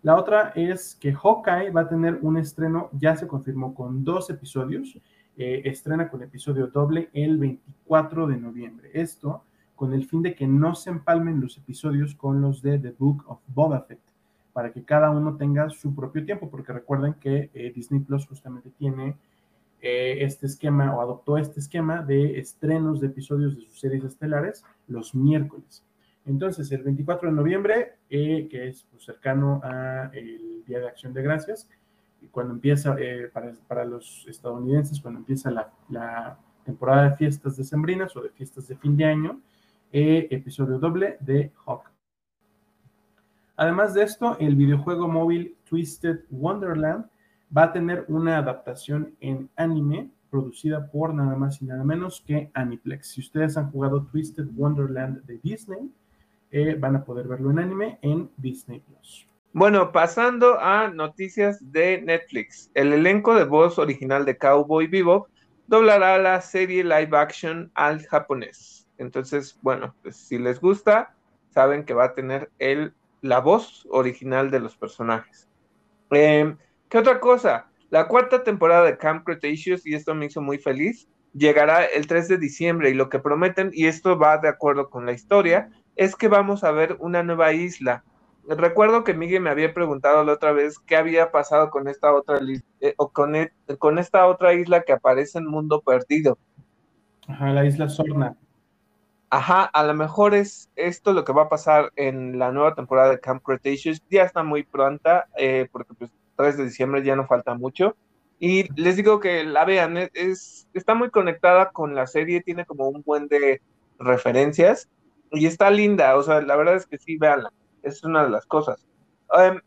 La otra es que Hawkeye va a tener un estreno, ya se confirmó con dos episodios, eh, estrena con episodio doble el 24 de noviembre. Esto con el fin de que no se empalmen los episodios con los de The Book of Boba Fett, para que cada uno tenga su propio tiempo, porque recuerden que eh, Disney Plus justamente tiene eh, este esquema o adoptó este esquema de estrenos de episodios de sus series estelares los miércoles. Entonces, el 24 de noviembre, eh, que es pues, cercano a el Día de Acción de Gracias, cuando empieza, eh, para, los estadounidenses, cuando empieza la, temporada de fiestas decembrinas o de fiestas de fin de año, episodio doble de Hawk. Además de esto, el videojuego móvil Twisted Wonderland va a tener una adaptación en anime producida por nada más y nada menos que Aniplex. Si ustedes han jugado Twisted Wonderland de Disney, van a poder verlo en anime en Disney Plus. Bueno, pasando a noticias de Netflix. El elenco de voz original de Cowboy Vivo doblará la serie live action al japonés. Entonces, bueno, pues si les gusta, saben que va a tener el, la voz original de los personajes. Eh, ¿Qué otra cosa? La cuarta temporada de Camp Cretaceous, y esto me hizo muy feliz, llegará el 3 de diciembre y lo que prometen, y esto va de acuerdo con la historia, es que vamos a ver una nueva isla. Recuerdo que Miguel me había preguntado la otra vez qué había pasado con esta otra eh, o con, e, con esta otra isla que aparece en Mundo Perdido. Ajá, la isla Sorna. Ajá, a lo mejor es esto lo que va a pasar en la nueva temporada de Camp Cretaceous. Ya está muy pronta, eh, porque pues 3 de diciembre, ya no falta mucho. Y les digo que la vean, es, está muy conectada con la serie, tiene como un buen de referencias y está linda, o sea, la verdad es que sí, véanla, es una de las cosas. Em,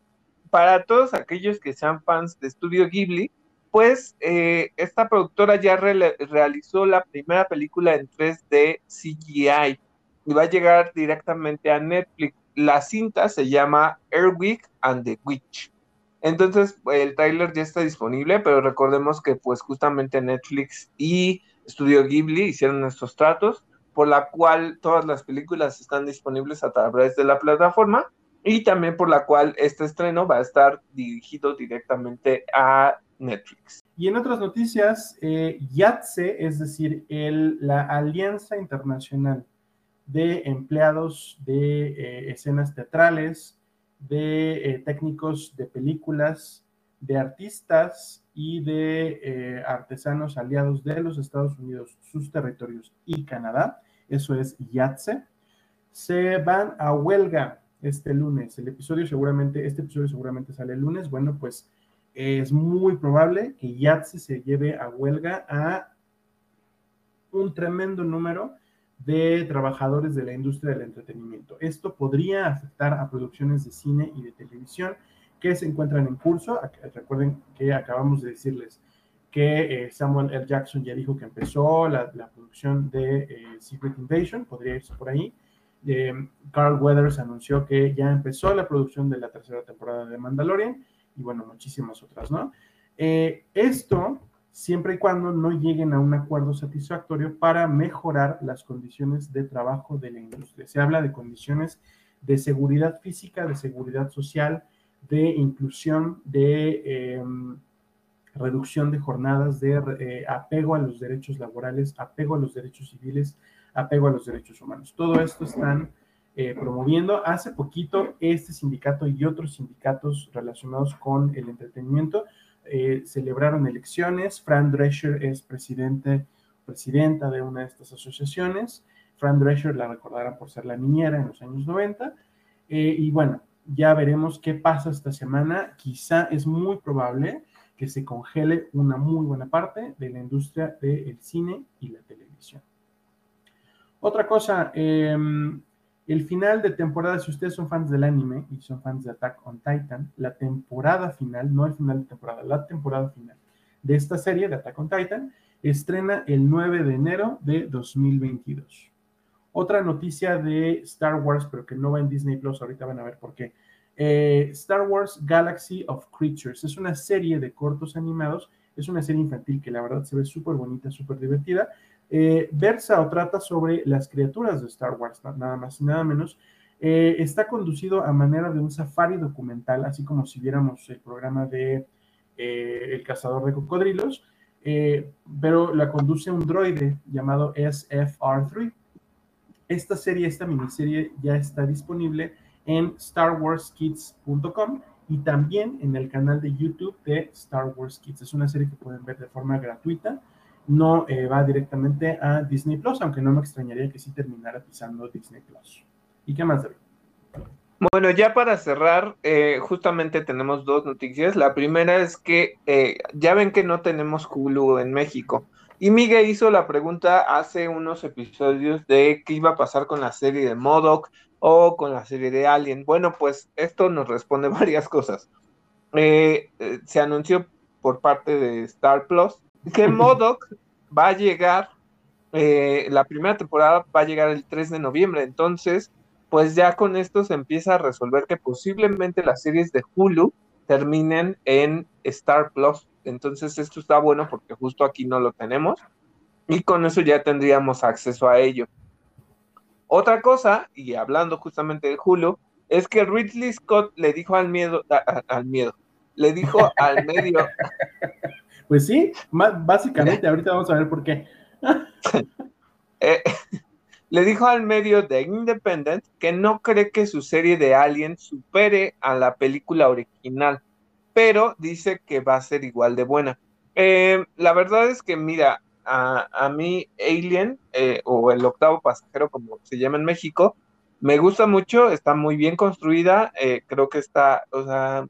para todos aquellos que sean fans de Studio Ghibli, pues eh, esta productora ya realizó la primera película en 3D CGI y va a llegar directamente a Netflix. La cinta se llama Airwick and the Witch. Entonces, el tráiler ya está disponible, pero recordemos que pues justamente Netflix y Studio Ghibli hicieron estos tratos, por la cual todas las películas están disponibles a través de la plataforma y también por la cual este estreno va a estar dirigido directamente a Netflix. Y en otras noticias, eh, YATSE, es decir, el, la Alianza Internacional de Empleados de eh, Escenas Teatrales, de eh, técnicos de películas, de artistas y de eh, artesanos aliados de los Estados Unidos, sus territorios y Canadá, eso es YATSE, se van a huelga este lunes. El episodio seguramente, este episodio seguramente sale el lunes. Bueno, pues es muy probable que YATSE se lleve a huelga a un tremendo número de trabajadores de la industria del entretenimiento. Esto podría afectar a producciones de cine y de televisión que se encuentran en curso. Recuerden que acabamos de decirles que eh, Samuel L. Jackson ya dijo que empezó la, producción de eh, Secret Invasion, podría irse por ahí. Eh, Carl Weathers anunció que ya empezó la producción de la tercera temporada de Mandalorian y bueno, muchísimas otras, ¿no? esto siempre y cuando no lleguen a un acuerdo satisfactorio para mejorar las condiciones de trabajo de la industria. Se habla de condiciones de seguridad física, de seguridad social, de inclusión, de em, reducción de jornadas, de eh, apego a los derechos laborales, apego a los derechos civiles, apego a los derechos humanos. Todo esto están eh, promoviendo. Hace poquito este sindicato y otros sindicatos relacionados con el entretenimiento eh, celebraron elecciones. Fran Drescher es presidente, presidenta de una de estas asociaciones. Fran Drescher la recordarán por ser la niñera en los años 90. Eh, y bueno, Ya veremos qué pasa esta semana. Quizá es muy probable que se congele una muy buena parte de la industria del cine y la televisión. Otra cosa, em, el final de temporada, si ustedes son fans del anime y son fans de Attack on Titan, la temporada final, no el final de temporada, la temporada final de esta serie de Attack on Titan, estrena el 9 de enero de 2022. Otra noticia de Star Wars, pero que no va en Disney Plus, ahorita van a ver por qué. Eh, Star Wars Galaxy of Creatures es una serie de cortos animados, es una serie infantil que la verdad se ve súper bonita, súper divertida. Eh, versa o trata sobre las criaturas de Star Wars, nada más y nada menos. Eh, está conducido a manera de un safari documental, así como si viéramos el programa de El cazador de cocodrilos, pero la conduce un droide llamado SFR3. Esta serie, esta miniserie ya está disponible en starwarskids.com y también en el canal de YouTube de Star Wars Kids. Es una serie que pueden ver de forma gratuita. No eh, va directamente a Disney Plus, aunque no me extrañaría que sí terminara pisando Disney Plus. ¿Y qué más, David? Bueno, ya para cerrar, eh, justamente tenemos dos noticias. La primera es que eh, ya ven que no tenemos Hulu en México. Y Miguel hizo la pregunta hace unos episodios de qué iba a pasar con la serie de Modoc o con la serie de Alien. Bueno, pues esto nos responde [laughs] varias cosas. Eh, eh, se anunció por parte de Star Plus que [laughs] Modoc va a llegar, eh, la primera temporada va a llegar el 3 de noviembre. Entonces, pues ya con esto se empieza a resolver que posiblemente las series de Hulu terminen en Star Plus. Entonces esto está bueno porque justo aquí no lo tenemos y con eso ya tendríamos acceso a ello. Otra cosa, y hablando justamente de Hulu, es que Ridley Scott le dijo al miedo, al miedo, le dijo [laughs] al medio. Pues sí, básicamente, ahorita vamos a ver por qué. [laughs] Eh, [laughs] le dijo al medio de Independent que no cree que su serie de Alien supere a la película original pero dice que va a ser igual de buena. Eh, la verdad es que, mira, a, mí Alien, eh, o el octavo pasajero, como se llama en México, me gusta mucho, está muy bien construida, eh, creo que está, o sea,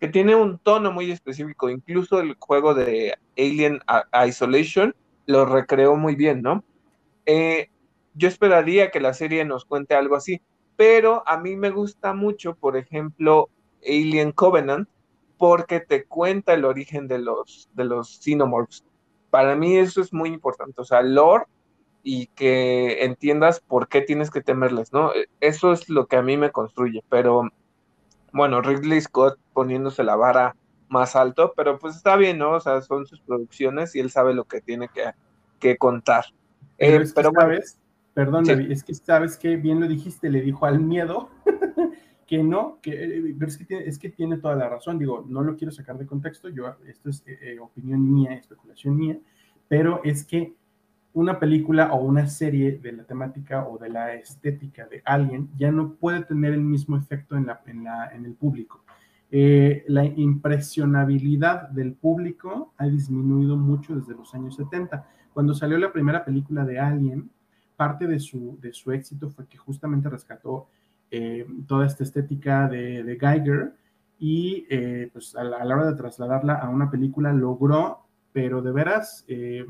que tiene un tono muy específico, incluso el juego de Alien Isolation lo recreó muy bien, ¿no? yo esperaría que la serie nos cuente algo así, pero a mí me gusta mucho, por ejemplo, Alien Covenant, porque te cuenta el origen de los, de los xenomorphs. Para mí eso es muy importante, o sea, lore y que entiendas por qué tienes que temerles, ¿no? E, eso es lo que a mí me construye, pero bueno, Ridley Scott poniéndose la vara más alto, pero pues está bien, ¿no? O sea, son sus producciones y él sabe lo que tiene que, contar. Pero, eh, sabes, perdón, es que sabes que bien lo dijiste, le dijo al miedo [laughs] que no, que, eh, es que, tiene, es que tiene toda la razón, digo, no lo quiero sacar de contexto, yo, esto es eh, eh, opinión mía, especulación mía, pero es que una película o una serie de la temática o de la estética de alguien ya no puede tener el mismo efecto en, la, en, la, en el público. la impresionabilidad del público ha disminuido mucho desde los años 70. Cuando salió la primera película de Alien, parte de su, de su éxito fue que justamente rescató eh, toda esta estética de, Geiger y eh, pues a la, hora de trasladarla a una película logró, pero de veras, eh,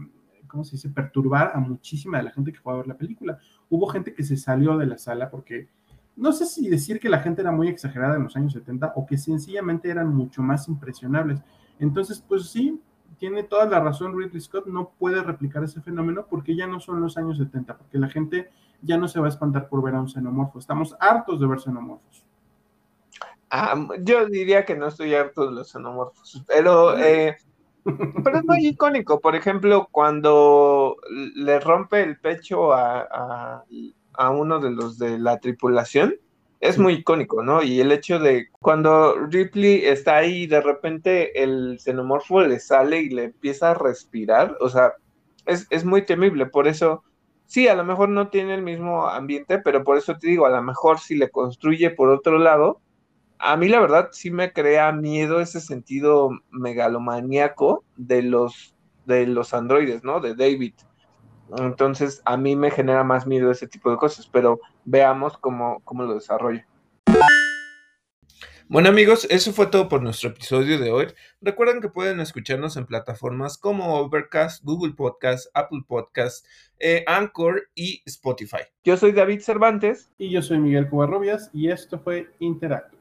¿cómo se dice?, perturbar a muchísima de la gente que fue a ver la película. Hubo gente que se salió de la sala porque no sé si decir que la gente era muy exagerada en los años 70 o que sencillamente eran mucho más impresionables. Entonces, pues sí, tiene toda la razón Ridley Scott, no puede replicar ese fenómeno porque ya no son los años 70, porque la gente ya no se va a espantar por ver a un xenomorfo. Estamos hartos de ver xenomorfos. Ah, yo diría que no estoy harto de los xenomorfos, pero, eh, [laughs] pero es muy icónico. Por ejemplo, cuando le rompe el pecho a, a, uno de los de la tripulación, es muy icónico, ¿no? Y el hecho de cuando Ripley está ahí y de repente el xenomorfo le sale y le empieza a respirar, o sea, es, es muy temible. Por eso sí, a lo mejor no tiene el mismo ambiente, pero por eso te digo, a lo mejor si le construye por otro lado, a mí la verdad sí me crea miedo ese sentido megalomaníaco de los, de los androides, ¿no? De David. Entonces, a mí me genera más miedo ese tipo de cosas, pero veamos cómo, cómo lo desarrolla. Bueno amigos, eso fue todo por nuestro episodio de hoy. Recuerden que pueden escucharnos en plataformas como Overcast, Google Podcast, Apple Podcast, eh, Anchor y Spotify. Yo soy David Cervantes. Y yo soy Miguel Cubarrubias y esto fue Interacto.